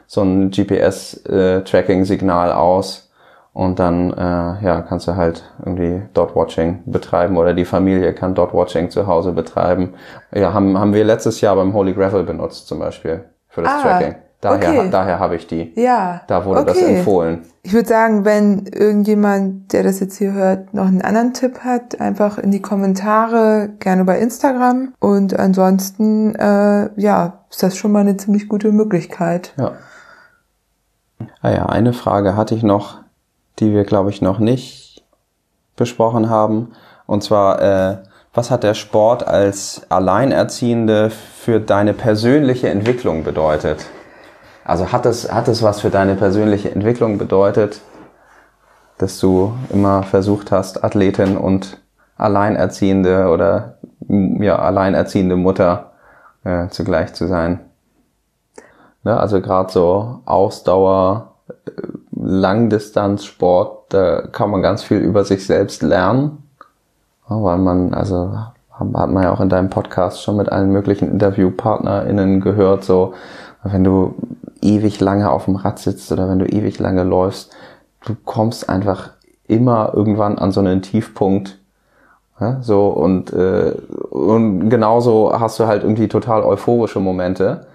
so ein GPS-Tracking-Signal äh, aus und dann äh, ja, kannst du halt irgendwie Dot-Watching betreiben oder die Familie kann Dot-Watching zu Hause betreiben. Ja, haben, haben wir letztes Jahr beim Holy Gravel benutzt zum Beispiel für das ah, Tracking. Daher, okay. daher habe ich die. Ja. Da wurde okay. das empfohlen. Ich würde sagen, wenn irgendjemand, der das jetzt hier hört, noch einen anderen Tipp hat, einfach in die Kommentare, gerne bei Instagram. Und ansonsten, äh, ja, ist das schon mal eine ziemlich gute Möglichkeit. Ja. Ah ja, eine Frage hatte ich noch die wir, glaube ich, noch nicht besprochen haben. Und zwar, äh, was hat der Sport als Alleinerziehende für deine persönliche Entwicklung bedeutet? Also hat es, hat es was für deine persönliche Entwicklung bedeutet, dass du immer versucht hast, Athletin und Alleinerziehende oder ja, alleinerziehende Mutter äh, zugleich zu sein? Ne? Also gerade so Ausdauer, Langdistanzsport, da kann man ganz viel über sich selbst lernen, weil man, also hat man ja auch in deinem Podcast schon mit allen möglichen InterviewpartnerInnen gehört, so, wenn du ewig lange auf dem Rad sitzt oder wenn du ewig lange läufst, du kommst einfach immer irgendwann an so einen Tiefpunkt, ja, so und, äh, und genauso hast du halt irgendwie total euphorische Momente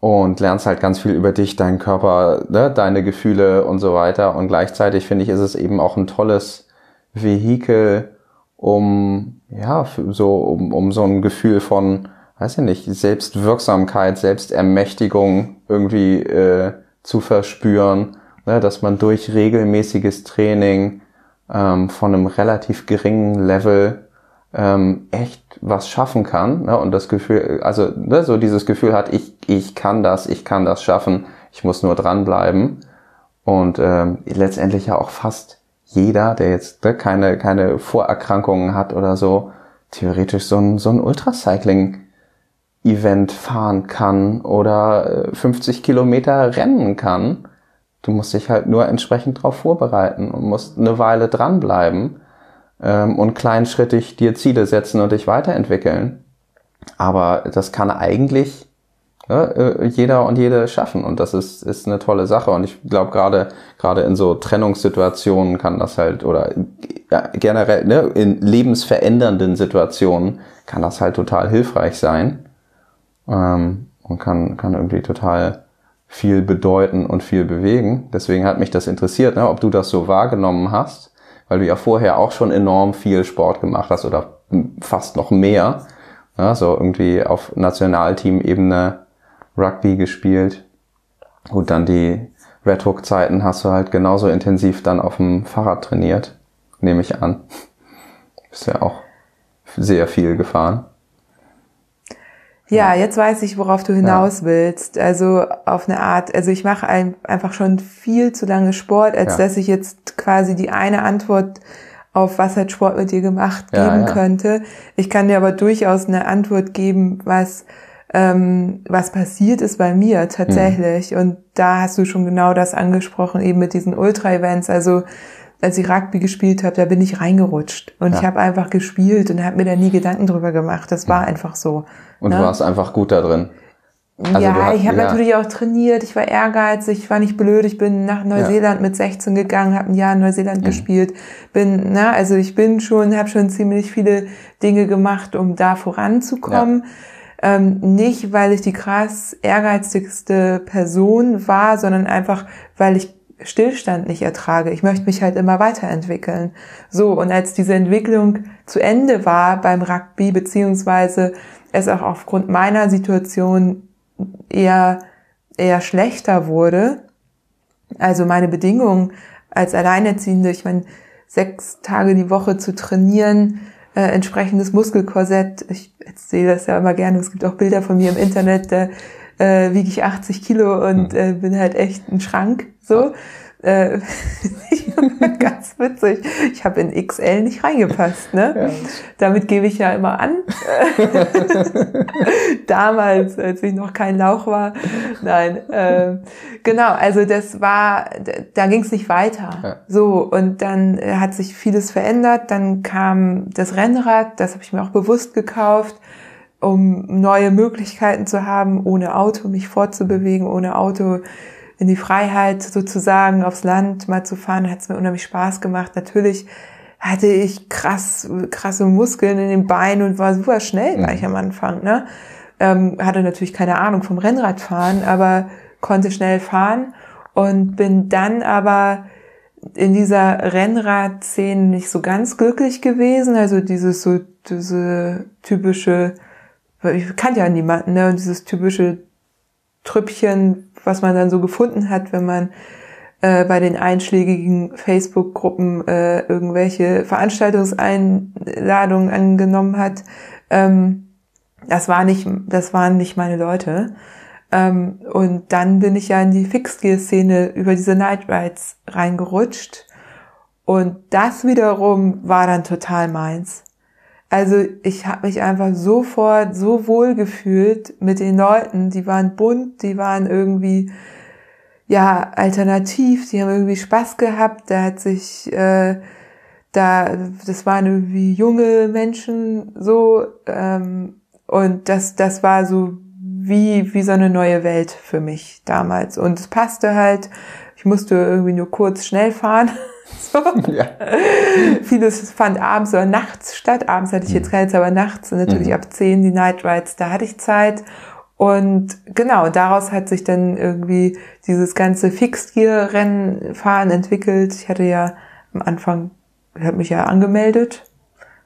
und lernst halt ganz viel über dich, deinen Körper, ne, deine Gefühle und so weiter. Und gleichzeitig finde ich, ist es eben auch ein tolles Vehikel, um ja so um, um so ein Gefühl von, weiß ich nicht, Selbstwirksamkeit, Selbstermächtigung irgendwie äh, zu verspüren, ne, dass man durch regelmäßiges Training ähm, von einem relativ geringen Level ähm, echt was schaffen kann ne, und das Gefühl, also ne, so dieses Gefühl hat, ich, ich kann das, ich kann das schaffen, ich muss nur dranbleiben. Und ähm, letztendlich ja auch fast jeder, der jetzt ne, keine, keine Vorerkrankungen hat oder so, theoretisch so ein, so ein Ultracycling Event fahren kann oder 50 äh, Kilometer rennen kann. Du musst dich halt nur entsprechend darauf vorbereiten und musst eine Weile dranbleiben ähm, und kleinschrittig dir Ziele setzen und dich weiterentwickeln. Aber das kann eigentlich ja, äh, jeder und jede schaffen und das ist, ist eine tolle Sache und ich glaube gerade gerade in so Trennungssituationen kann das halt oder ja, generell ne, in lebensverändernden Situationen kann das halt total hilfreich sein ähm, und kann kann irgendwie total viel bedeuten und viel bewegen. Deswegen hat mich das interessiert, ne, ob du das so wahrgenommen hast weil du ja vorher auch schon enorm viel Sport gemacht hast oder fast noch mehr. Ja, so irgendwie auf Nationalteam-Ebene Rugby gespielt. Gut, dann die Red Hook-Zeiten hast du halt genauso intensiv dann auf dem Fahrrad trainiert, nehme ich an. Bist ja auch sehr viel gefahren. Ja, jetzt weiß ich, worauf du hinaus ja. willst. Also auf eine Art, also ich mache ein, einfach schon viel zu lange Sport, als ja. dass ich jetzt quasi die eine Antwort auf was hat Sport mit dir gemacht geben ja, könnte. Ich kann dir aber durchaus eine Antwort geben, was ähm, was passiert ist bei mir tatsächlich. Mhm. Und da hast du schon genau das angesprochen, eben mit diesen Ultra-Events. Also als ich Rugby gespielt habe, da bin ich reingerutscht. Und ich habe einfach gespielt und habe mir da nie Gedanken drüber gemacht. Das war einfach so. Und ne? du warst einfach gut da drin. Also ja, hast, ich habe ja. natürlich auch trainiert, ich war ehrgeizig, ich war nicht blöd, ich bin nach Neuseeland ja. mit 16 gegangen, habe ein Jahr in Neuseeland mhm. gespielt, bin, na, also ich bin schon, habe schon ziemlich viele Dinge gemacht, um da voranzukommen. Ja. Ähm, nicht, weil ich die krass ehrgeizigste Person war, sondern einfach, weil ich Stillstand nicht ertrage. Ich möchte mich halt immer weiterentwickeln. So, und als diese Entwicklung zu Ende war beim Rugby, beziehungsweise es auch aufgrund meiner Situation eher, eher schlechter wurde, also meine Bedingungen als Alleinerziehende, ich meine, sechs Tage die Woche zu trainieren, äh, entsprechendes Muskelkorsett, ich erzähle das ja immer gerne, es gibt auch Bilder von mir im Internet, da äh, wiege ich 80 Kilo und äh, bin halt echt ein Schrank. So. Äh, ganz witzig. Ich habe in XL nicht reingepasst, ne? Ja. Damit gebe ich ja immer an. Damals, als ich noch kein Lauch war. Nein. Äh, genau, also das war, da ging es nicht weiter. Ja. So, und dann hat sich vieles verändert. Dann kam das Rennrad, das habe ich mir auch bewusst gekauft um neue Möglichkeiten zu haben, ohne Auto mich fortzubewegen, ohne Auto in die Freiheit sozusagen aufs Land mal zu fahren, hat es mir unheimlich Spaß gemacht. Natürlich hatte ich krass, krasse Muskeln in den Beinen und war super schnell mhm. gleich am Anfang. Ne? Ähm, hatte natürlich keine Ahnung vom Rennradfahren, aber konnte schnell fahren und bin dann aber in dieser Rennradszene nicht so ganz glücklich gewesen. Also dieses so, diese typische, ich kannte ja niemanden, ne? Und dieses typische Trüppchen, was man dann so gefunden hat, wenn man äh, bei den einschlägigen Facebook-Gruppen äh, irgendwelche Veranstaltungseinladungen angenommen hat. Ähm, das war nicht, das waren nicht meine Leute. Ähm, und dann bin ich ja in die Fixgear-Szene über diese Night Rides reingerutscht. Und das wiederum war dann total meins. Also ich habe mich einfach sofort so wohl gefühlt mit den Leuten. Die waren bunt, die waren irgendwie ja alternativ, die haben irgendwie Spaß gehabt. Da hat sich äh, da das waren irgendwie junge Menschen so ähm, und das das war so wie wie so eine neue Welt für mich damals und es passte halt. Ich musste irgendwie nur kurz schnell fahren So. Ja. Vieles fand abends oder nachts statt. Abends hatte ich jetzt mhm. Zeit, aber nachts und natürlich mhm. ab 10 die Night Rides, da hatte ich Zeit. Und genau, daraus hat sich dann irgendwie dieses ganze Fixgear-Rennfahren entwickelt. Ich hatte ja am Anfang, ich habe mich ja angemeldet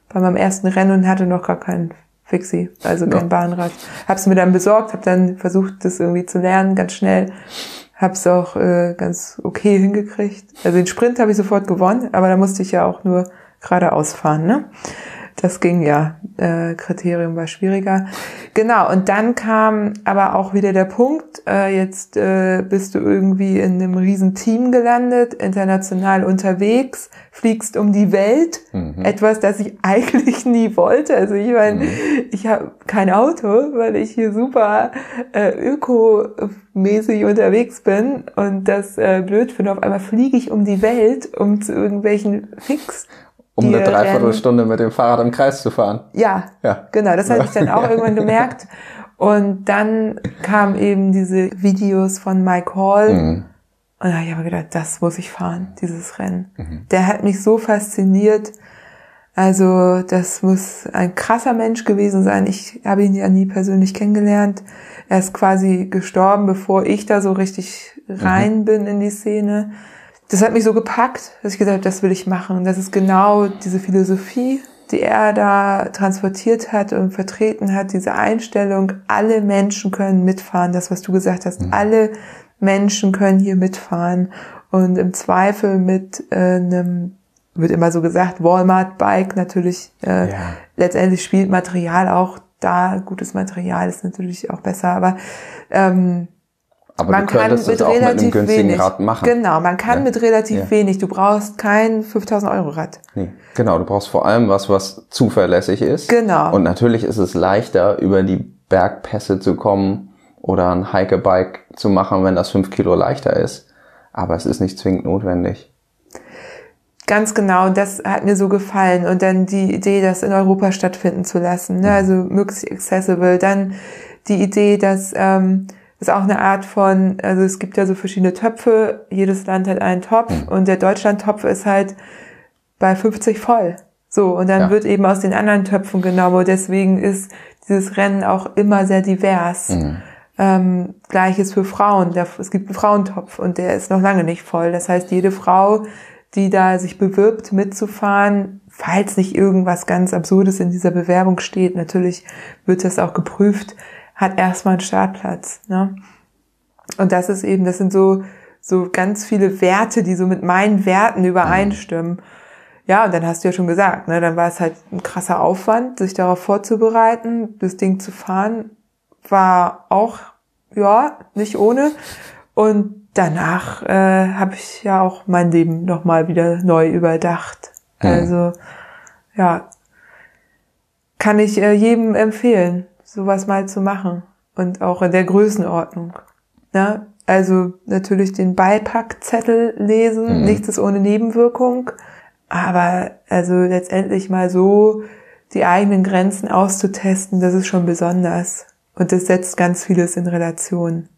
bei meinem ersten Rennen und hatte noch gar keinen Fixie, also kein ja. Bahnrad. Hab's mir dann besorgt, habe dann versucht, das irgendwie zu lernen, ganz schnell Hab's auch äh, ganz okay hingekriegt. Also den Sprint habe ich sofort gewonnen, aber da musste ich ja auch nur geradeaus fahren. Ne? Das ging ja. Äh, Kriterium war schwieriger. Genau, und dann kam aber auch wieder der Punkt, äh, jetzt äh, bist du irgendwie in einem riesen Team gelandet, international unterwegs, fliegst um die Welt, mhm. etwas, das ich eigentlich nie wollte. Also ich meine, mhm. ich habe kein Auto, weil ich hier super äh, ökomäßig unterwegs bin und das äh, blöd finde. Auf einmal fliege ich um die Welt, um zu irgendwelchen Fix um eine Dreiviertelstunde mit dem Fahrrad im Kreis zu fahren. Ja, ja. genau, das hatte ich dann auch irgendwann gemerkt. Und dann kamen eben diese Videos von Mike Hall. Mhm. Und da habe ich aber gedacht, das muss ich fahren, dieses Rennen. Mhm. Der hat mich so fasziniert. Also das muss ein krasser Mensch gewesen sein. Ich habe ihn ja nie persönlich kennengelernt. Er ist quasi gestorben, bevor ich da so richtig rein mhm. bin in die Szene das hat mich so gepackt, dass ich gesagt habe, das will ich machen. Und das ist genau diese Philosophie, die er da transportiert hat und vertreten hat, diese Einstellung, alle Menschen können mitfahren, das, was du gesagt hast, mhm. alle Menschen können hier mitfahren und im Zweifel mit äh, einem, wird immer so gesagt, Walmart-Bike natürlich, äh, ja. letztendlich spielt Material auch da, gutes Material ist natürlich auch besser, aber ähm, aber man kann mit relativ mit wenig Rad machen. Genau, man kann ja. mit relativ ja. wenig. Du brauchst kein 5000 Euro Rad. Nee, genau. Du brauchst vor allem was, was zuverlässig ist. Genau. Und natürlich ist es leichter, über die Bergpässe zu kommen oder ein Hikebike zu machen, wenn das fünf Kilo leichter ist. Aber es ist nicht zwingend notwendig. Ganz genau, das hat mir so gefallen. Und dann die Idee, das in Europa stattfinden zu lassen, ne? Mhm. also möglichst accessible. Dann die Idee, dass ähm, ist auch eine Art von, also es gibt ja so verschiedene Töpfe, jedes Land hat einen Topf mhm. und der Deutschland-Topf ist halt bei 50 voll. So, und dann ja. wird eben aus den anderen Töpfen genommen und deswegen ist dieses Rennen auch immer sehr divers. Mhm. Ähm, Gleiches für Frauen. Es gibt einen Frauentopf und der ist noch lange nicht voll. Das heißt, jede Frau, die da sich bewirbt, mitzufahren, falls nicht irgendwas ganz Absurdes in dieser Bewerbung steht, natürlich wird das auch geprüft, hat erstmal einen Startplatz. Ne? Und das ist eben, das sind so, so ganz viele Werte, die so mit meinen Werten übereinstimmen. Ja, und dann hast du ja schon gesagt, ne, dann war es halt ein krasser Aufwand, sich darauf vorzubereiten. Das Ding zu fahren war auch ja, nicht ohne. Und danach äh, habe ich ja auch mein Leben nochmal wieder neu überdacht. Also ja, kann ich äh, jedem empfehlen, sowas mal zu machen. Und auch in der Größenordnung. Ja, also natürlich den Beipackzettel lesen, Mhm. nichts ist ohne Nebenwirkung. Aber also letztendlich mal so die eigenen Grenzen auszutesten, das ist schon besonders. Und das setzt ganz vieles in Relation.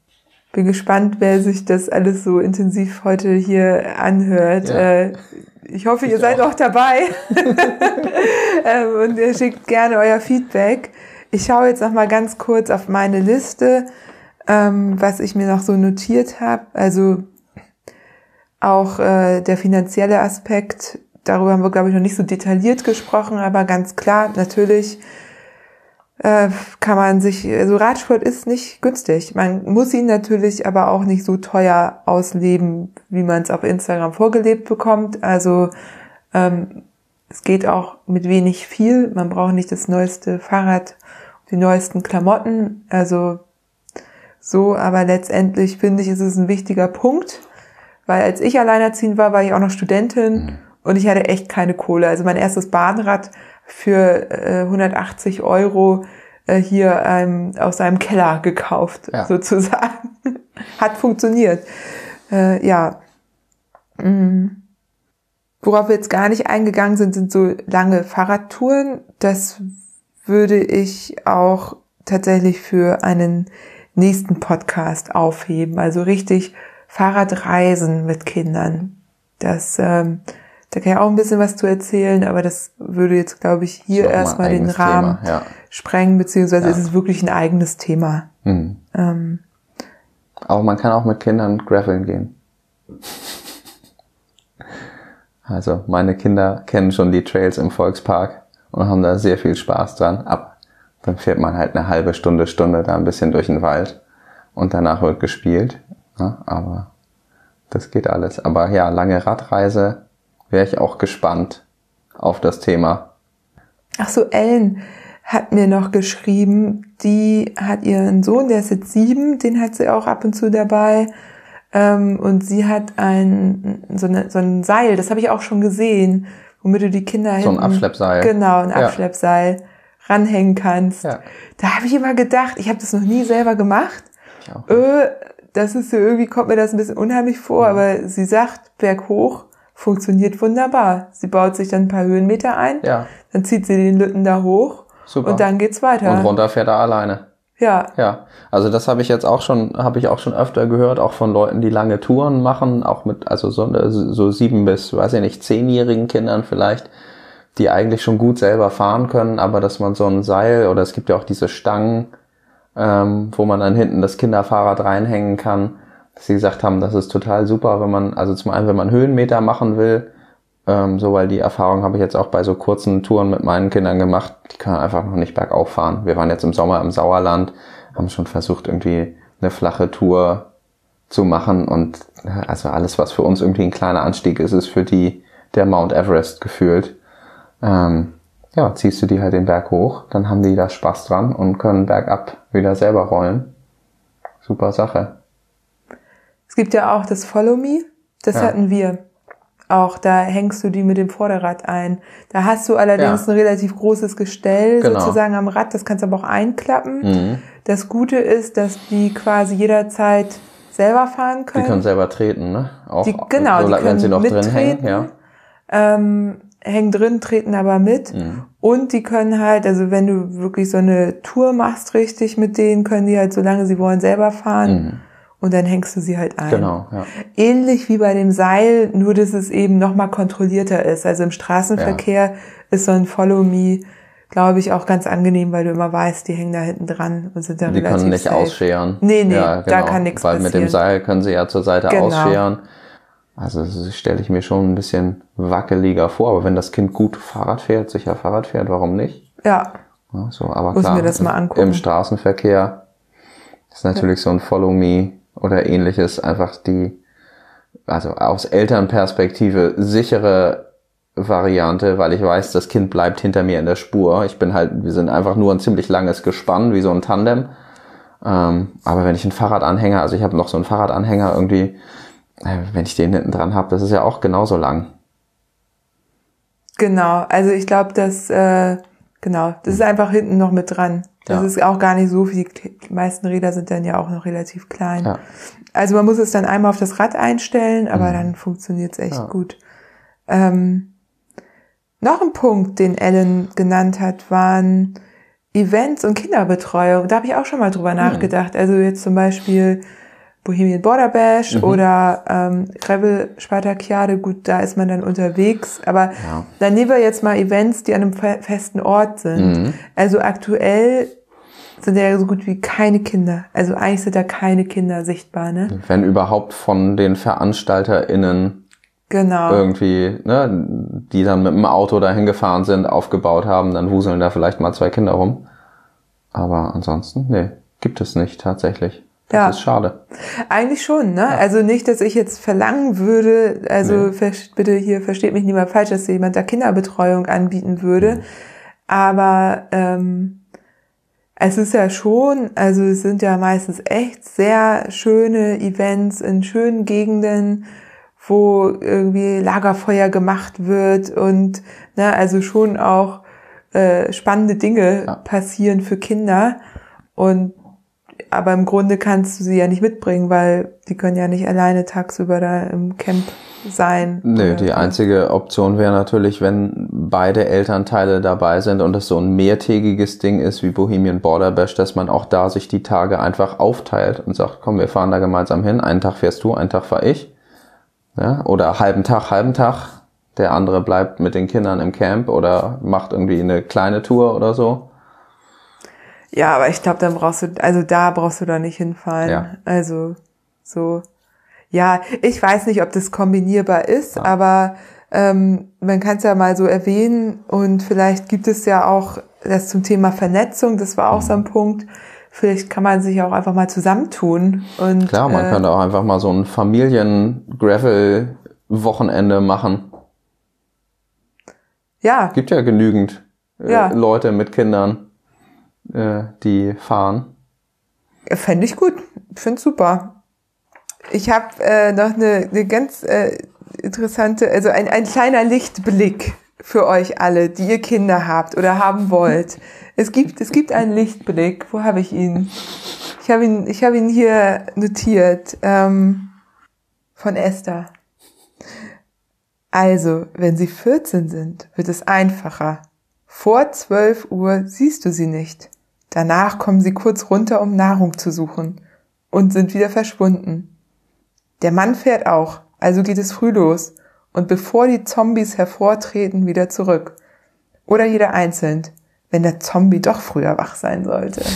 Bin gespannt, wer sich das alles so intensiv heute hier anhört. Ja. Äh, ich hoffe, ihr Ich seid auch. auch dabei. ähm, und ihr schickt gerne euer Feedback. Ich schaue jetzt noch mal ganz kurz auf meine Liste, ähm, was ich mir noch so notiert habe. Also auch äh, der finanzielle Aspekt, darüber haben wir, glaube ich, noch nicht so detailliert gesprochen, aber ganz klar, natürlich äh, kann man sich, also Radsport ist nicht günstig. Man muss ihn natürlich aber auch nicht so teuer ausleben, wie man es auf Instagram vorgelebt bekommt. Also ähm, es geht auch mit wenig viel. Man braucht nicht das neueste Fahrrad, die neuesten Klamotten. Also so, aber letztendlich finde ich, ist es ein wichtiger Punkt, weil als ich alleinerziehend war, war ich auch noch Studentin und ich hatte echt keine Kohle. Also mein erstes Bahnrad für äh, 180 Euro äh, hier ähm, aus einem Keller gekauft, Ja. sozusagen. Hat funktioniert. Äh, ja. Mhm. Worauf wir jetzt gar nicht eingegangen sind, sind so lange Fahrradtouren. Das würde ich auch tatsächlich für einen nächsten Podcast aufheben. Also richtig Fahrradreisen mit Kindern. Das, ähm, da kann ich auch ein bisschen was zu erzählen, aber das würde jetzt, glaube ich, hier erstmal den Rahmen ja. sprengen, beziehungsweise Ja. ist es wirklich ein eigenes Thema. Mhm. Ähm, Aber man kann auch mit Kindern graveln gehen. Also meine Kinder kennen schon die Trails im Volkspark und haben da sehr viel Spaß dran. Aber dann fährt man halt eine halbe Stunde, Stunde da ein bisschen durch den Wald und danach wird gespielt. Ja, aber das geht alles. Aber ja, lange Radreise wäre ich auch gespannt auf das Thema. Ach so, Ellen hat mir noch geschrieben, die hat ihren Sohn, der ist jetzt sieben, den hat sie auch ab und zu dabei. Ähm, und sie hat ein so, eine, so ein Seil, das habe ich auch schon gesehen, womit du die Kinder So ein hinten- Abschleppseil. Genau, ein Ja. Abschleppseil ranhängen kannst. Ja. Da habe ich immer gedacht, ich habe das noch nie selber gemacht. Ich auch. Äh, das ist so irgendwie kommt mir das ein bisschen unheimlich vor, aber sie sagt, berghoch funktioniert wunderbar. Sie baut sich dann ein paar Höhenmeter ein, Ja, dann zieht sie den Lütten da hoch super. und dann geht's weiter. und runter fährt er alleine. Ja, Ja, also das habe ich jetzt auch schon, habe ich auch schon öfter gehört, auch von Leuten, die lange Touren machen, auch mit, also so, so sieben bis, weiß ich nicht, zehnjährigen Kindern vielleicht, die eigentlich schon gut selber fahren können, aber dass man so ein Seil oder es gibt ja auch diese Stangen, ähm, wo man dann hinten das Kinderfahrrad reinhängen kann, dass sie gesagt haben, das ist total super, wenn man, also zum einen, wenn man Höhenmeter machen will, ähm, so, weil die Erfahrung habe ich jetzt auch bei so kurzen Touren mit meinen Kindern gemacht. Die können einfach noch nicht bergauf fahren. Wir waren jetzt im Sommer im Sauerland, haben schon versucht, irgendwie eine flache Tour zu machen und ja, also alles, was für uns irgendwie ein kleiner Anstieg ist, ist für die der Mount Everest gefühlt. Ähm, ja, ziehst du die halt den Berg hoch, dann haben die da Spaß dran und können bergab wieder selber rollen. Super Sache. es gibt ja auch das Follow Me, das Ja. hatten wir. Auch da hängst du die mit dem Vorderrad ein. Da hast du allerdings Ja. ein relativ großes Gestell Genau. sozusagen am Rad, das kannst du aber auch einklappen. Mhm. Das Gute ist, dass die quasi jederzeit selber fahren Die können. können selber treten, ne? Auch Die- genau, die wenn können sie noch drin hängen, ja. ähm, hängen drin, treten aber mit. Mhm. Und die können halt, also wenn du wirklich so eine Tour machst richtig mit denen, können die halt, solange sie wollen, selber fahren. Mhm. Und dann hängst du sie halt ein. Genau, ja. Ähnlich wie bei dem Seil, nur dass es eben nochmal kontrollierter ist. Also im Straßenverkehr ist so ein Follow Me, glaube ich, auch ganz angenehm, weil du immer weißt, die hängen da hinten dran und sind dann Die relativ können nicht safe. ausscheren. Nee, nee, ja, da genau, kann nichts Weil mit dem passieren. Seil können sie ja zur Seite Genau. ausscheren. Also das stelle ich mir schon ein bisschen wackeliger vor. Aber wenn das Kind gut Fahrrad fährt, sicher Fahrrad fährt, warum nicht? Ja, Ja, so, aber Muss klar, mir das mal angucken. im Straßenverkehr ist natürlich so ein Follow Me oder ähnliches einfach die, also aus Elternperspektive sichere Variante, weil ich weiß, das Kind bleibt hinter mir in der Spur. Ich bin halt, wir sind einfach nur ein ziemlich langes Gespann, wie so ein Tandem. Ähm, aber wenn ich einen Fahrradanhänger, also ich habe noch so einen Fahrradanhänger irgendwie, äh, wenn ich den hinten dran habe, das ist ja auch genauso lang. Genau, also ich glaube, dass äh, genau, das ist einfach hinten noch mit dran. Das Ja. ist auch gar nicht so viel. Die meisten Räder sind dann ja auch noch relativ klein. Ja. Also man muss es dann einmal auf das Rad einstellen, aber dann funktioniert es echt Mhm. Ja. gut. Ähm, noch ein Punkt, den Ellen genannt hat, waren Events und Kinderbetreuung. Da habe ich auch schon mal drüber Mhm. nachgedacht. Also jetzt zum Beispiel Bohemian Border Bash Mhm. oder ähm, Revel Spartakiade, gut, da ist man dann unterwegs. Aber Ja. dann nehmen wir jetzt mal Events, die an einem fe- festen Ort sind. Mhm. Also aktuell sind ja so gut wie keine Kinder. Also eigentlich sind da keine Kinder sichtbar, ne? Wenn überhaupt von den VeranstalterInnen Genau. irgendwie, ne, die dann mit dem Auto dahin gefahren sind, aufgebaut haben, dann wuseln da vielleicht mal zwei Kinder rum. Aber ansonsten, nee, gibt es nicht tatsächlich. Das Ja. ist schade. Eigentlich schon, ne? Also nicht, dass ich jetzt verlangen würde, also Nee. bitte hier versteht mich nicht mal falsch, dass jemand da Kinderbetreuung anbieten Mhm. würde. Aber ähm, es ist ja schon, also es sind ja meistens echt sehr schöne Events in schönen Gegenden, wo irgendwie Lagerfeuer gemacht wird und ne, also schon auch äh, spannende Dinge Ja. passieren für Kinder. Und aber im Grunde kannst du sie ja nicht mitbringen, weil die können ja nicht alleine tagsüber da im Camp sein. Nö, die einzige Option wäre natürlich, wenn beide Elternteile dabei sind und es so ein mehrtägiges Ding ist wie Bohemian Border Bash, dass man auch da sich die Tage einfach aufteilt und sagt, komm, wir fahren da gemeinsam hin. Einen Tag fährst du, einen Tag fahr ich. Ja, oder halben Tag, halben Tag. Der andere bleibt mit den Kindern im Camp oder macht irgendwie eine kleine Tour oder so. Ja, aber ich glaube, dann brauchst du, also da brauchst du da nicht hinfahren. Ja. Also so. Ja, ich weiß nicht, ob das kombinierbar ist, Ja. aber ähm, man kann es ja mal so erwähnen und vielleicht gibt es ja auch das zum Thema Vernetzung, das war auch so ein Punkt. Vielleicht kann man sich auch einfach mal zusammentun und Klar, man äh, könnte auch einfach mal so ein Familien-Gravel-Wochenende machen. ja, Gibt ja genügend äh, Ja. Leute mit Kindern, äh, die fahren. Fände ich gut. Finde super. Ich habe äh, noch eine, eine ganz äh, interessante, also ein, ein kleiner Lichtblick für euch alle, die ihr Kinder habt oder haben wollt. Es gibt, es gibt einen Lichtblick. Wo habe ich ihn? Ich habe ihn, ich habe ihn hier notiert ähm, von Esther. Also, wenn sie 14 sind, wird es einfacher. Vor 12 Uhr siehst du sie nicht. Danach kommen sie kurz runter, um Nahrung zu suchen und sind wieder verschwunden. Der Mann fährt auch, also geht es früh los und bevor die Zombies hervortreten, wieder zurück. Oder jeder einzeln, wenn der Zombie doch früher wach sein sollte.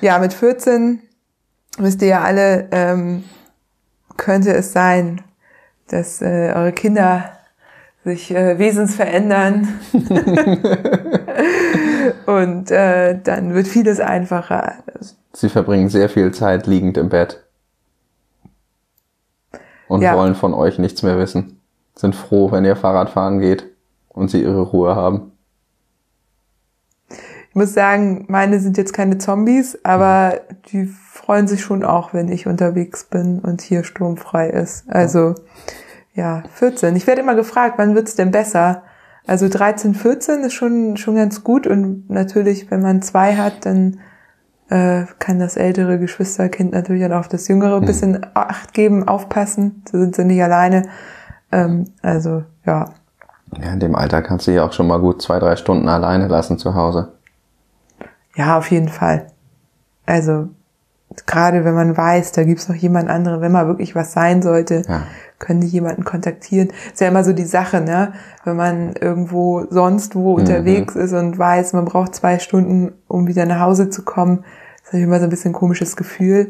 Ja, mit 14 wisst ihr ja alle, ähm, könnte es sein, dass äh, eure Kinder sich äh, wesensverändern und äh, dann wird vieles einfacher. Sie verbringen sehr viel Zeit liegend im Bett. Und Ja. wollen von euch nichts mehr wissen. Sind froh, wenn ihr Fahrrad fahren geht und sie ihre Ruhe haben. Ich muss sagen, meine sind jetzt keine Zombies, aber die freuen sich schon auch, wenn ich unterwegs bin und hier sturmfrei ist. Also ja, 14. Ich werde immer gefragt, wann wird's denn besser? Also 13, 14 ist schon schon ganz gut und natürlich, wenn man zwei hat, dann äh, kann das ältere Geschwisterkind natürlich dann auf das jüngere ein bisschen Acht geben, aufpassen. Da sind sie nicht alleine. Ähm, also ja, Ja, in dem Alter kannst du ja auch schon mal gut zwei, drei Stunden alleine lassen zu Hause. Ja, auf jeden Fall. Also gerade wenn man weiß, da gibt's noch jemand anderen, wenn mal wirklich was sein sollte, Ja. Können die jemanden kontaktieren. Ist ja immer so die Sache, ne? Wenn man irgendwo sonst wo unterwegs ist und weiß, man braucht zwei Stunden, um wieder nach Hause zu kommen, ist natürlich immer so ein bisschen ein komisches Gefühl.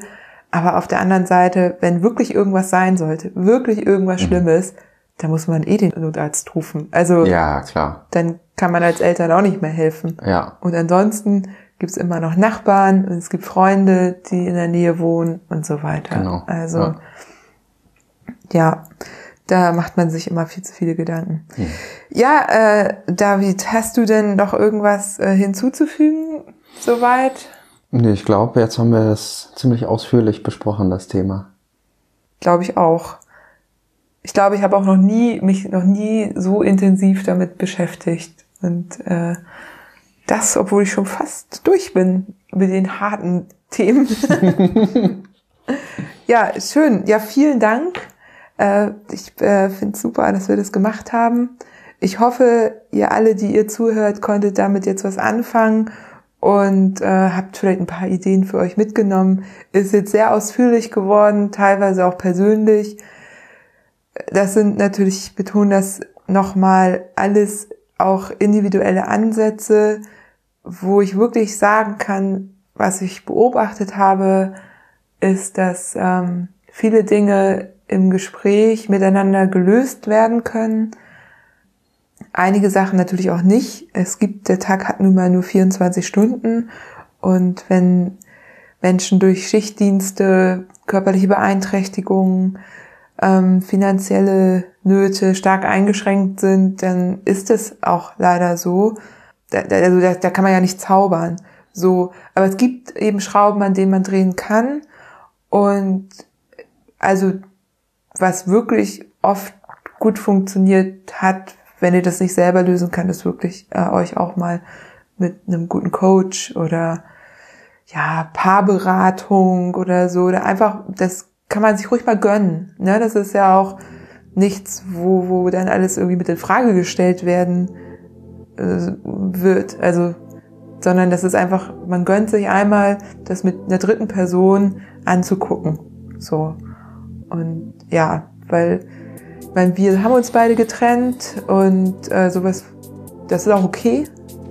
Aber auf der anderen Seite, wenn wirklich irgendwas sein sollte, wirklich irgendwas Schlimmes, dann muss man eh den Notarzt rufen. Also Ja, klar. dann kann man als Eltern auch nicht mehr helfen. Ja. Und ansonsten gibt's immer noch Nachbarn und es gibt Freunde, die in der Nähe wohnen und so weiter. Genau. Also Ja. Ja. da macht man sich immer viel zu viele Gedanken. Hm. Ja, äh, David, hast du denn noch irgendwas äh, hinzuzufügen soweit? Nee, ich glaube, jetzt haben wir es ziemlich ausführlich besprochen, das Thema. Glaube ich auch. Ich glaube, ich habe auch noch nie mich noch nie so intensiv damit beschäftigt und äh, das, obwohl ich schon fast durch bin mit den harten Themen. ja, schön. Ja, vielen Dank. Äh, ich äh, finde super, dass wir das gemacht haben. Ich hoffe, ihr alle, die ihr zuhört, konntet damit jetzt was anfangen und äh, habt vielleicht ein paar Ideen für euch mitgenommen. Ist jetzt sehr ausführlich geworden, teilweise auch persönlich. Das sind natürlich, ich betone das nochmal, alles auch individuelle Ansätze, wo ich wirklich sagen kann, was ich beobachtet habe, ist, dass ähm, viele Dinge im Gespräch miteinander gelöst werden können. Einige Sachen natürlich auch nicht. Es gibt, der Tag hat nun mal nur 24 Stunden und wenn Menschen durch Schichtdienste, körperliche Beeinträchtigungen, ähm, finanzielle Nöte stark eingeschränkt sind, dann ist es auch leider so. Da, also da, da kann man ja nicht zaubern. So, aber es gibt eben Schrauben, an denen man drehen kann. Und also was wirklich oft gut funktioniert hat, wenn ihr das nicht selber lösen könnt, ist wirklich äh, euch auch mal mit einem guten Coach oder ja, Paarberatung oder so, oder einfach, das kann man sich ruhig mal gönnen. Ne? Das ist ja auch nichts, wo, wo dann alles irgendwie mit in Frage gestellt werden äh, wird. Also, sondern das ist einfach, man gönnt sich einmal, das mit einer dritten Person anzugucken. So. Und ja, weil, weil wir haben uns beide getrennt und äh, sowas, das ist auch okay.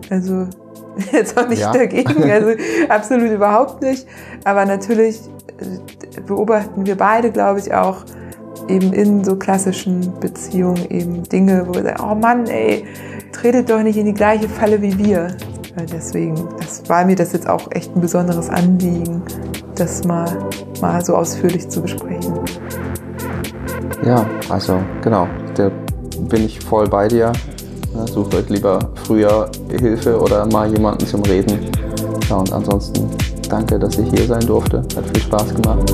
Also jetzt auch nicht ja. dagegen, also absolut überhaupt nicht. Aber natürlich äh, beobachten wir beide, glaube ich, auch eben in so klassischen Beziehungen eben Dinge, wo wir sagen, oh Mann, ey, tretet doch nicht in die gleiche Falle wie wir. Deswegen, das war mir das jetzt auch echt ein besonderes Anliegen, das mal, mal so ausführlich zu besprechen. Ja, also genau, da bin ich voll bei dir. Sucht euch lieber früher Hilfe oder mal jemanden zum Reden. Ja, und ansonsten danke, dass ich hier sein durfte. Hat viel Spaß gemacht.